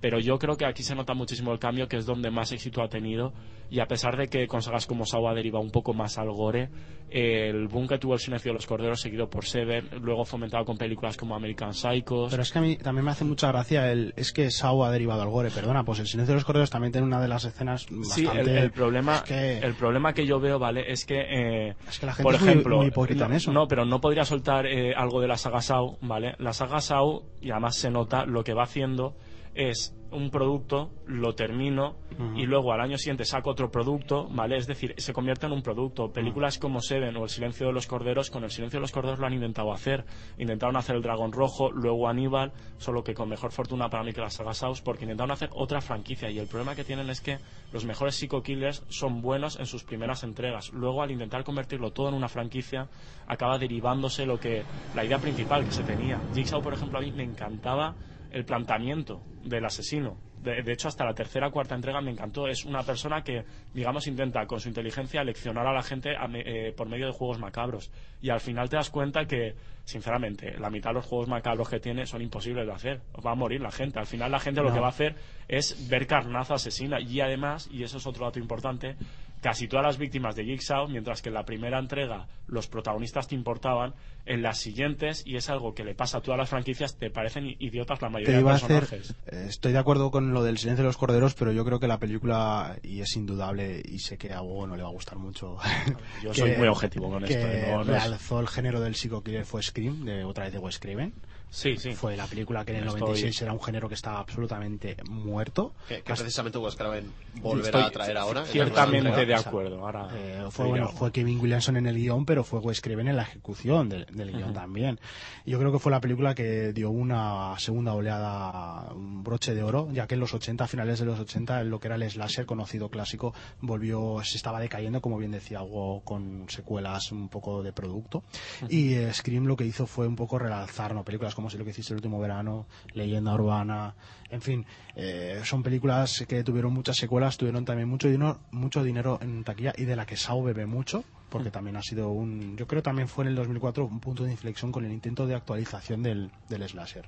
Pero yo creo que aquí se nota muchísimo el cambio, que es donde más éxito ha tenido. Y a pesar de que con sagas como Saw ha derivado un poco más al gore, el boom que tuvo el silencio de los corderos, seguido por Seven, luego fomentado con películas como American Psychos. Pero es que a mí también me hace mucha gracia el es que Sao ha derivado al gore, perdona, pues el silencio de los corderos también tiene una de las escenas Sí, bastante el, el problema, es que el problema que yo veo, ¿vale? Es que, eh, Es que la gente por es muy- ejemplo, muy hipócrita en no, eso. no, pero no podría soltar eh, algo de la saga Saw, ¿vale? La saga Saw, y además se nota, lo que va haciendo es un producto, lo termino y luego al año siguiente saco otro producto, ¿vale? Es decir, se convierte en un producto. Películas como Seven o El silencio de los corderos, con El silencio de los corderos lo han intentado hacer. Intentaron hacer El dragón rojo, luego Aníbal, solo que con mejor fortuna para mí que la saga Saw, porque intentaron hacer otra franquicia y el problema que tienen es que los mejores psico-killers son buenos en sus primeras entregas. Luego, al intentar convertirlo todo en una franquicia, acaba derivándose lo que la idea principal que se tenía. Jigsaw, por ejemplo, a mí me encantaba el planteamiento del asesino. De, de hecho, hasta la tercera o cuarta entrega me encantó. Es una persona que, digamos, intenta con su inteligencia leccionar a la gente a me- eh, por medio de juegos macabros. Y al final te das cuenta que, sinceramente, la mitad de los juegos macabros que tiene son imposibles de hacer. Va a morir la gente. Al final la gente lo que va a hacer es ver carnaza asesina. Y además, y eso es otro dato importante, casi todas las víctimas de Jigsaw, mientras que en la primera entrega los protagonistas te importaban, en las siguientes, y es algo que le pasa a todas las franquicias, te parecen idiotas la mayoría de hacer personajes. eh, estoy de acuerdo con lo del silencio de los corderos pero yo creo que la película y es indudable y sé que a Hugo no le va a gustar mucho Yo que- soy muy objetivo con que esto, ¿eh? No- no es- realzó el género del psico-killer fue Scream de otra vez de Wes Craven Sí, sí. fue la película que en el Estoy- 96 era un género que estaba absolutamente muerto Que, que Hasta- precisamente Wes Craven volverá Estoy a traer ahora. Ciertamente de acuerdo. Ahora Eh, fue, bueno, fue Kevin Williamson en el guion, pero fue Wes Craven en la ejecución del, del guion Ujú. también. Y Yo creo que fue la película que dio una segunda oleada, un broche de oro, ya que en los 80, a finales de los 80, lo que era el slasher conocido clásico volvió, se estaba decayendo, como bien decía Hugo, con secuelas un poco de producto. Y eh, Scream lo que hizo fue un poco realzar, ¿no? Películas como Si lo que hiciste el último verano, Leyenda Urbana, en fin, eh, son películas que tuvieron muchas secuelas, tuvieron también mucho dinero, mucho dinero en taquilla y de la que Saw bebe mucho, porque también ha sido un, yo creo también fue en el 2004 un punto de inflexión con el intento de actualización del, del slasher.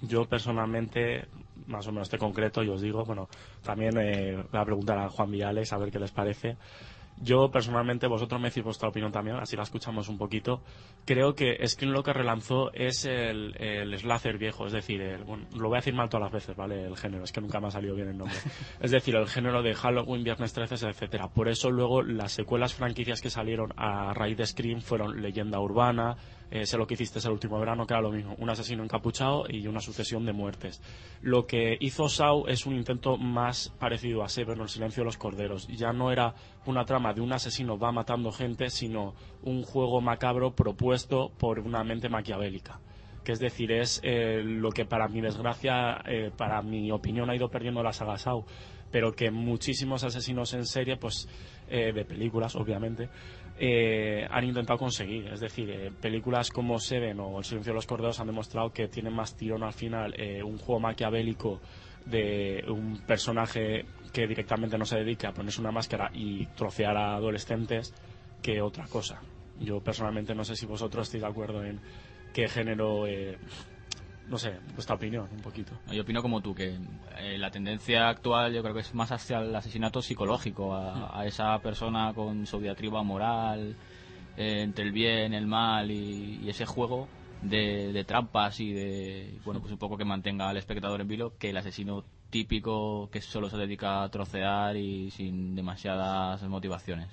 Yo personalmente, más o menos este concreto, yo os digo, bueno, también eh, voy a preguntar a Juan Viales a ver qué les parece. Yo personalmente, vosotros me decís vuestra opinión también, así la escuchamos un poquito. Creo que Screen lo que relanzó es el, el slasher viejo, es decir, el- bueno, lo voy a decir mal todas las veces, ¿vale? El género, es que nunca me ha salido bien el nombre. Es decir, el género de Halloween, Viernes 13, etcétera. Por eso luego las secuelas franquicias que salieron a raíz de Scream fueron Leyenda Urbana, eh, sé lo que hiciste el último verano, que era lo mismo, un asesino encapuchado y una sucesión de muertes. Lo que hizo Saw es un intento más parecido a Seven o El silencio de los corderos. Ya no era una trama de un asesino va matando gente, sino un juego macabro propuesto por una mente maquiavélica. que es decir, es eh, lo que para mi desgracia, eh, para mi opinión, ha ido perdiendo la saga Saw, pero que muchísimos asesinos en serie, pues eh, de películas, obviamente, eh, han intentado conseguir. Es decir, eh, películas como Seven o El silencio de los corderos han demostrado que tienen más tirón al final eh, un juego maquiavélico de un personaje que directamente no se dedica a ponerse una máscara y trocear a adolescentes que otra cosa. Yo personalmente no sé si vosotros estáis de acuerdo en qué género, eh, no sé, vuestra opinión un poquito. Yo opino como tú, que eh, la tendencia actual yo creo que es más hacia el asesinato psicológico, a, a esa persona con su diatriba moral, eh, entre el bien, el mal y, y ese juego de, de trampas y de, bueno, pues un poco que mantenga al espectador en vilo, que el asesino típico que solo se dedica a trocear y sin demasiadas motivaciones.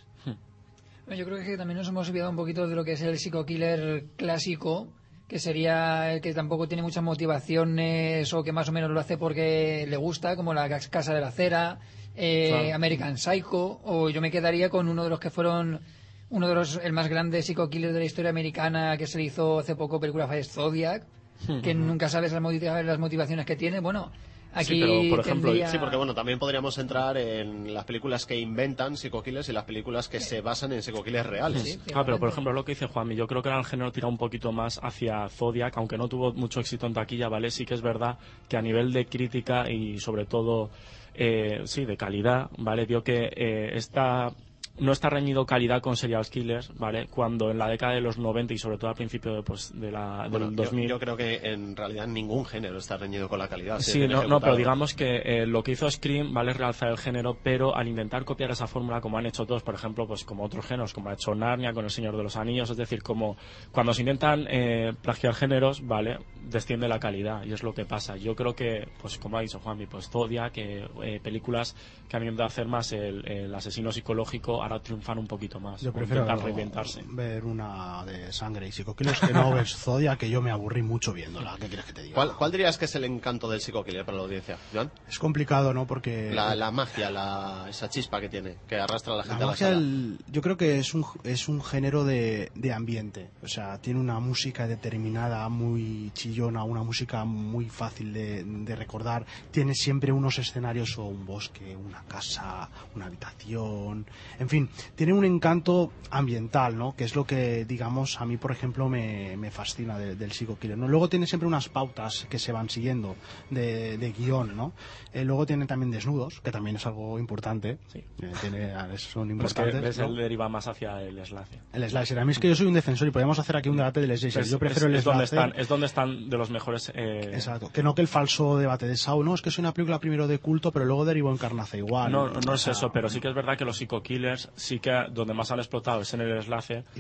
Yo creo que también nos hemos olvidado un poquito de lo que es el psico-killer clásico, que sería el que tampoco tiene muchas motivaciones o que más o menos lo hace porque le gusta, como la Casa de la Cera, eh, Claro. American Psycho, o yo me quedaría con uno de los que fueron uno de los el más grande psico-killer de la historia americana que se le hizo hace poco película fue Zodiac, que nunca sabes las motivaciones que tiene. Bueno, aquí sí, pero por ejemplo, tendría- sí, porque bueno, también podríamos entrar en las películas que inventan psico-killers y las películas que se basan en psico-killers reales. Ah, pero por ejemplo lo que dice Juanmi, yo creo que el género tira un poquito más hacia Zodiac, aunque no tuvo mucho éxito en taquilla, ¿vale? Sí que es verdad que a nivel de crítica y sobre todo, eh, sí, de calidad, ¿vale? Vio que eh, esta no está reñido calidad con serial killers, ¿vale? Cuando en la década de los 90 y sobre todo al principio de, pues, de la, del Bueno, yo, 2000... yo creo que en realidad ningún género está reñido con la calidad. Sí, no, no, pero digamos que eh, lo que hizo Scream vale es realzar el género, pero al intentar copiar esa fórmula, como han hecho todos, por ejemplo, pues como otros géneros, como ha hecho Narnia con El Señor de los Anillos, es decir, como cuando se intentan eh, plagiar géneros, vale, desciende la calidad y es lo que pasa. Yo creo que, pues como ha dicho Juanmi, pues Zodiac, que eh, películas que han intentado hacer más el, el asesino psicológico ahora triunfan un poquito más, Yo prefiero reinventarse. ver una de sangre y psico-killers que no ver Zodia, que yo me aburrí mucho viéndola. ¿Qué quieres que te diga? ¿Cuál, cuál dirías que es el encanto del psico-killer para la audiencia, Joan? Es complicado, ¿no? Porque La, la magia, la, esa chispa que tiene, que arrastra a la La gente a la magia, sala. el- yo creo que es un, es un género de, de ambiente. O sea, tiene una música determinada, muy chillona, una música muy fácil de, de recordar. Tiene siempre unos escenarios o un bosque, una casa, una habitación. En fin, tiene un encanto ambiental, ¿no? Que es lo que, digamos, a mí, por ejemplo, me, me fascina de- del psico killer, ¿no? Luego tiene siempre unas pautas que se van siguiendo de, de guion, ¿no? Eh, luego tiene también desnudos, que también es algo importante. Eh, tiene, son Pero es que importantes. ves, ¿no? él deriva más hacia el slasher. El slasher. A mí es que yo soy un defensor y podríamos hacer aquí un debate del slasher. Es- yo prefiero es- el es donde slasher. están, es donde están de los mejores eh, Exacto. Que no que el falso debate de Saw, no, es que es una película primero de culto, pero luego derivó en carnaza igual. No, no O es sea, eso, pero sí que es verdad que los sí que donde más han explotado es en el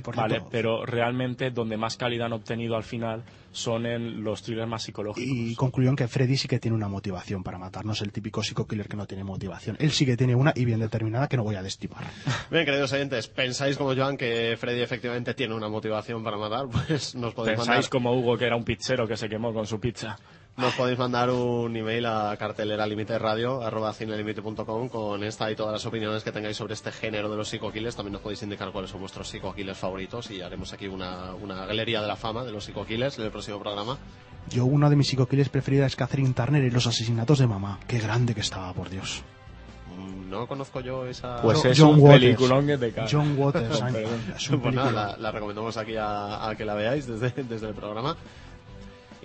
por ¿vale? Pero realmente donde más calidad han obtenido al final son en los thrillers más psicológicos. Y concluyó en que Freddy sí que tiene una motivación para matar, no es el típico psico-killer que no tiene motivación. Él sí que tiene una y bien determinada que no voy a destipar. Bien, queridos oyentes, ¿pensáis como Joan que Freddy efectivamente tiene una motivación para matar? Pues nos podéis mandar, Pensáis como Hugo que era un pizzero que se quemó con su pizza. Nos podéis mandar un email a cartelera límite radio arroba con esta y todas las opiniones que tengáis sobre este género de los psico-killers. También nos podéis indicar cuáles son vuestros psico-killers favoritos y haremos aquí una, una galería de la fama de los psico-killers en el próximo programa. Yo, una de mis psico-killers preferidas es Catherine Turner y los asesinatos de mamá. Qué grande que estaba, por Dios. Mm, No conozco yo esa... Pues Jo- es John un Waters. peliculón que te cae. John Waters, es un Pues nada, peliculón. la, la recomendamos aquí a, a que la veáis desde, desde el programa.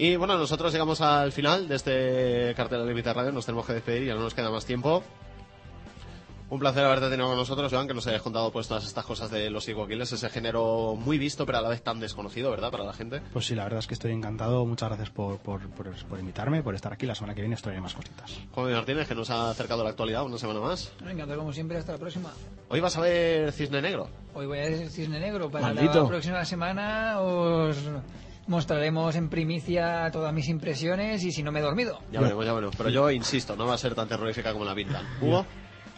Y bueno, nosotros llegamos al final de este cartel de Límite Radio, nos tenemos que despedir, ya no nos queda más tiempo. Un placer haberte tenido con nosotros, Joan, que nos hayas contado pues todas estas cosas de los psico-killers, ese género muy visto pero a la vez tan desconocido, ¿verdad? Para la gente. Pues sí, la verdad es que estoy encantado. Muchas gracias por, por, por, por invitarme, por estar aquí. La semana que viene os traeré más cositas. Juan Martínez, que nos ha acercado la actualidad una semana más. Venga, como siempre, hasta la próxima. Hoy vas a ver Cisne Negro. Hoy voy a decir Cisne Negro. Para Maldito. la próxima semana os mostraremos en primicia todas mis impresiones y si no me he dormido. Ya veremos, ya veremos. Pero yo insisto, no va a ser tan terrorífica como la pintan. Hugo.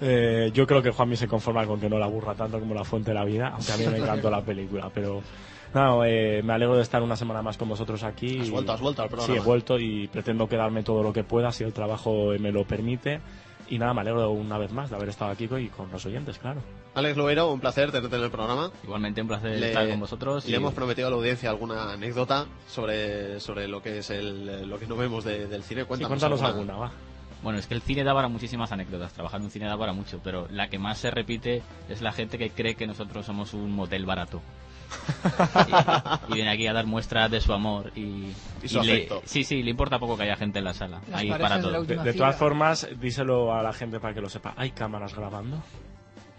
Eh, yo creo que Juanmi se conforma con que no la aburra tanto como la fuente de la vida, aunque a mí me encantó la película, pero no, eh, me alegro de estar una semana más con vosotros aquí. Has vuelto, has vuelto al programa. Sí, he vuelto y pretendo quedarme todo lo que pueda si el trabajo me lo permite. Y nada, me alegro una vez más de haber estado aquí y con los oyentes, claro. Alex Luero, un placer tenerte en el programa. Igualmente un placer Le- estar con vosotros. Le y- hemos prometido a la audiencia alguna anécdota sobre, sobre lo que es el, lo que no vemos de- del cine. Cuéntanos cuéntanos alguna, va. Bueno, es que el cine da para muchísimas anécdotas. Trabajar en un cine da para mucho, pero la que más se repite es la gente que cree que nosotros somos un motel barato. Y, y viene aquí a dar muestras de su amor y, Y su le- afecto. sí, sí, le importa poco que haya gente en la sala. Las Ahí para de todo. De, de todas formas, díselo a la gente para que lo sepa. ¿Hay cámaras grabando?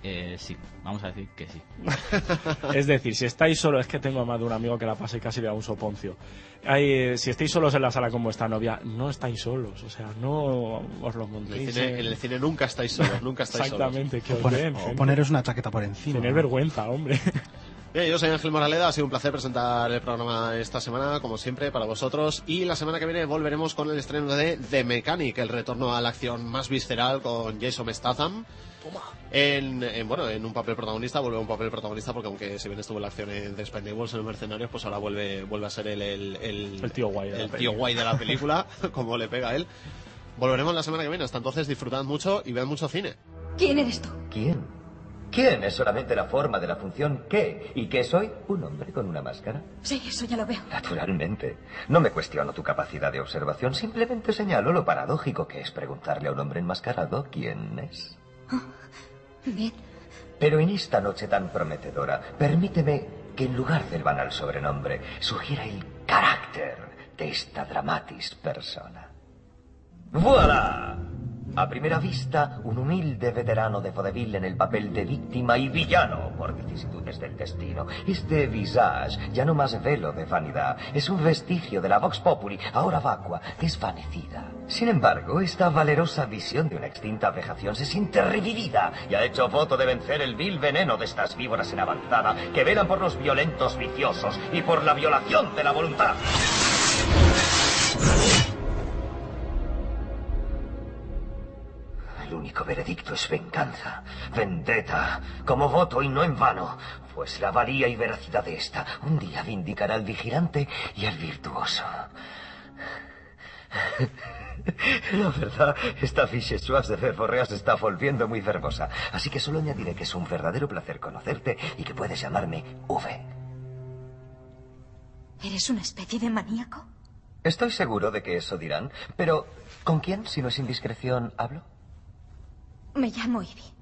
Eh, sí, vamos a decir que sí. Es decir, si estáis solos, es que tengo más de un amigo que la pasa y casi le da un soponcio. Hay, eh, si estáis solos en la sala con vuestra novia, no estáis solos, o sea, no os lo En el, montéis. cine, en el cine nunca estáis solos, nunca estáis solos. Exactamente, que O, os poner- den, o poneros una chaqueta por encima. Tener vergüenza, hombre. Bien, yo soy Ángel Moraleda, ha sido un placer presentar el programa esta semana, como siempre, para vosotros. Y la semana que viene volveremos con el estreno de The Mechanic, el retorno a la acción más visceral con Jason Statham. En, en, bueno, en un papel protagonista, vuelve a un papel protagonista porque aunque si bien estuvo en la acción en Expendables en los Mercenarios, pues ahora vuelve, vuelve a ser el, el, el, El tío guay de la el tío película. guay de la película, como le pega a él. Volveremos la semana que viene, hasta entonces disfrutad mucho y vean mucho cine. ¿Quién eres tú? ¿Quién? ¿Quién es solamente la forma de la función qué? ¿Y qué soy? ¿Un hombre con una máscara? Sí, eso ya lo veo. Naturalmente. No me cuestiono tu capacidad de observación, simplemente señalo lo paradójico que es preguntarle a un hombre enmascarado quién es. Bien. Pero en esta noche tan prometedora, permíteme que en lugar del banal sobrenombre, sugiera el carácter de esta dramatis persona. ¡Voilà! A primera vista, un humilde veterano de vodevil en el papel de víctima y villano por vicisitudes del destino. Este visage, ya no más velo de vanidad, es un vestigio de la Vox Populi, ahora vacua, desvanecida. Sin embargo, esta valerosa visión de una extinta vejación se siente revivida y ha hecho voto de vencer el vil veneno de estas víboras en avanzada que velan por los violentos viciosos y por la violación de la voluntad. Único veredicto es venganza, vendetta, como voto y no en vano, pues la valía y veracidad de esta un día vindicará al vigilante y al virtuoso. La verdad, esta fiche de verborrea se está volviendo muy verbosa, así que solo añadiré que es un verdadero placer conocerte y que puedes llamarme V. ¿Eres una especie de maníaco? Estoy seguro de que eso dirán, pero ¿con quién, si no es indiscreción, hablo? Me llamo Ivy.